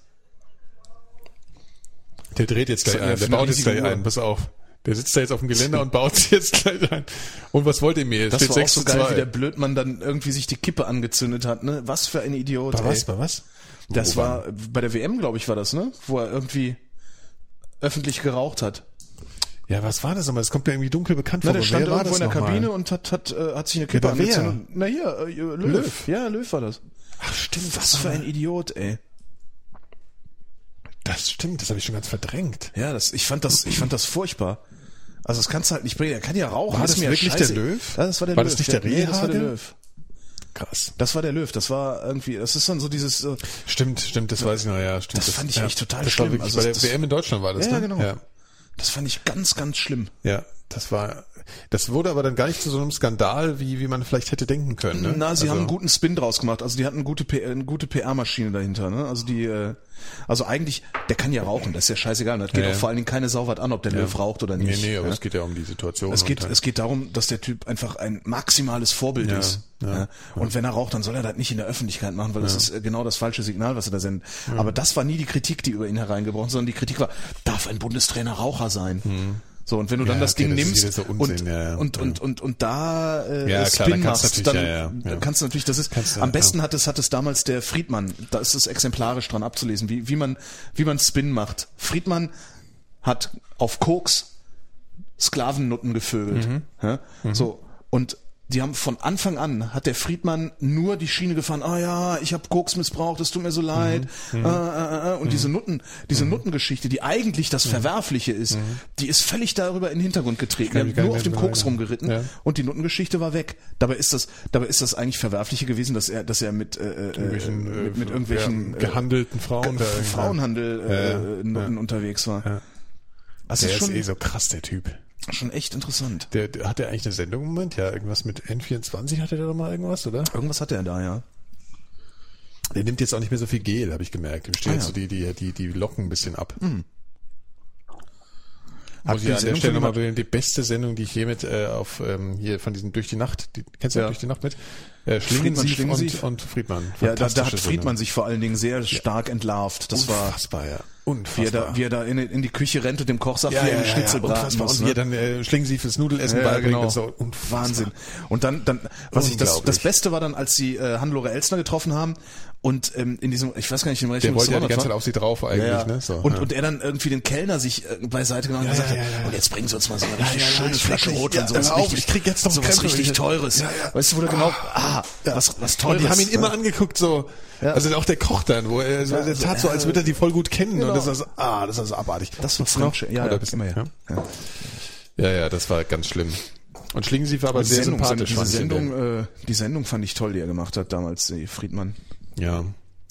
Der dreht jetzt gleich ein, der baut jetzt gleich Uhr. ein, pass auf. Der sitzt da jetzt auf dem Geländer und baut sich jetzt gleich ein. Und was wollt ihr mir? Es das steht war auch 6 so geil, 2. wie der Blödmann dann irgendwie sich die Kippe angezündet hat, ne? Was für ein Idiot, Bei ey. was, bei was? Das Wo war, bei der WM, glaube ich, war das, ne? Wo er irgendwie öffentlich geraucht hat. Ja, was war das nochmal? Das kommt mir irgendwie dunkel bekannt Na, vor. der aber stand wer irgendwo in der? Kabine und hat, hat, äh, hat sich eine Kippe Ja, angezündet. Na hier, äh, Löw. Löw. Ja, Löw war das. Ach, stimmt. Was für ein Idiot, ey. Das stimmt, das habe ich schon ganz verdrängt. Ja, das, ich fand das, ich fand das furchtbar. Also das kannst du halt nicht bringen. Er kann ja rauchen. War ist das mir wirklich scheiße. der Löw? Ja, das war der War Löw. das nicht der Nee, das war der? Löw. Krass. Das war der Löw. Das war irgendwie, das ist dann so dieses, äh, Stimmt, stimmt, das weiß ich noch, ja, stimmt. Das fand ich echt total das schlimm. War wirklich, Also bei der das- WM in Deutschland war das, Ja, ne? genau. Ja, das fand ich ganz, ganz schlimm. ja, das war, das wurde aber dann gar nicht zu so einem Skandal, wie, wie man vielleicht hätte denken können, ne? Na, sie Also- haben einen guten Spin draus gemacht. Also die hatten eine gute, PR eine gute PR-Maschine dahinter. Ne? Also die, äh, also eigentlich, der kann ja rauchen. Das ist ja scheißegal. Das geht Ja, auch ja. vor allen Dingen keine Sau was an, ob der Löw raucht oder Nee, nicht. nee, aber ja? es geht ja um die Situation. Es geht, äh, es geht darum, dass der Typ einfach ein maximales Vorbild Ja, ist. ja, Ja, Und wenn er raucht, dann soll er das nicht in der Öffentlichkeit machen, weil das ist äh, genau das falsche Signal, was er da sendet. Aber das war nie die Kritik, die über ihn hereingebrochen, sondern die Kritik war, darf ein Bundestrainer Raucher sein? So, und wenn du dann Ja, das okay, Ding das nimmst so und, Unsinn, ja, ja. und, und, und, und da äh, Ja, klar, Spin dann kannst du machst, natürlich- dann ja, ja, ja. kannst du natürlich, das ist, Kannst am besten ja. hat es, hat es damals der Friedmann, da ist es exemplarisch dran abzulesen, wie, wie man, wie man Spin macht. Friedmann hat auf Koks Sklavennutten gevögelt. Mhm. Ja? So. Und die haben von Anfang an, hat der Friedmann nur die Schiene gefahren, ah ja, ich habe Koks missbraucht, es tut mir so leid. Mhm. Äh, äh, äh. Und diese Nutten, diese Nuttengeschichte, die eigentlich das Verwerfliche ist, die ist völlig darüber in den Hintergrund getreten. Ich haben nur auf dem Koks sagen. rumgeritten Ja. und die Nuttengeschichte war weg. Dabei ist das, dabei ist das eigentlich Verwerfliche gewesen, dass er, dass er mit, äh, äh, irgendwelchen, äh, mit, mit irgendwelchen ja, äh, gehandelten Frauen. Frauenhandel Ja, äh, Nutten unterwegs war. Ja. Das Der ist ist, schon, eh so krass, der Typ. Schon echt interessant. Der, der hat der eigentlich eine Sendung im Moment? Ja, irgendwas mit N24 hatte der doch mal irgendwas, oder? Irgendwas hat er da, ja. Der nimmt jetzt auch nicht mehr so viel Gel, habe ich gemerkt. Dem stehen Ah, ja. so die, die, die, die Locken ein bisschen ab. Hat Muss die ich an der Stelle nochmal die beste Sendung, die ich je mit äh, auf ähm, hier von diesen Durch die Nacht, die, kennst du Ja. Durch die Nacht mit? Äh, Schlingensief Schlingensief. und, und Friedmann. Ja, da, da hat Friedmann Sendung. sich vor allen Dingen sehr stark entlarvt. Das war, Unfassbar, wie er da, wie er da in, in die Küche rennt und dem Koch sagt, ja, wie er ja, Schnitzel ja, braten muss. Und Ne? dann äh, Schlingensief ins Nudelessen Ja, beibringt genau. und so. Wahnsinn. Und dann, dann, was ich das, das. Beste war dann, als sie äh, Hannelore Elsner getroffen haben und ähm, in diesem, ich weiß gar nicht, in welchem Der wollte ja die ganze Zeit auf sie drauf eigentlich, ja, ja. ne? So, und, und er dann irgendwie den Kellner sich äh, beiseite genommen und gesagt hat, und jetzt bringen Sie uns mal so eine richtig schöne Flasche Rotwein, ja, sowas auf, richtig, ich krieg jetzt noch sowas Krämpfe, richtig Teures. Weißt du, wo du genau, ah, was, was Teures. Und die haben ihn immer angeguckt, so, also auch der Koch dann, wo er so, der tat so, als würde er die voll gut kennen Genau. und das so, ah, das so abartig. Das war noch? Ja, ja, immer ja. ja. Ja, das war ganz schlimm. Und Schlingensief war aber sehr Sendung, sympathisch. diese Sendung, äh, die Sendung fand ich toll, die er gemacht hat damals, Friedmann. Ja.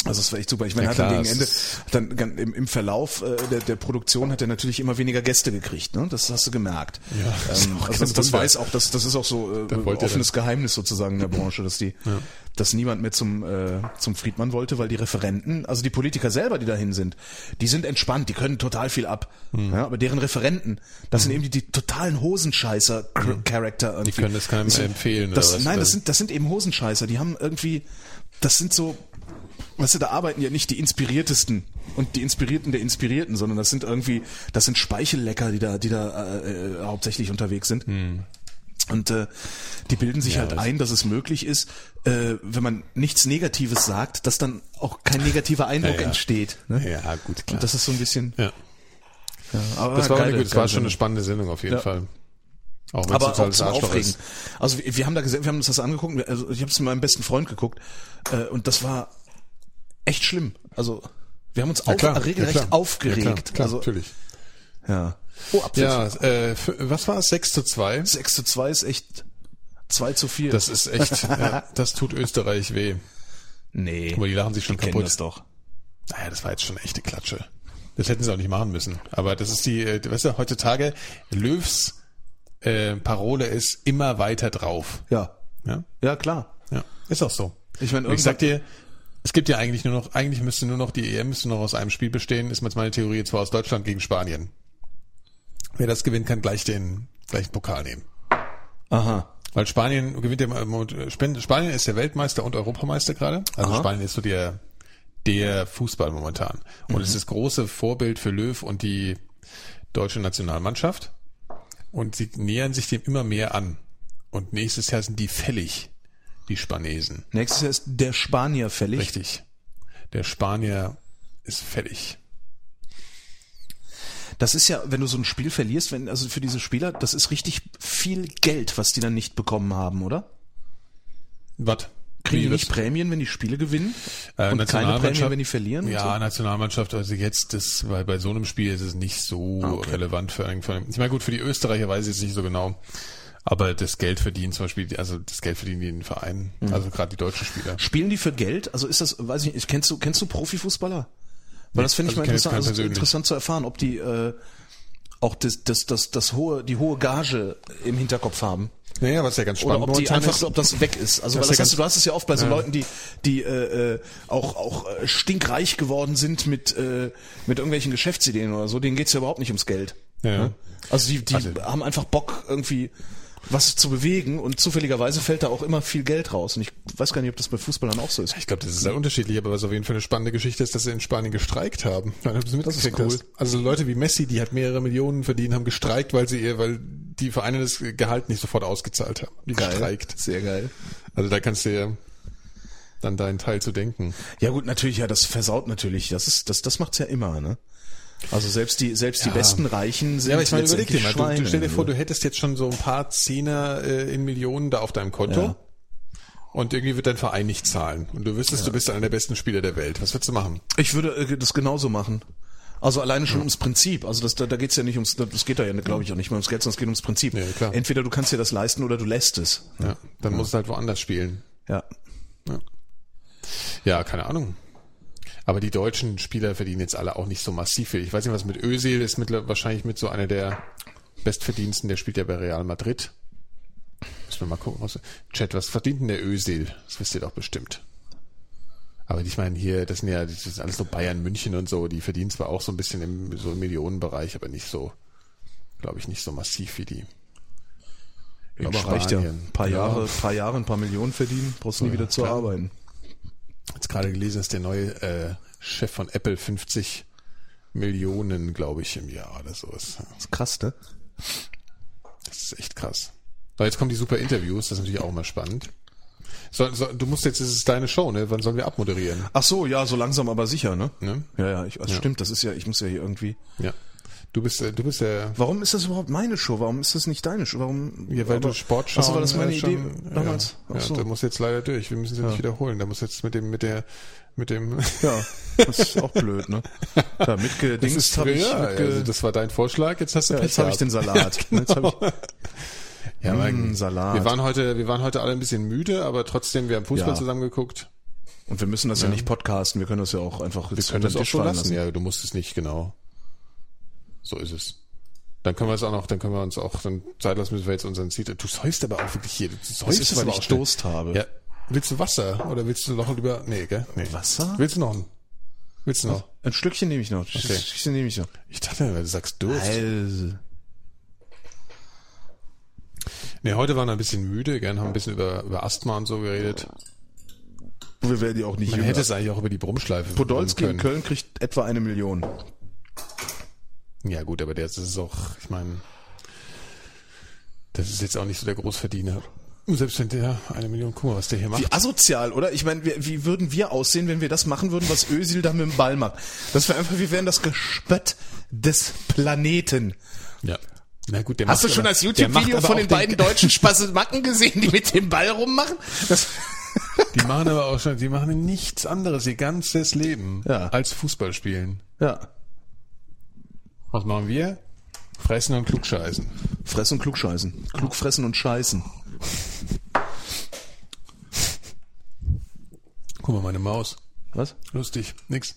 Also es war echt super. Ich meine, Ja, er hat dann klar, gegen Ende, es dann im, im Verlauf äh, der, der Produktion hat er natürlich immer weniger Gäste gekriegt. Ne? Das hast du gemerkt. Ja, das ist ähm, auch also das, das weiß auch, das, das ist auch so äh, offenes Geheimnis sozusagen in der Branche, dass die, dass niemand mehr zum äh, zum Friedmann wollte, weil die Referenten, also die Politiker selber, die dahin sind, die sind entspannt, die können total viel ab. Hm. Ja, aber deren Referenten, das sind eben die, die totalen Hosenscheißer Charakter. Die können das keinem empfehlen oder das, was? Nein, das Oder- sind das sind eben Hosenscheißer. Die haben irgendwie, das sind so weißt du, da arbeiten ja nicht die Inspiriertesten und die Inspirierten der Inspirierten, sondern das sind irgendwie, das sind Speichellecker, die da, die da äh, äh, hauptsächlich unterwegs sind. Und äh, die bilden sich Ja, halt ein, dass es möglich ist, äh, wenn man nichts Negatives sagt, dass dann auch kein negativer Eindruck Ja, ja. entsteht. Ne? Ja, gut, klar. Und das ist so ein bisschen. ja. Ja, aber Das war, geile- gut, das war schon eine spannende Sendung auf jeden. Fall. Auch aber auch zum Aufregen. ist. Also wir, wir haben da gesehen, wir haben uns das angeguckt, also ich habe es mit meinem besten Freund geguckt äh, und das war echt schlimm. Also wir haben uns Ja, auf, klar, regelrecht ja, aufgeregt. Ja, klar, klar, also, natürlich. ja. Oh, Abpfiff. Ja, äh, was war es? 6 zu 2? 6 zu 2 ist echt 2 zu 4. Das ist echt, ja, das tut Österreich weh. nee. Aber die lachen sich schon kennen kaputt. das doch. Naja, das war jetzt schon eine echte Klatsche. Das hätten sie auch nicht machen müssen. Aber das ist die, äh, weißt du, heutzutage Löws äh, Parole ist immer weiter drauf. Ja. Ja, Ja, klar. ja, ist auch so. Ich meine, ich sag dir, es gibt ja eigentlich nur noch, eigentlich müsste nur noch die EM müsste noch aus einem Spiel bestehen, ist jetzt meine Theorie, zwar aus Deutschland gegen Spanien. Wer das gewinnt, kann gleich den, gleich den Pokal nehmen. Aha. Weil Spanien gewinnt ja, Spanien ist der Weltmeister und Europameister gerade. Also Aha. Spanien ist so der, der Fußball momentan. Und es ist das große Vorbild für Löw und die deutsche Nationalmannschaft. Und sie nähern sich dem immer mehr an. Und nächstes Jahr sind die fällig, die Spanesen. Nächstes Jahr ist der Spanier fällig. Richtig. Der Spanier ist fällig. Das ist ja, wenn du so ein Spiel verlierst, wenn, also für diese Spieler, das ist richtig viel Geld, was die dann nicht bekommen haben, oder? Was? Kriegen die nicht? Prämien, wenn die Spiele gewinnen? Äh, und keine Prämien, wenn die verlieren? Ja, so? Nationalmannschaft, also jetzt, das, weil bei so einem Spiel ist es nicht so Ah, okay. relevant für, einen- für einen- ich meine, gut, für die Österreicher weiß ich es nicht so genau. Aber das Geld verdienen zum Beispiel, also das Geld verdienen die in den Vereinen, Mhm. also gerade die deutschen Spieler. Spielen die für Geld? Also ist das, weiß ich nicht, kennst du, kennst du Profifußballer? Weil das finde ich also mal interessant, also interessant zu erfahren, ob die äh, auch das, das, das, das hohe, die hohe Gage im Hinterkopf haben. Naja, was ja ganz Oder spannend ob die einfach ist. ob das weg ist. Also Das weil ist das ja hast du, hast es ja oft bei so Leuten, die, die äh, äh, auch, auch äh, stinkreich geworden sind mit, äh, mit irgendwelchen Geschäftsideen oder so, denen geht's ja überhaupt nicht ums Geld. Ja, ja. Also die, die Also- haben einfach Bock irgendwie was zu bewegen und zufälligerweise fällt da auch immer viel Geld raus. Und ich weiß gar nicht, ob das bei Fußballern auch so ist. Ich glaube, das ist sehr unterschiedlich, aber was auf jeden Fall eine spannende Geschichte ist, dass sie in Spanien gestreikt haben. Du das mitgekriegt cool. hast. Also Leute wie Messi, die hat mehrere Millionen verdient, haben gestreikt, weil sie ihr, weil die Vereine das Gehalt nicht sofort ausgezahlt haben. Die gestreikt. Sehr geil. Also da kannst du ja dann deinen Teil zu denken. Ja gut, natürlich, ja, das versaut natürlich. Das ist, das, das macht's ja immer, ne? Also selbst die, selbst die Ja. besten Reichen sind Ja, aber ich meine, überleg dir mal, du, du stell dir vor, du hättest jetzt schon so ein paar Zehner äh, in Millionen da auf deinem Konto Ja. und irgendwie wird dein Verein nicht zahlen und du wüsstest, du bist einer der besten Spieler der Welt. Was würdest du machen? Ich würde äh, das genauso machen. Also alleine schon ums Prinzip. Also das, da, da geht's ja nicht ums, das geht da ja, glaube ich, auch nicht mehr ums Geld, sondern es geht ums Prinzip. Ja, klar. Entweder du kannst dir das leisten oder du lässt es. Ja, dann musst du halt woanders spielen. Ja. Ja, keine Ahnung. Aber die deutschen Spieler verdienen jetzt alle auch nicht so massiv viel. Ich weiß nicht, was mit Özil ist mittler wahrscheinlich mit so einer der Bestverdiensten, der spielt ja bei Real Madrid. Müssen wir mal gucken. Was, Chat, was verdient denn der Özil? Das wisst ihr doch bestimmt. Aber ich meine hier, das sind ja, das ist alles so Bayern, München und so, die verdienen zwar auch so ein bisschen im so im Millionenbereich, aber nicht so, glaube ich, nicht so massiv wie die. in Aber reicht ja. Ein paar Ja. Jahre, paar Jahre, ein paar Millionen verdienen, brauchst nie Ja, wieder zu klar. arbeiten. Jetzt gerade gelesen, dass der neue äh, Chef von Apple 50 Millionen, glaube ich, im Jahr oder so ist. Das ist krass, ne? Das ist echt krass. Aber jetzt kommen die super Interviews, das ist natürlich auch immer spannend. So, so, du musst jetzt, es ist deine Show, ne? Wann sollen wir abmoderieren? Ach so, ja, so langsam aber sicher, ne? Ne? Ja, ja, ich, das Ja. stimmt, das ist ja, ich muss ja hier irgendwie. Ja. Du bist, äh, du bist der, Warum ist das überhaupt meine Show? Warum ist das nicht deine Show? Warum? ja, weil aber- du Sport Ach schauen. so, war das meine äh, Idee schon- damals? Ja, Ach ja so. da muss jetzt leider durch. Wir müssen es jetzt nicht wiederholen. Da muss jetzt mit dem, mit der, mit dem. Ja, das ist auch blöd, ne? Ja, Das mitgedingst ist habe ich, früher, mitge also das war dein Vorschlag. Jetzt hast du ja, Pech jetzt habe ich den. Salat. Ja, Jetzt hab ich, Ja, Mm, Salat. Wir waren heute, wir waren heute alle ein bisschen müde, aber trotzdem, wir haben Fußball Ja. zusammengeguckt. und wir müssen das ja. nicht podcasten, wir können das ja auch einfach Wir können das auch so fallen lassen. Ja, du musst es nicht, genau. So ist es. Dann können wir es auch noch, dann können wir uns auch, dann zeitlos müssen wir jetzt unseren Ziel. Du säufst aber auch wirklich hier. Du säufst ist, aber weil ich. Durst habe. Ja. Willst du Wasser oder willst du noch lieber, nee, gell? Nee. Wasser? Willst du noch ein, willst du noch? Ein Stückchen nehme ich noch. Ein Stückchen nehme ich noch. Ich dachte, weil du sagst Durst. Also, Nee, heute waren wir ein bisschen müde, gern haben ein bisschen über, über Asthma und so geredet. wir werden ja auch nicht Man jünger. hätte es eigentlich auch über die Brummschleife Podolski in. Köln kriegt etwa eine Million. Ja gut, aber der das ist auch, ich meine, das ist jetzt auch nicht so der Großverdiener. Selbst wenn der eine Million, guck mal, was der hier macht. Wie asozial, oder? Ich meine, wie, wie würden wir aussehen, wenn wir das machen würden, was Özil da mit dem Ball macht? Das wäre einfach, wir wären das Gespött des Planeten. Ja. Na gut, der Hast du schon aber- das YouTube-Video von auch den beiden deutschen Spasselmacken gesehen, die mit dem Ball rummachen? Das, Die machen aber auch schon, die machen nichts anderes ihr ganzes Leben Ja. als Fußball spielen. ja. Was machen wir? Fressen und klugscheißen. Fressen und klugscheißen. Klug fressen und scheißen. Guck mal, meine Maus. Was? Lustig. Nix.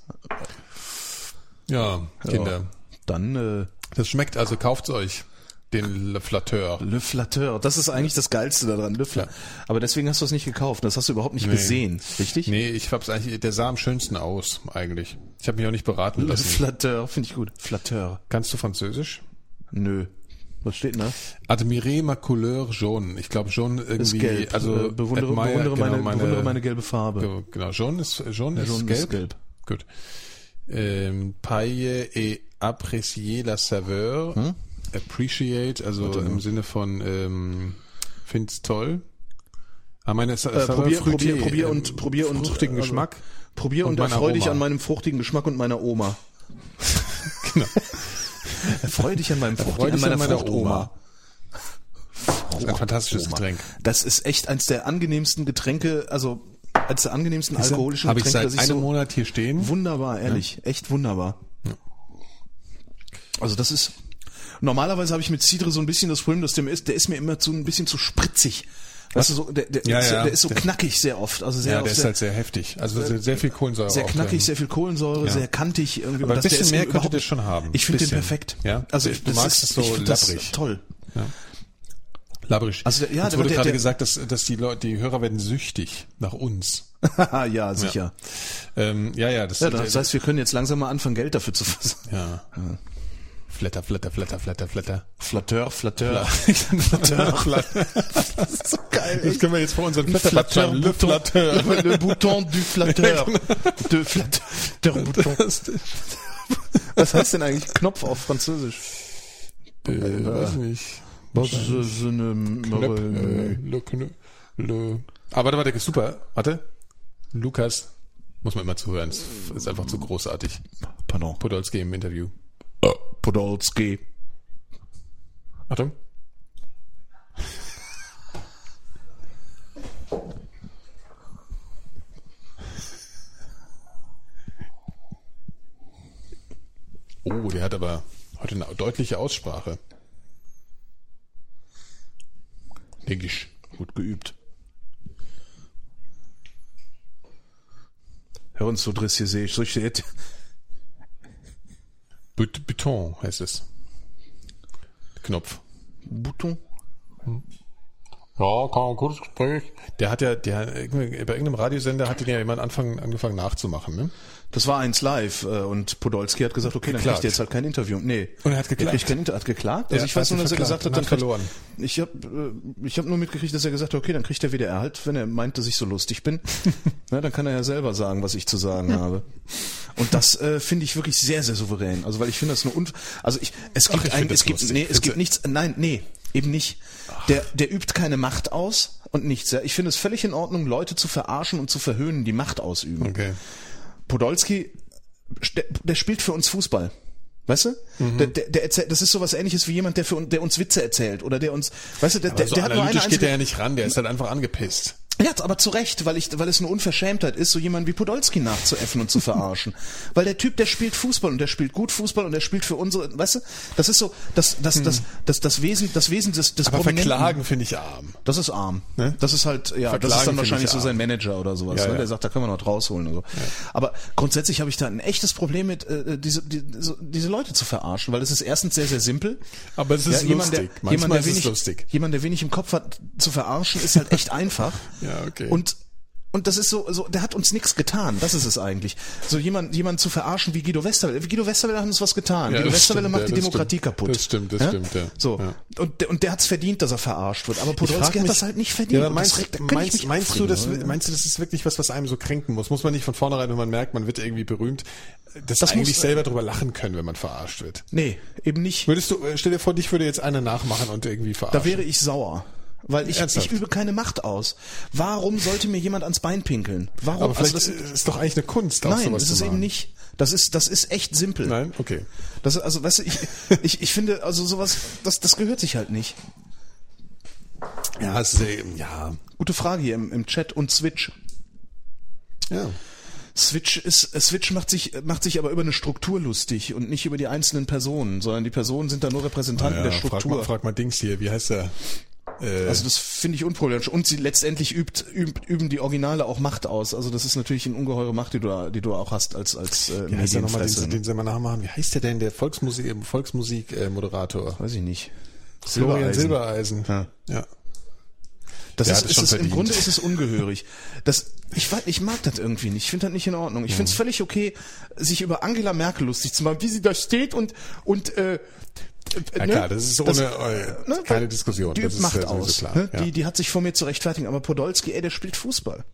Ja, Kinder. Dann, äh, Das schmeckt, also kauft's euch. Den Le Flatteur. Le Flatteur, das ist eigentlich das Geilste daran, Le Flatteur. Aber deswegen hast du es nicht gekauft, das hast du überhaupt nicht Nee. gesehen, richtig? Nee, ich hab's eigentlich, der sah am schönsten aus, eigentlich. Ich habe mich auch nicht beraten Le lassen. Flatteur, finde ich gut. Flatteur. Kannst du Französisch? Nö. Was steht da? Admirez ma couleur jaune. Ich glaube jaune Ist irgendwie, gelb. also Äh, bewundere, admire, bewundere, genau, meine, bewundere meine gelbe Farbe. Ge- Genau, jaune ist, jaune ist Jaune gelb. ist gelb. Gut. Ähm, paille et apprécier la saveur. Hm? Appreciate, also im Sinne von ähm, find's toll. Ah, meine Sa Äh, Saveur probier, probier, probier und probier und fruchtigen also, Geschmack. Probier und, Und meiner erfreu dich an meinem fruchtigen Geschmack und meiner Oma. Genau. Erfreu dich an meinem fruchtigen, dich an an meiner meiner Fruchtoma. Oma. Das ist ein fantastisches Oma. Getränk. Das ist echt eins der angenehmsten Getränke, also eines der angenehmsten alkoholischen Habe ich Getränke, seit einem so Monat hier stehen. wunderbar, ehrlich, echt wunderbar. Also das ist normalerweise habe ich mit Cidre so ein bisschen das Problem, dass der ist, der ist mir immer zu ein bisschen zu spritzig. Weißt du, so, der, der, Ja, ist, ja. der ist so knackig sehr oft. Also sehr Ja, oft der ist sehr, halt sehr heftig. Also sehr, sehr viel Kohlensäure. sehr knackig, sehr viel Kohlensäure, Ja. sehr kantig irgendwie. Aber ein bisschen mehr könnte der schon haben. Ich finde den perfekt. Ja? Also Du ich, das magst ist, es so ich find das labbrig. toll. Labrisch. Also der- ja, Jetzt der- wurde der- gerade gesagt, dass, dass die Leute, die Hörer werden süchtig nach uns. ja, sicher. Ähm, ja, ja, das, Ja, das heißt, wir können jetzt langsam mal anfangen, Geld dafür zu versorgen. ja. Flatter, flatter, flatter, flatter, flatter. Flatteur, Flatteur. Flatter. Das ist so geil. Das können wir jetzt vor unseren Flatteur, Le Bouton, Flatteur. Le, bouton du flatteur. De flatteur bouton. Was heißt denn eigentlich Knopf auf Französisch? Äh, weiß nicht. Was ist eine äh, le, Knö, le. Ah, warte, warte, super. Warte. Lukas. Muss man immer zuhören. Ist einfach zu großartig. Pardon. Podolski im Interview. Podolski. Achtung. Oh, der hat aber heute eine deutliche Aussprache. Denke ich. Gut geübt. Hör uns so dressier, so steht. Beton heißt es. Knopf. Bouton. Ja, kann kurzes Gespräch. Der hat ja, der, bei irgendeinem Radiosender hat den ja jemand anfangen, angefangen nachzumachen, ne? Das war eins live äh, und Podolski hat gesagt, okay, dann kriegt ihr jetzt halt kein Interview. Nee. Und er hat geklagt. Ich kein Inter hat geklagt. Also Ja, ich weiß nur, dass er gesagt hat, dann hat kriegt- verloren. Ich habe äh, ich hab nur mitgekriegt, dass er gesagt hat, okay, dann kriegt er WDR halt, wenn er meint, dass ich so lustig bin. Na, dann kann er ja selber sagen, was ich zu sagen habe. Und das äh, finde ich wirklich sehr, sehr souverän. Also weil ich finde das nur un also ich es gibt ich ein, es gibt lustig. nee, es gibt nichts nein, nee, eben nicht. Der der übt keine Macht aus und nichts. Ja. Ich finde es völlig in Ordnung, Leute zu verarschen und zu verhöhnen, die Macht ausüben. Okay. Podolski, der, der spielt für uns Fußball. Weißt du? Mhm. Der, der, der erzählt, das ist sowas ähnliches wie jemand, der für uns, der uns Witze erzählt oder der uns, weißt du, der, der, Also der hat nur eine geht einzige, er ja nicht ran, der ist halt einfach angepisst. Ja, aber zu Recht, weil ich, weil es eine Unverschämtheit ist, so jemanden wie Podolski nachzuäffen und zu verarschen. weil der Typ, der spielt Fußball und der spielt gut Fußball und der spielt für unsere, weißt du, das ist so, das, das, das, das, das Wesen, das Wesen des, des Hm. Aber verklagen finde ich arm. Das ist arm. Ne? Das ist halt, ja, das Verklagen ist dann wahrscheinlich ich so sein Manager oder sowas. Ja, ne? ja. Der sagt, da können wir noch rausholen. Also. Aber grundsätzlich habe ich da ein echtes Problem mit, äh, diese, die, so, diese Leute zu verarschen, weil es ist erstens sehr, sehr simpel. Aber es ist jemand, lustig. Der, Manchmal jemand, der wenig, lustig. Jemand, der wenig im Kopf hat, zu verarschen, ist halt echt einfach. Ja, okay. Und und das ist so, so, der hat uns nichts getan. Das ist es eigentlich. So jemand, jemand zu verarschen wie Guido Westerwelle. Guido Westerwelle hat uns was getan. Ja, Guido Westerwelle stimmt, macht ja, die Demokratie stimmt. kaputt. Das stimmt, das stimmt, ja. So. Ja. Und, der- und der hat's verdient, dass er verarscht wird. Aber Podolski hat mich- das halt nicht verdient. Ja, meinst, das meinst, meinst, du, das, meinst du, das ist wirklich was, was einem so kränken muss? Muss man nicht von vornherein, wenn man merkt, man wird irgendwie berühmt, das, Das eigentlich muss- selber drüber lachen können, wenn man verarscht wird? Nee, eben nicht. Würdest du, äh, stell dir vor, dich würde jetzt einer nachmachen und irgendwie verarschen. Da wäre ich sauer. Weil ich, Ernsthaft? ich übe keine Macht aus. Warum sollte mir jemand ans Bein pinkeln? Warum? aber vielleicht also ist doch eigentlich eine Kunst, auch nein, das ist eben nicht. Das ist, das ist echt simpel. Nein? Okay. Das ist, also, weißt du, ich, ich, ich finde, also sowas, das, das gehört sich halt nicht. Ja, es ist, eben- ja. Gute Frage hier im, im Chat und Switch. Ja. Switch ist, Switch macht sich, macht sich aber über eine Struktur lustig und nicht über die einzelnen Personen, sondern die Personen sind da nur Repräsentanten der frag, Struktur. mal, frag mal Dings hier, wie heißt der? Äh, Also das finde ich unproblematisch. Und sie letztendlich übt, übt, üben die Originale auch Macht aus. Also das ist natürlich eine ungeheure Macht, die du, da- die du auch hast als als äh, wie heißt der nochmal, Medienfresse. den, den soll man nachmachen? Wie heißt der denn, der Volksmusik, Volksmusik äh, Moderator? Weiß ich nicht. Florian Silbereisen. Silbereisen. Ja. ja. Das Der ist, ist schon es, im. Grunde ist es ungehörig. Das, ich, weiß- ich mag das irgendwie nicht. Ich finde das nicht in Ordnung. Ich finde es völlig okay, sich über Angela Merkel lustig zu machen, wie sie da steht und, und, äh, Ja ne? klar, das ist ohne äh, ne? keine Diskussion. Die das ist macht sowieso aus. klar. Ne? Ja. Die, die hat sich vor mir zu rechtfertigen. Aber Podolski, ey, der spielt Fußball.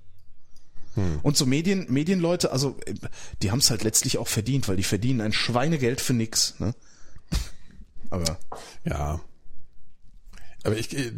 Hm. Und so Medien, Medienleute, also äh, die haben es halt letztlich auch verdient, weil die verdienen ein Schweinegeld für nix. Ne? Aber Ja. Aber ich, äh,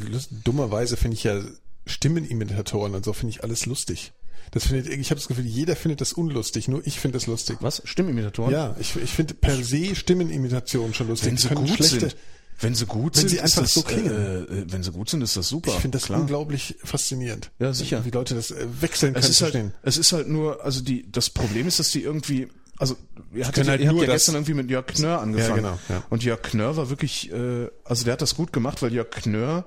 dummerweise finde ich ja Stimmenimitatoren und so finde ich alles lustig. Das findet, ich habe das Gefühl, jeder findet das unlustig, nur ich finde das lustig. was? Stimmimitatoren? Ja, ich, ich finde per se Stimmenimitationen schon lustig. Wenn sie gut schlechte, sind. Wenn sie gut Wenn sind, sie ist einfach das, so klingen. Äh, äh, wenn sie gut sind, ist das super. Ich finde das Klar. unglaublich faszinierend. Ja, sicher. Wie Leute das äh, wechseln Es können ist, zu halt, es ist halt nur, also die, das Problem ist, dass die irgendwie, also ihr, hattet, halt ihr habt ja gestern irgendwie mit Jörg Knör angefangen. genau, ja. Und Jörg Knör war wirklich, äh, also der hat das gut gemacht, weil Jörg Knör,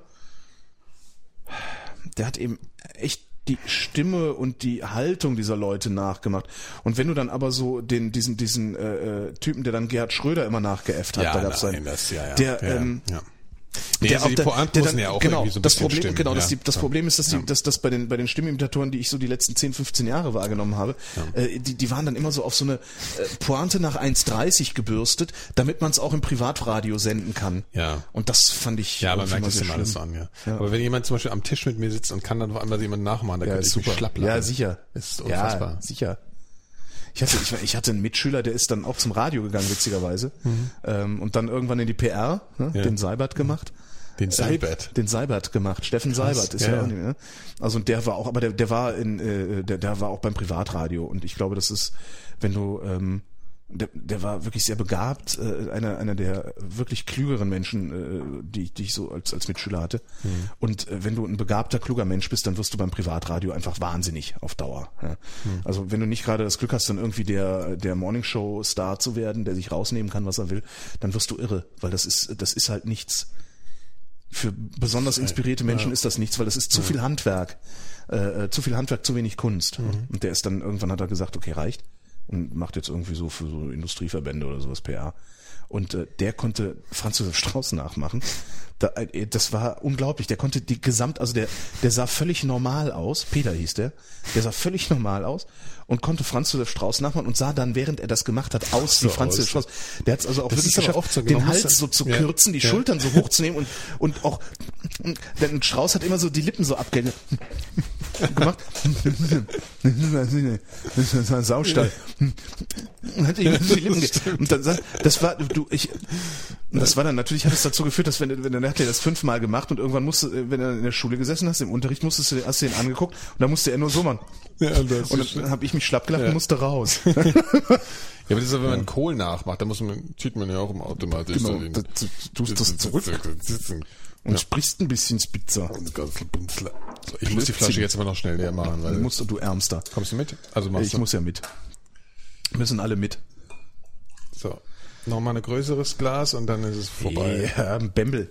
der hat eben echt die Stimme und die Haltung dieser Leute nachgemacht. Und wenn du dann aber so den diesen diesen äh, äh, Typen, der dann Gerhard Schröder immer nachgeäfft hat, da gab's einen, das, ja, ja. der ja, ähm, ja. Nee, der also die Pointen müssen ja auch genau, irgendwie so ein das Problem, stimmen. Genau, das, ja. die, das Problem ist, dass, die, dass, dass bei den bei den Stimmimitatoren, die ich so die letzten 10, 15 Jahre wahrgenommen habe, äh, die, die waren dann immer so auf so eine äh, Pointe nach 1,30 gebürstet, damit man es auch im Privatradio senden kann. Ja. Und das fand ich Ja, man merkt das immer alles so an, ja. Aber wenn jemand zum Beispiel am Tisch mit mir sitzt und kann dann auf einmal jemand nachmachen, dann Ja, könnte ist ich super. schlapp lachen. Ja, sicher. Ist unfassbar. Ja, sicher. Ich hatte, ich, ich hatte einen Mitschüler, der ist dann auch zum Radio gegangen, witzigerweise. Ähm, und dann irgendwann in die PR, ne, Mhm. Ja. den Seibert gemacht. Den Seibert. Den Seibert gemacht. Steffen Seibert ist ja, ja, ja. auch nicht mehr. Also und der war auch, aber der, der war in, äh, der, der war auch beim Privatradio und ich glaube, das ist, wenn du, ähm, der, der war wirklich sehr begabt, äh, einer, einer der wirklich klügeren Menschen, äh, die, ich- die ich so als, als Mitschüler hatte. Mhm. Und äh, wenn du ein begabter, kluger Mensch bist, dann wirst du beim Privatradio einfach wahnsinnig auf Dauer. Ja. Mhm. Also wenn du nicht gerade das Glück hast, dann irgendwie der, der Morningshow-Star zu werden, der sich rausnehmen kann, was er will, dann wirst du irre, weil das ist, das ist halt nichts. Für besonders inspirierte Menschen ist das nichts, weil das ist zu viel Handwerk. Äh, äh, zu viel Handwerk, zu wenig Kunst. Und der ist dann, irgendwann hat er gesagt, okay, reicht. Und macht jetzt irgendwie so für so Industrieverbände oder sowas PR. Und äh, der konnte Franz Josef Strauß nachmachen. Da, äh, das war unglaublich. Der konnte die Gesamt, also der, der sah völlig normal aus. Peter hieß der. Der sah völlig normal aus und konnte Franz Josef Strauß nachmachen und sah dann, während er das gemacht hat, aus wie Franz. Josef Strauß. Der hat es also auch Das wirklich geschafft, oft so, den genau, Hals so zu ja, kürzen, die ja. Schultern so hochzunehmen und, und auch, denn Strauß hat immer so die Lippen so abge gemacht. Das ist ein Saustall. Und hat immer so die Lippen und dann, das war, du, ich, das war dann, natürlich hat es dazu geführt, dass wenn, wenn dann hat er das fünfmal gemacht und irgendwann musste, wenn er in der Schule gesessen hast, im Unterricht musstest du, hast du ihn angeguckt und dann musste er nur so machen. Ja, und dann habe ich mich schlapp gelacht Ja. und musste raus. Ja, aber das ist ja, wenn man Kohl nachmacht, dann muss man, zieht man ja auch im automatisch Genau, so den- du tust das zurück. Und sprichst ein bisschen spitzer. Und ganz bunzler. Ich muss die Flasche jetzt aber noch schnell leer machen, weil Du musst, du Ärmster. kommst du mit? Also machst Ich du. muss ja mit. Müssen alle mit. So. Nochmal ein größeres Glas und dann ist es vorbei. Ja, ein Bembel.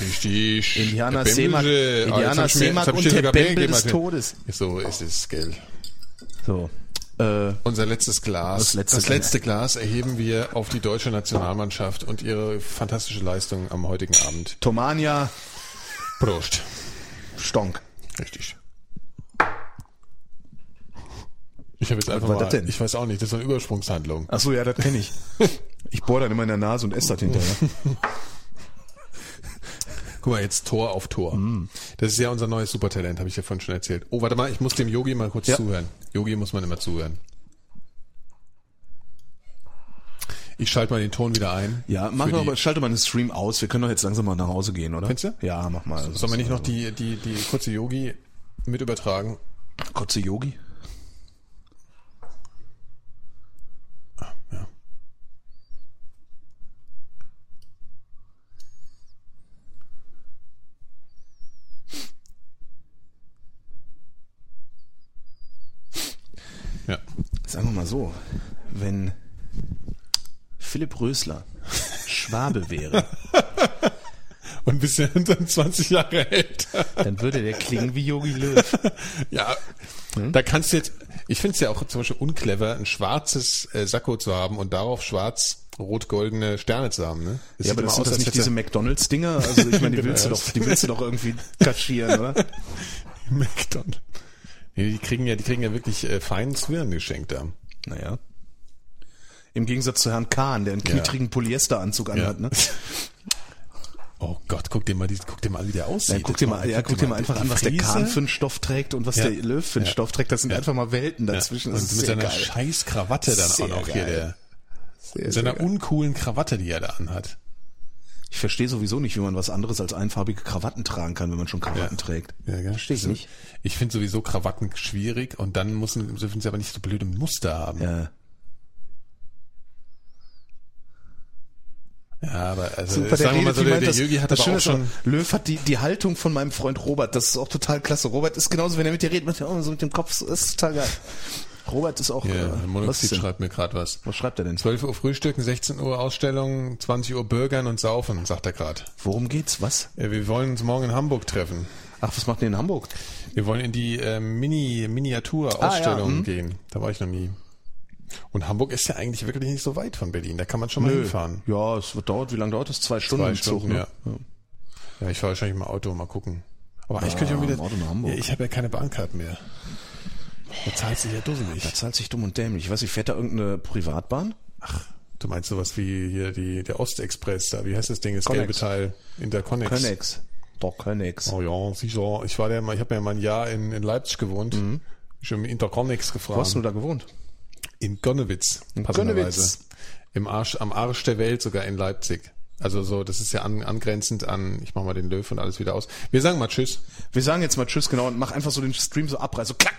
Richtig. Indianer Der Seemark. Ah, Indianer Seemark und der Bembel gegeben, des Todes. So ist es, gell. So. Äh, Unser letztes Glas. Das letzte das letzte Glas erheben wir auf die deutsche Nationalmannschaft und ihre fantastische Leistung am heutigen Abend. Tomania Prost. Stonk. Richtig. Ich habe jetzt einfach war mal, das denn? ich weiß auch nicht, das ist eine Übersprungshandlung. Ach so, ja, das kenne ich. Ich bohr dann immer in der Nase und esse das hinterher. Guck mal, jetzt Tor auf Tor. Mm. Das ist ja unser neues Supertalent, habe ich ja vorhin schon erzählt. Oh, warte mal, ich muss dem Yogi mal kurz Ja. zuhören. Yogi muss man immer zuhören. Ich schalte mal den Ton wieder ein. Ja, mach mal, aber schalte mal den Stream aus. Wir können doch jetzt langsam mal nach Hause gehen, oder? Findest du? Ja, mach mal. Sollen wir nicht noch die, die, die kurze Yogi mit übertragen? Kotze Yogi? Ja. Ja. Sagen wir mal so, wenn Philipp Rösler Schwabe wäre, Und bis er dann 20 Jahre älter. dann würde der klingen wie Yogi Löw. Ja, Hm? da kannst du jetzt, ich finde es ja auch zum Beispiel unclever, ein schwarzes äh, Sakko zu haben und darauf schwarz rot-goldene Sterne zu haben, ne? Das Ja, aber das sind das als nicht diese McDonalds-Dinger? Also ich meine, die willst du doch, die willst du doch irgendwie kaschieren, oder? McDonald's. Nee, die kriegen ja, die kriegen ja wirklich äh, feinen Zwirn geschenkt da. Naja. Im Gegensatz zu Herrn Kahn, der einen knitrigen Polyesteranzug anhat, ne? Oh Gott, guck dir mal, die, guck dir mal an, wie der aussieht. Ja, guck dir mal, ja, guck dir mal einfach an, was der. Kahn für einen Stoff trägt und was Ja. der Löw für einen Ja. Stoff trägt. Das sind Ja. einfach mal Welten Ja. dazwischen. Und mit seiner geil. scheiß Krawatte dann Sehr auch noch hier, geil. der, Sehr, mit seiner uncoolen Krawatte, die er da anhat. Ich verstehe sowieso nicht, wie man was anderes als einfarbige Krawatten tragen kann, wenn man schon Krawatten Ja. trägt. Ja, gell? Verstehe ich nicht. Ich finde sowieso Krawatten schwierig und dann müssen, dürfen sie aber nicht so blöde Muster haben. Ja. Ja, aber also Super, der mal so, der, der Jögi hat das aber auch schon... Löw hat die, die Haltung von meinem Freund Robert, das ist auch total klasse. Robert ist genauso, wenn er mit dir redet, macht er auch so mit dem Kopf, das ist total geil. Robert ist auch, Ja, äh, Herr was, Monoxid schreibt mir gerade was. was schreibt er denn? 12 Uhr Frühstücken, 16 Uhr Ausstellung, 20 Uhr Bürgern und Saufen, sagt er gerade. Worum geht's? Was? Ja, wir wollen uns morgen in Hamburg treffen. Ach, was macht ihr in Hamburg? Wir wollen in die äh, Mini Miniatur-Ausstellung Ah, ja, hm. gehen. Da war ich noch nie. Und Hamburg ist ja eigentlich wirklich nicht so weit von Berlin. Da kann man schon mal hinfahren. Ja, es wird dauert, wie lange dauert das? Zwei Stunden Zwei im Zug, Stunden, ne? ja. Ja, ich fahre wahrscheinlich mal Auto, mal gucken. Aber eigentlich könnte ich auch wieder. Auto nach Hamburg. Ja, ich habe ja keine Bahnkarten mehr. Da zahlt sich ja dusselig. Da zahlt sich dumm und dämlich. Ich weiß nicht, fährt da irgendeine Privatbahn? Du meinst sowas wie hier die, der Ostexpress da. Wie heißt das Ding? Das Connex. gelbe Teil. Interconnex. Connex. Doch, Connex. Oh ja, sicher. Ich war der mal, ich habe ja mal ein Jahr in, in Leipzig gewohnt. Schon im Interconnex Wo gefahren. hast du da gewohnt? In Gonnewitz. In. Gonnewitz. Im Arsch, am Arsch der Welt sogar in Leipzig. Also so, das ist ja an, angrenzend an, ich mach mal den Löw und alles wieder aus. Wir sagen mal Tschüss. Wir sagen jetzt mal Tschüss, genau, und mach einfach so den Stream so abreißen, so klack.